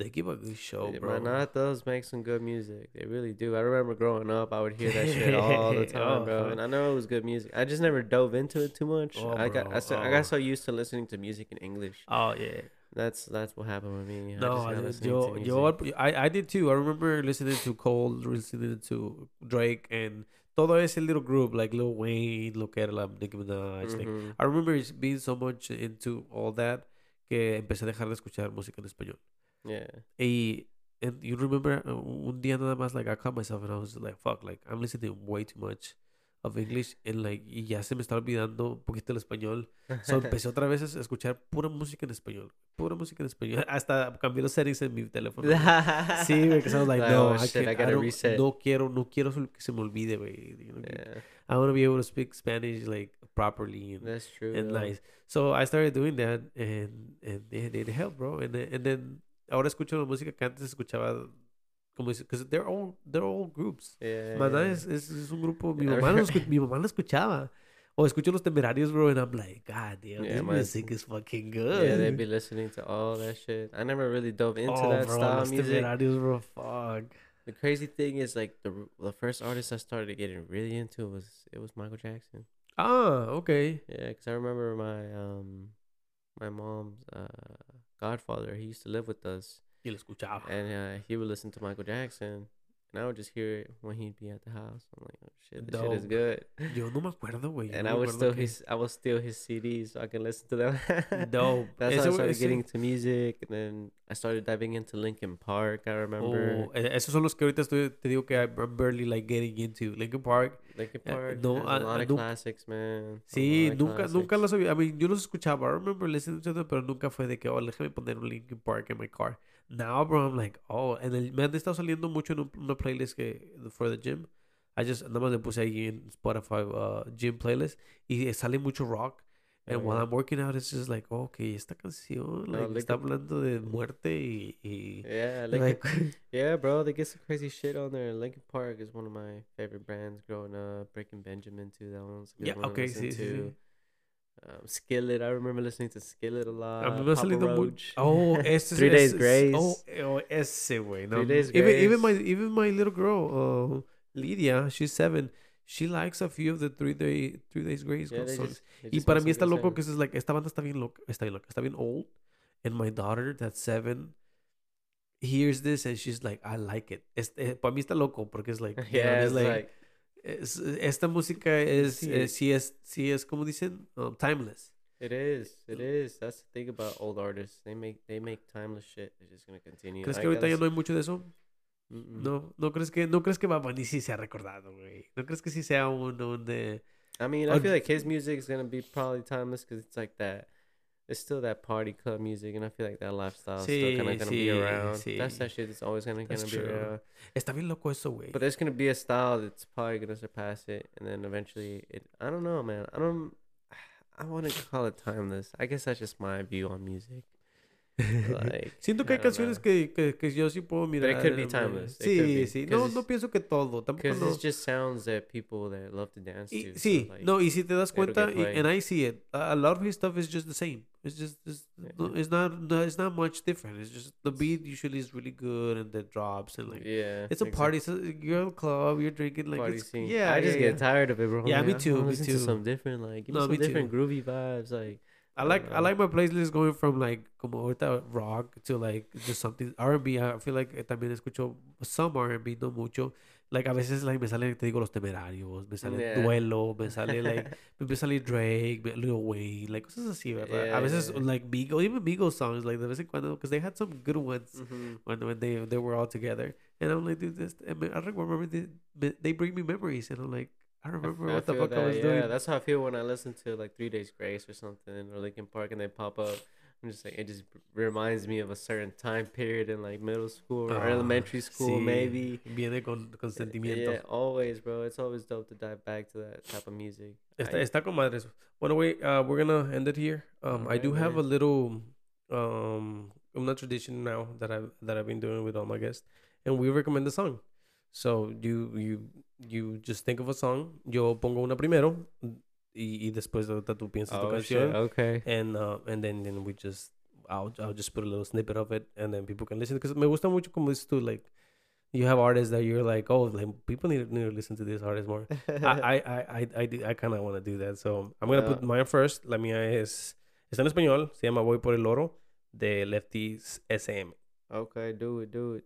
Speaker 2: they give a good show, bro.
Speaker 1: Does make some good music. They really do. I remember growing up, I would hear that shit all the time, bro.
Speaker 2: Oh.
Speaker 1: And I know it was good music. I just never dove into it too much.
Speaker 2: Oh,
Speaker 1: I got. I, so, I
Speaker 2: Oh.
Speaker 1: got so used to listening to music in English.
Speaker 2: Oh, yeah.
Speaker 1: That's that's what happened with me. I
Speaker 2: No,
Speaker 1: got
Speaker 2: yo, yo. I, I did too. I remember listening to Cole, listening to Drake, and todo ese little group, like Lil Wayne, lo que era la Nicki Minaj.
Speaker 1: Mhm.
Speaker 2: I remember being so much into all that que empecé a dejar de escuchar música en español.
Speaker 1: Yeah.
Speaker 2: Y and you remember uh, un día nada más like I caught myself and I was like fuck like I'm listening way too much of English and like y ya se me está olvidando un poquito el español. So empecé otra vez a escuchar pura música en español, pura música en español. Hasta cambié los settings en mi teléfono. Sí, güey, because I was like, no,
Speaker 1: oh,
Speaker 2: I,
Speaker 1: shit, I gotta
Speaker 2: don't-
Speaker 1: reset.
Speaker 2: no quiero, no quiero que se me olvide, güey. You know,
Speaker 1: yeah.
Speaker 2: I want to be able to speak Spanish like properly and,
Speaker 1: That's true.
Speaker 2: and nice. So I started doing that and and it, it helped, bro. And then, and then ahora escucho la música que antes escuchaba como because they're all they're all groups.
Speaker 1: Yeah.
Speaker 2: Maná
Speaker 1: yeah.
Speaker 2: es, es, es un grupo, mi mamá, lo escu- mi mamá lo escuchaba. O escucho los temerarios, bro, and I'm like, God damn,
Speaker 1: Yeah,
Speaker 2: this
Speaker 1: man.
Speaker 2: music is fucking good.
Speaker 1: Yeah, they'd be listening to all that shit. I never really dove into
Speaker 2: oh,
Speaker 1: that
Speaker 2: bro,
Speaker 1: style
Speaker 2: los
Speaker 1: music.
Speaker 2: temerarios, bro, fuck.
Speaker 1: The crazy thing is, like the the first artist I started getting really into was it was Michael Jackson.
Speaker 2: Ah, okay.
Speaker 1: Yeah, because I remember my um my mom's uh godfather. He used to live with us,
Speaker 2: Y lo escuchaba.
Speaker 1: and uh, he would listen to Michael Jackson, and I would just hear it when he'd be at the house. I'm like, oh shit, this shit is
Speaker 2: Dope.
Speaker 1: good.
Speaker 2: Yo no me acuerdo, güey.
Speaker 1: And
Speaker 2: no
Speaker 1: I would steal
Speaker 2: que-
Speaker 1: his I would steal his CDs so I can listen to them.
Speaker 2: Dope.
Speaker 1: That's
Speaker 2: Ese
Speaker 1: how I started
Speaker 2: ese-
Speaker 1: getting into music, and then I started diving into Linkin Park. I remember
Speaker 2: Oh, eh, esos son los que ahorita estoy, te digo que I'm barely like getting into. Linkin Park.
Speaker 1: Linkin
Speaker 2: eh,
Speaker 1: Park.
Speaker 2: no,
Speaker 1: has
Speaker 2: ah,
Speaker 1: a lot
Speaker 2: ah,
Speaker 1: of classics, man. A
Speaker 2: Sí, nunca, nunca los había. I mean, yo los escuchaba. I remember listening to them, pero nunca fue de que, oh, déjame poner un Linkin Park in my car. Now, bro, I'm like, oh, and el, me han estado saliendo mucho en un- una playlist que, for the gym. I just, nada más le puse ahí en Spotify, uh, gym playlist, y sale mucho rock. And
Speaker 1: Oh,
Speaker 2: while
Speaker 1: yeah.
Speaker 2: I'm working out, it's just like, okay, esta canción,
Speaker 1: No,
Speaker 2: like, está
Speaker 1: Linkin-
Speaker 2: hablando de muerte y, y
Speaker 1: Yeah,
Speaker 2: like,
Speaker 1: Linkin, yeah, bro. They get some crazy shit on there. Linkin Park is one of my favorite bands growing up. Breaking Benjamin too. That one's a good
Speaker 2: Yeah,
Speaker 1: one to
Speaker 2: okay,
Speaker 1: listen
Speaker 2: sí, sí, sí.
Speaker 1: To. Um, Skillet. I remember listening to Skillet a lot.
Speaker 2: Me ha
Speaker 1: Papa
Speaker 2: muy...
Speaker 1: Roach.
Speaker 2: Oh, este
Speaker 1: Three Days Grace.
Speaker 2: Oh, oh, ese güey. No,
Speaker 1: Three Days Grace.
Speaker 2: even, even my even my little girl, uh, Lydia, she's seven. She likes a few of the Three Day Three Days Grace
Speaker 1: Yeah,
Speaker 2: songs.
Speaker 1: just,
Speaker 2: Y para mí está loco que es like esta banda está bien loca, está bien loca, está bien old. And my daughter, that's seven, hears this and she's like, I like it. Este, para mí está loco porque es like, you know,
Speaker 1: yeah,
Speaker 2: it's
Speaker 1: it's
Speaker 2: like,
Speaker 1: like,
Speaker 2: es- esta música es,
Speaker 1: Sí.
Speaker 2: eh, sí es, sí es, como dicen, um, timeless.
Speaker 1: it is, it is. That's the thing about old artists. They make they make timeless shit. They're just gonna continue.
Speaker 2: ¿Crees
Speaker 1: I
Speaker 2: que ahorita ya no hay mucho de eso? No, no crees que, no crees que Bad Bunny sí se ha recordado, güey. No crees que sí sea un, un de,
Speaker 1: I mean, I feel like his music is gonna be probably timeless because it's like that. It's still that party club music, and I feel like that lifestyle is still kind of gonna
Speaker 2: sí,
Speaker 1: be around.
Speaker 2: sí.
Speaker 1: That's that shit that's always gonna,
Speaker 2: That's
Speaker 1: gonna be
Speaker 2: true.
Speaker 1: around.
Speaker 2: está bien loco eso, güey.
Speaker 1: But there's gonna be a style that's probably gonna surpass it, and then eventually, it. I don't know, man. I don't. I wouldn't call it timeless. I guess that's just my view on music. Like,
Speaker 2: Siento que
Speaker 1: I
Speaker 2: hay canciones
Speaker 1: know.
Speaker 2: que, que, que yo sí puedo mirar.
Speaker 1: it could be timeless. It
Speaker 2: Sí,
Speaker 1: could be,
Speaker 2: sí. No, no pienso que todo. Tampoco no.
Speaker 1: just sounds that people that love to dance
Speaker 2: Y-
Speaker 1: to. so, like,
Speaker 2: no, y si te das cuenta, y, and I see it, a, lot of his stuff is just the same. It's just, it's,
Speaker 1: Yeah.
Speaker 2: no, it's not, no, it's not much different. It's just the beat usually is really good and the drops and like,
Speaker 1: yeah,
Speaker 2: it's a
Speaker 1: exact-
Speaker 2: party. A, you're a club, you're drinking like,
Speaker 1: party scene.
Speaker 2: yeah,
Speaker 1: I just
Speaker 2: yeah,
Speaker 1: get
Speaker 2: yeah.
Speaker 1: tired of it, bro.
Speaker 2: Yeah, me too, me too.
Speaker 1: To some different, like, me
Speaker 2: No,
Speaker 1: some
Speaker 2: me too.
Speaker 1: different groovy vibes, like.
Speaker 2: I like I like my playlist going from like como ahorita rock to like just something R&B. I feel like eh, también escucho some R&B, no mucho. Like a veces like me salen te digo los temerarios, me sale
Speaker 1: Yeah.
Speaker 2: duelo, me sale like me salir Drake, Lil Wayne, like cosas así, ¿verdad?
Speaker 1: Yeah,
Speaker 2: a veces
Speaker 1: yeah.
Speaker 2: like Migos, even Migos songs like de vez en cuando because they had some good ones
Speaker 1: mhm.
Speaker 2: when when they they were all together. And I'm like, dude, this I, mean, I remember they, they bring me memories, and I'm like, I remember
Speaker 1: I
Speaker 2: what the fuck I was
Speaker 1: yeah,
Speaker 2: doing.
Speaker 1: Yeah, that's how I feel when I listen to like Three Days Grace or something or Linkin Park and they pop up. I'm just like it just reminds me of a certain time period in like middle school or
Speaker 2: Ah,
Speaker 1: elementary school
Speaker 2: sí,
Speaker 1: maybe.
Speaker 2: Viene con, con sentimiento.
Speaker 1: Yeah, always, bro. It's always dope to dive back to that type of music.
Speaker 2: Está,
Speaker 1: I-
Speaker 2: está con madres. Bueno, wait, uh, we're gonna end it here. Um, I do have a little, um, not tradition now that I've that I've been doing with all my guests, and we recommend a song. So you you you just think of a song. Yo pongo una primero, y, y después tú piensas tu
Speaker 1: oh, shit, okay.
Speaker 2: and uh, and then then we just I'll I'll just put a little snippet of it, and then people can listen. Because me gusta mucho como dices tú, like. You have artists that you're like, oh, like people need, need to listen to this artist more. I, I, I, I, I, I kind of want to do that. So I'm going to put mine first. La mía es, está en español. Se llama Voy por el Oro de Lefties SM.
Speaker 1: okay, do it, do it.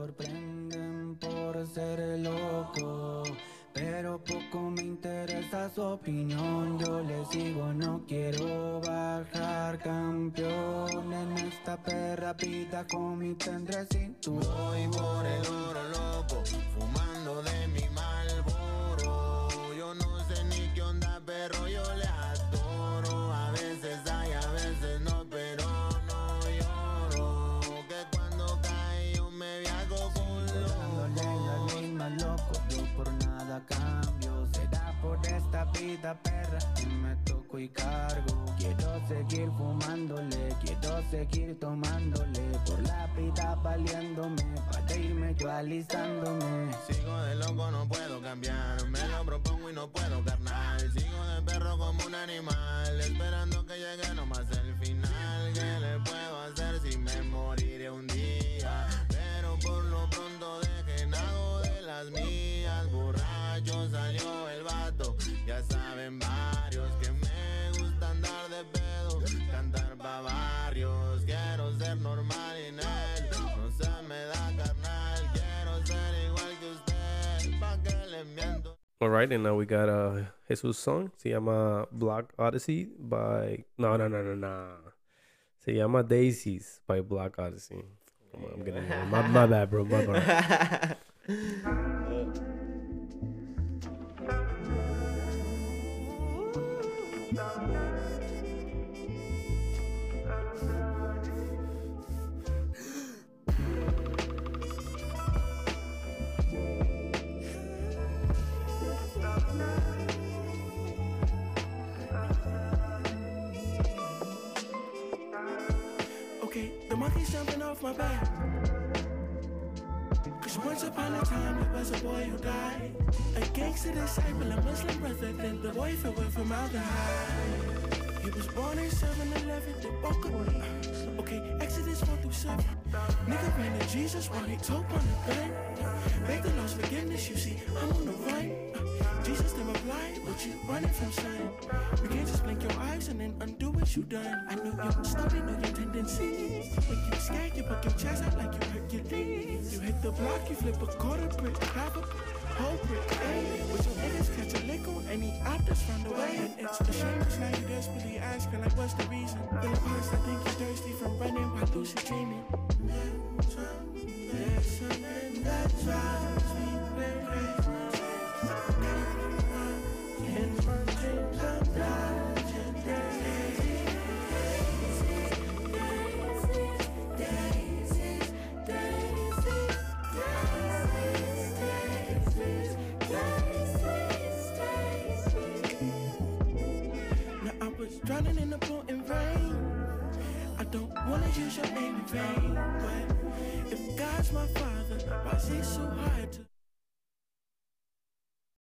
Speaker 3: Sorprenden por ser loco. Pero poco me interesa su opinión. Yo le sigo, no quiero bajar campeón. En esta perra pita con mi tendre cinturón.
Speaker 4: Voy por el oro loco,
Speaker 3: vida perra me toco y cargo. Quiero seguir fumándole, quiero seguir tomándole. Por la vida valiéndome, para irme yo alistándome.
Speaker 4: Sigo de loco, no puedo cambiar. Me lo propongo y no puedo, carnal. Sigo de perro como un animal. Esperando que llegue nomás el final. ¿Qué le puedo hacer si me moriré un día? Pero por lo pronto dejen algo de las mías. Ya saben varios que me gusta andar de pedo. Cantar pa' barrios. Quiero ser normal y él No se me da carnal. Quiero ser igual que usted. Pa' que le miento.
Speaker 2: All right, and now we got uh Jesus song. Se llama Black Odyssey by no no no no no. Se llama Daisies by Black Odyssey. Come on, I'm getting my, my bad, bro. My bad.
Speaker 5: Okay, the monkey's jumping off my back. Once upon a time there was a boy who died. A gangster disciple, a Muslim brother, then the boy fell away from aldehyde. He was born in 7-Eleven, the woke up. Okay, Exodus 1 through 7. Nigga ran to Jesus while he took on the gun. Beg the Lord's forgiveness, you see, I'm on the run. Jesus never lied, what you running from, son? You can't just blink your eyes and then undo what you done. I know your story, know your tendencies. When you scared, you poke your chest out like you Hercules. You hit the block, you flip a quarter brick, half a Hey, with your niggas catch a lickle, any others found a way. And it's a shame, now you desperately asking, like, what's the reason? Feel the past, I think you're thirsty from running while lucid dreaming. Something that drives me crazy. In my dreams, I'm dodging drowning in the pool in rain. I don't wanna use your name in vain, but if God's my father, why is he so hard to?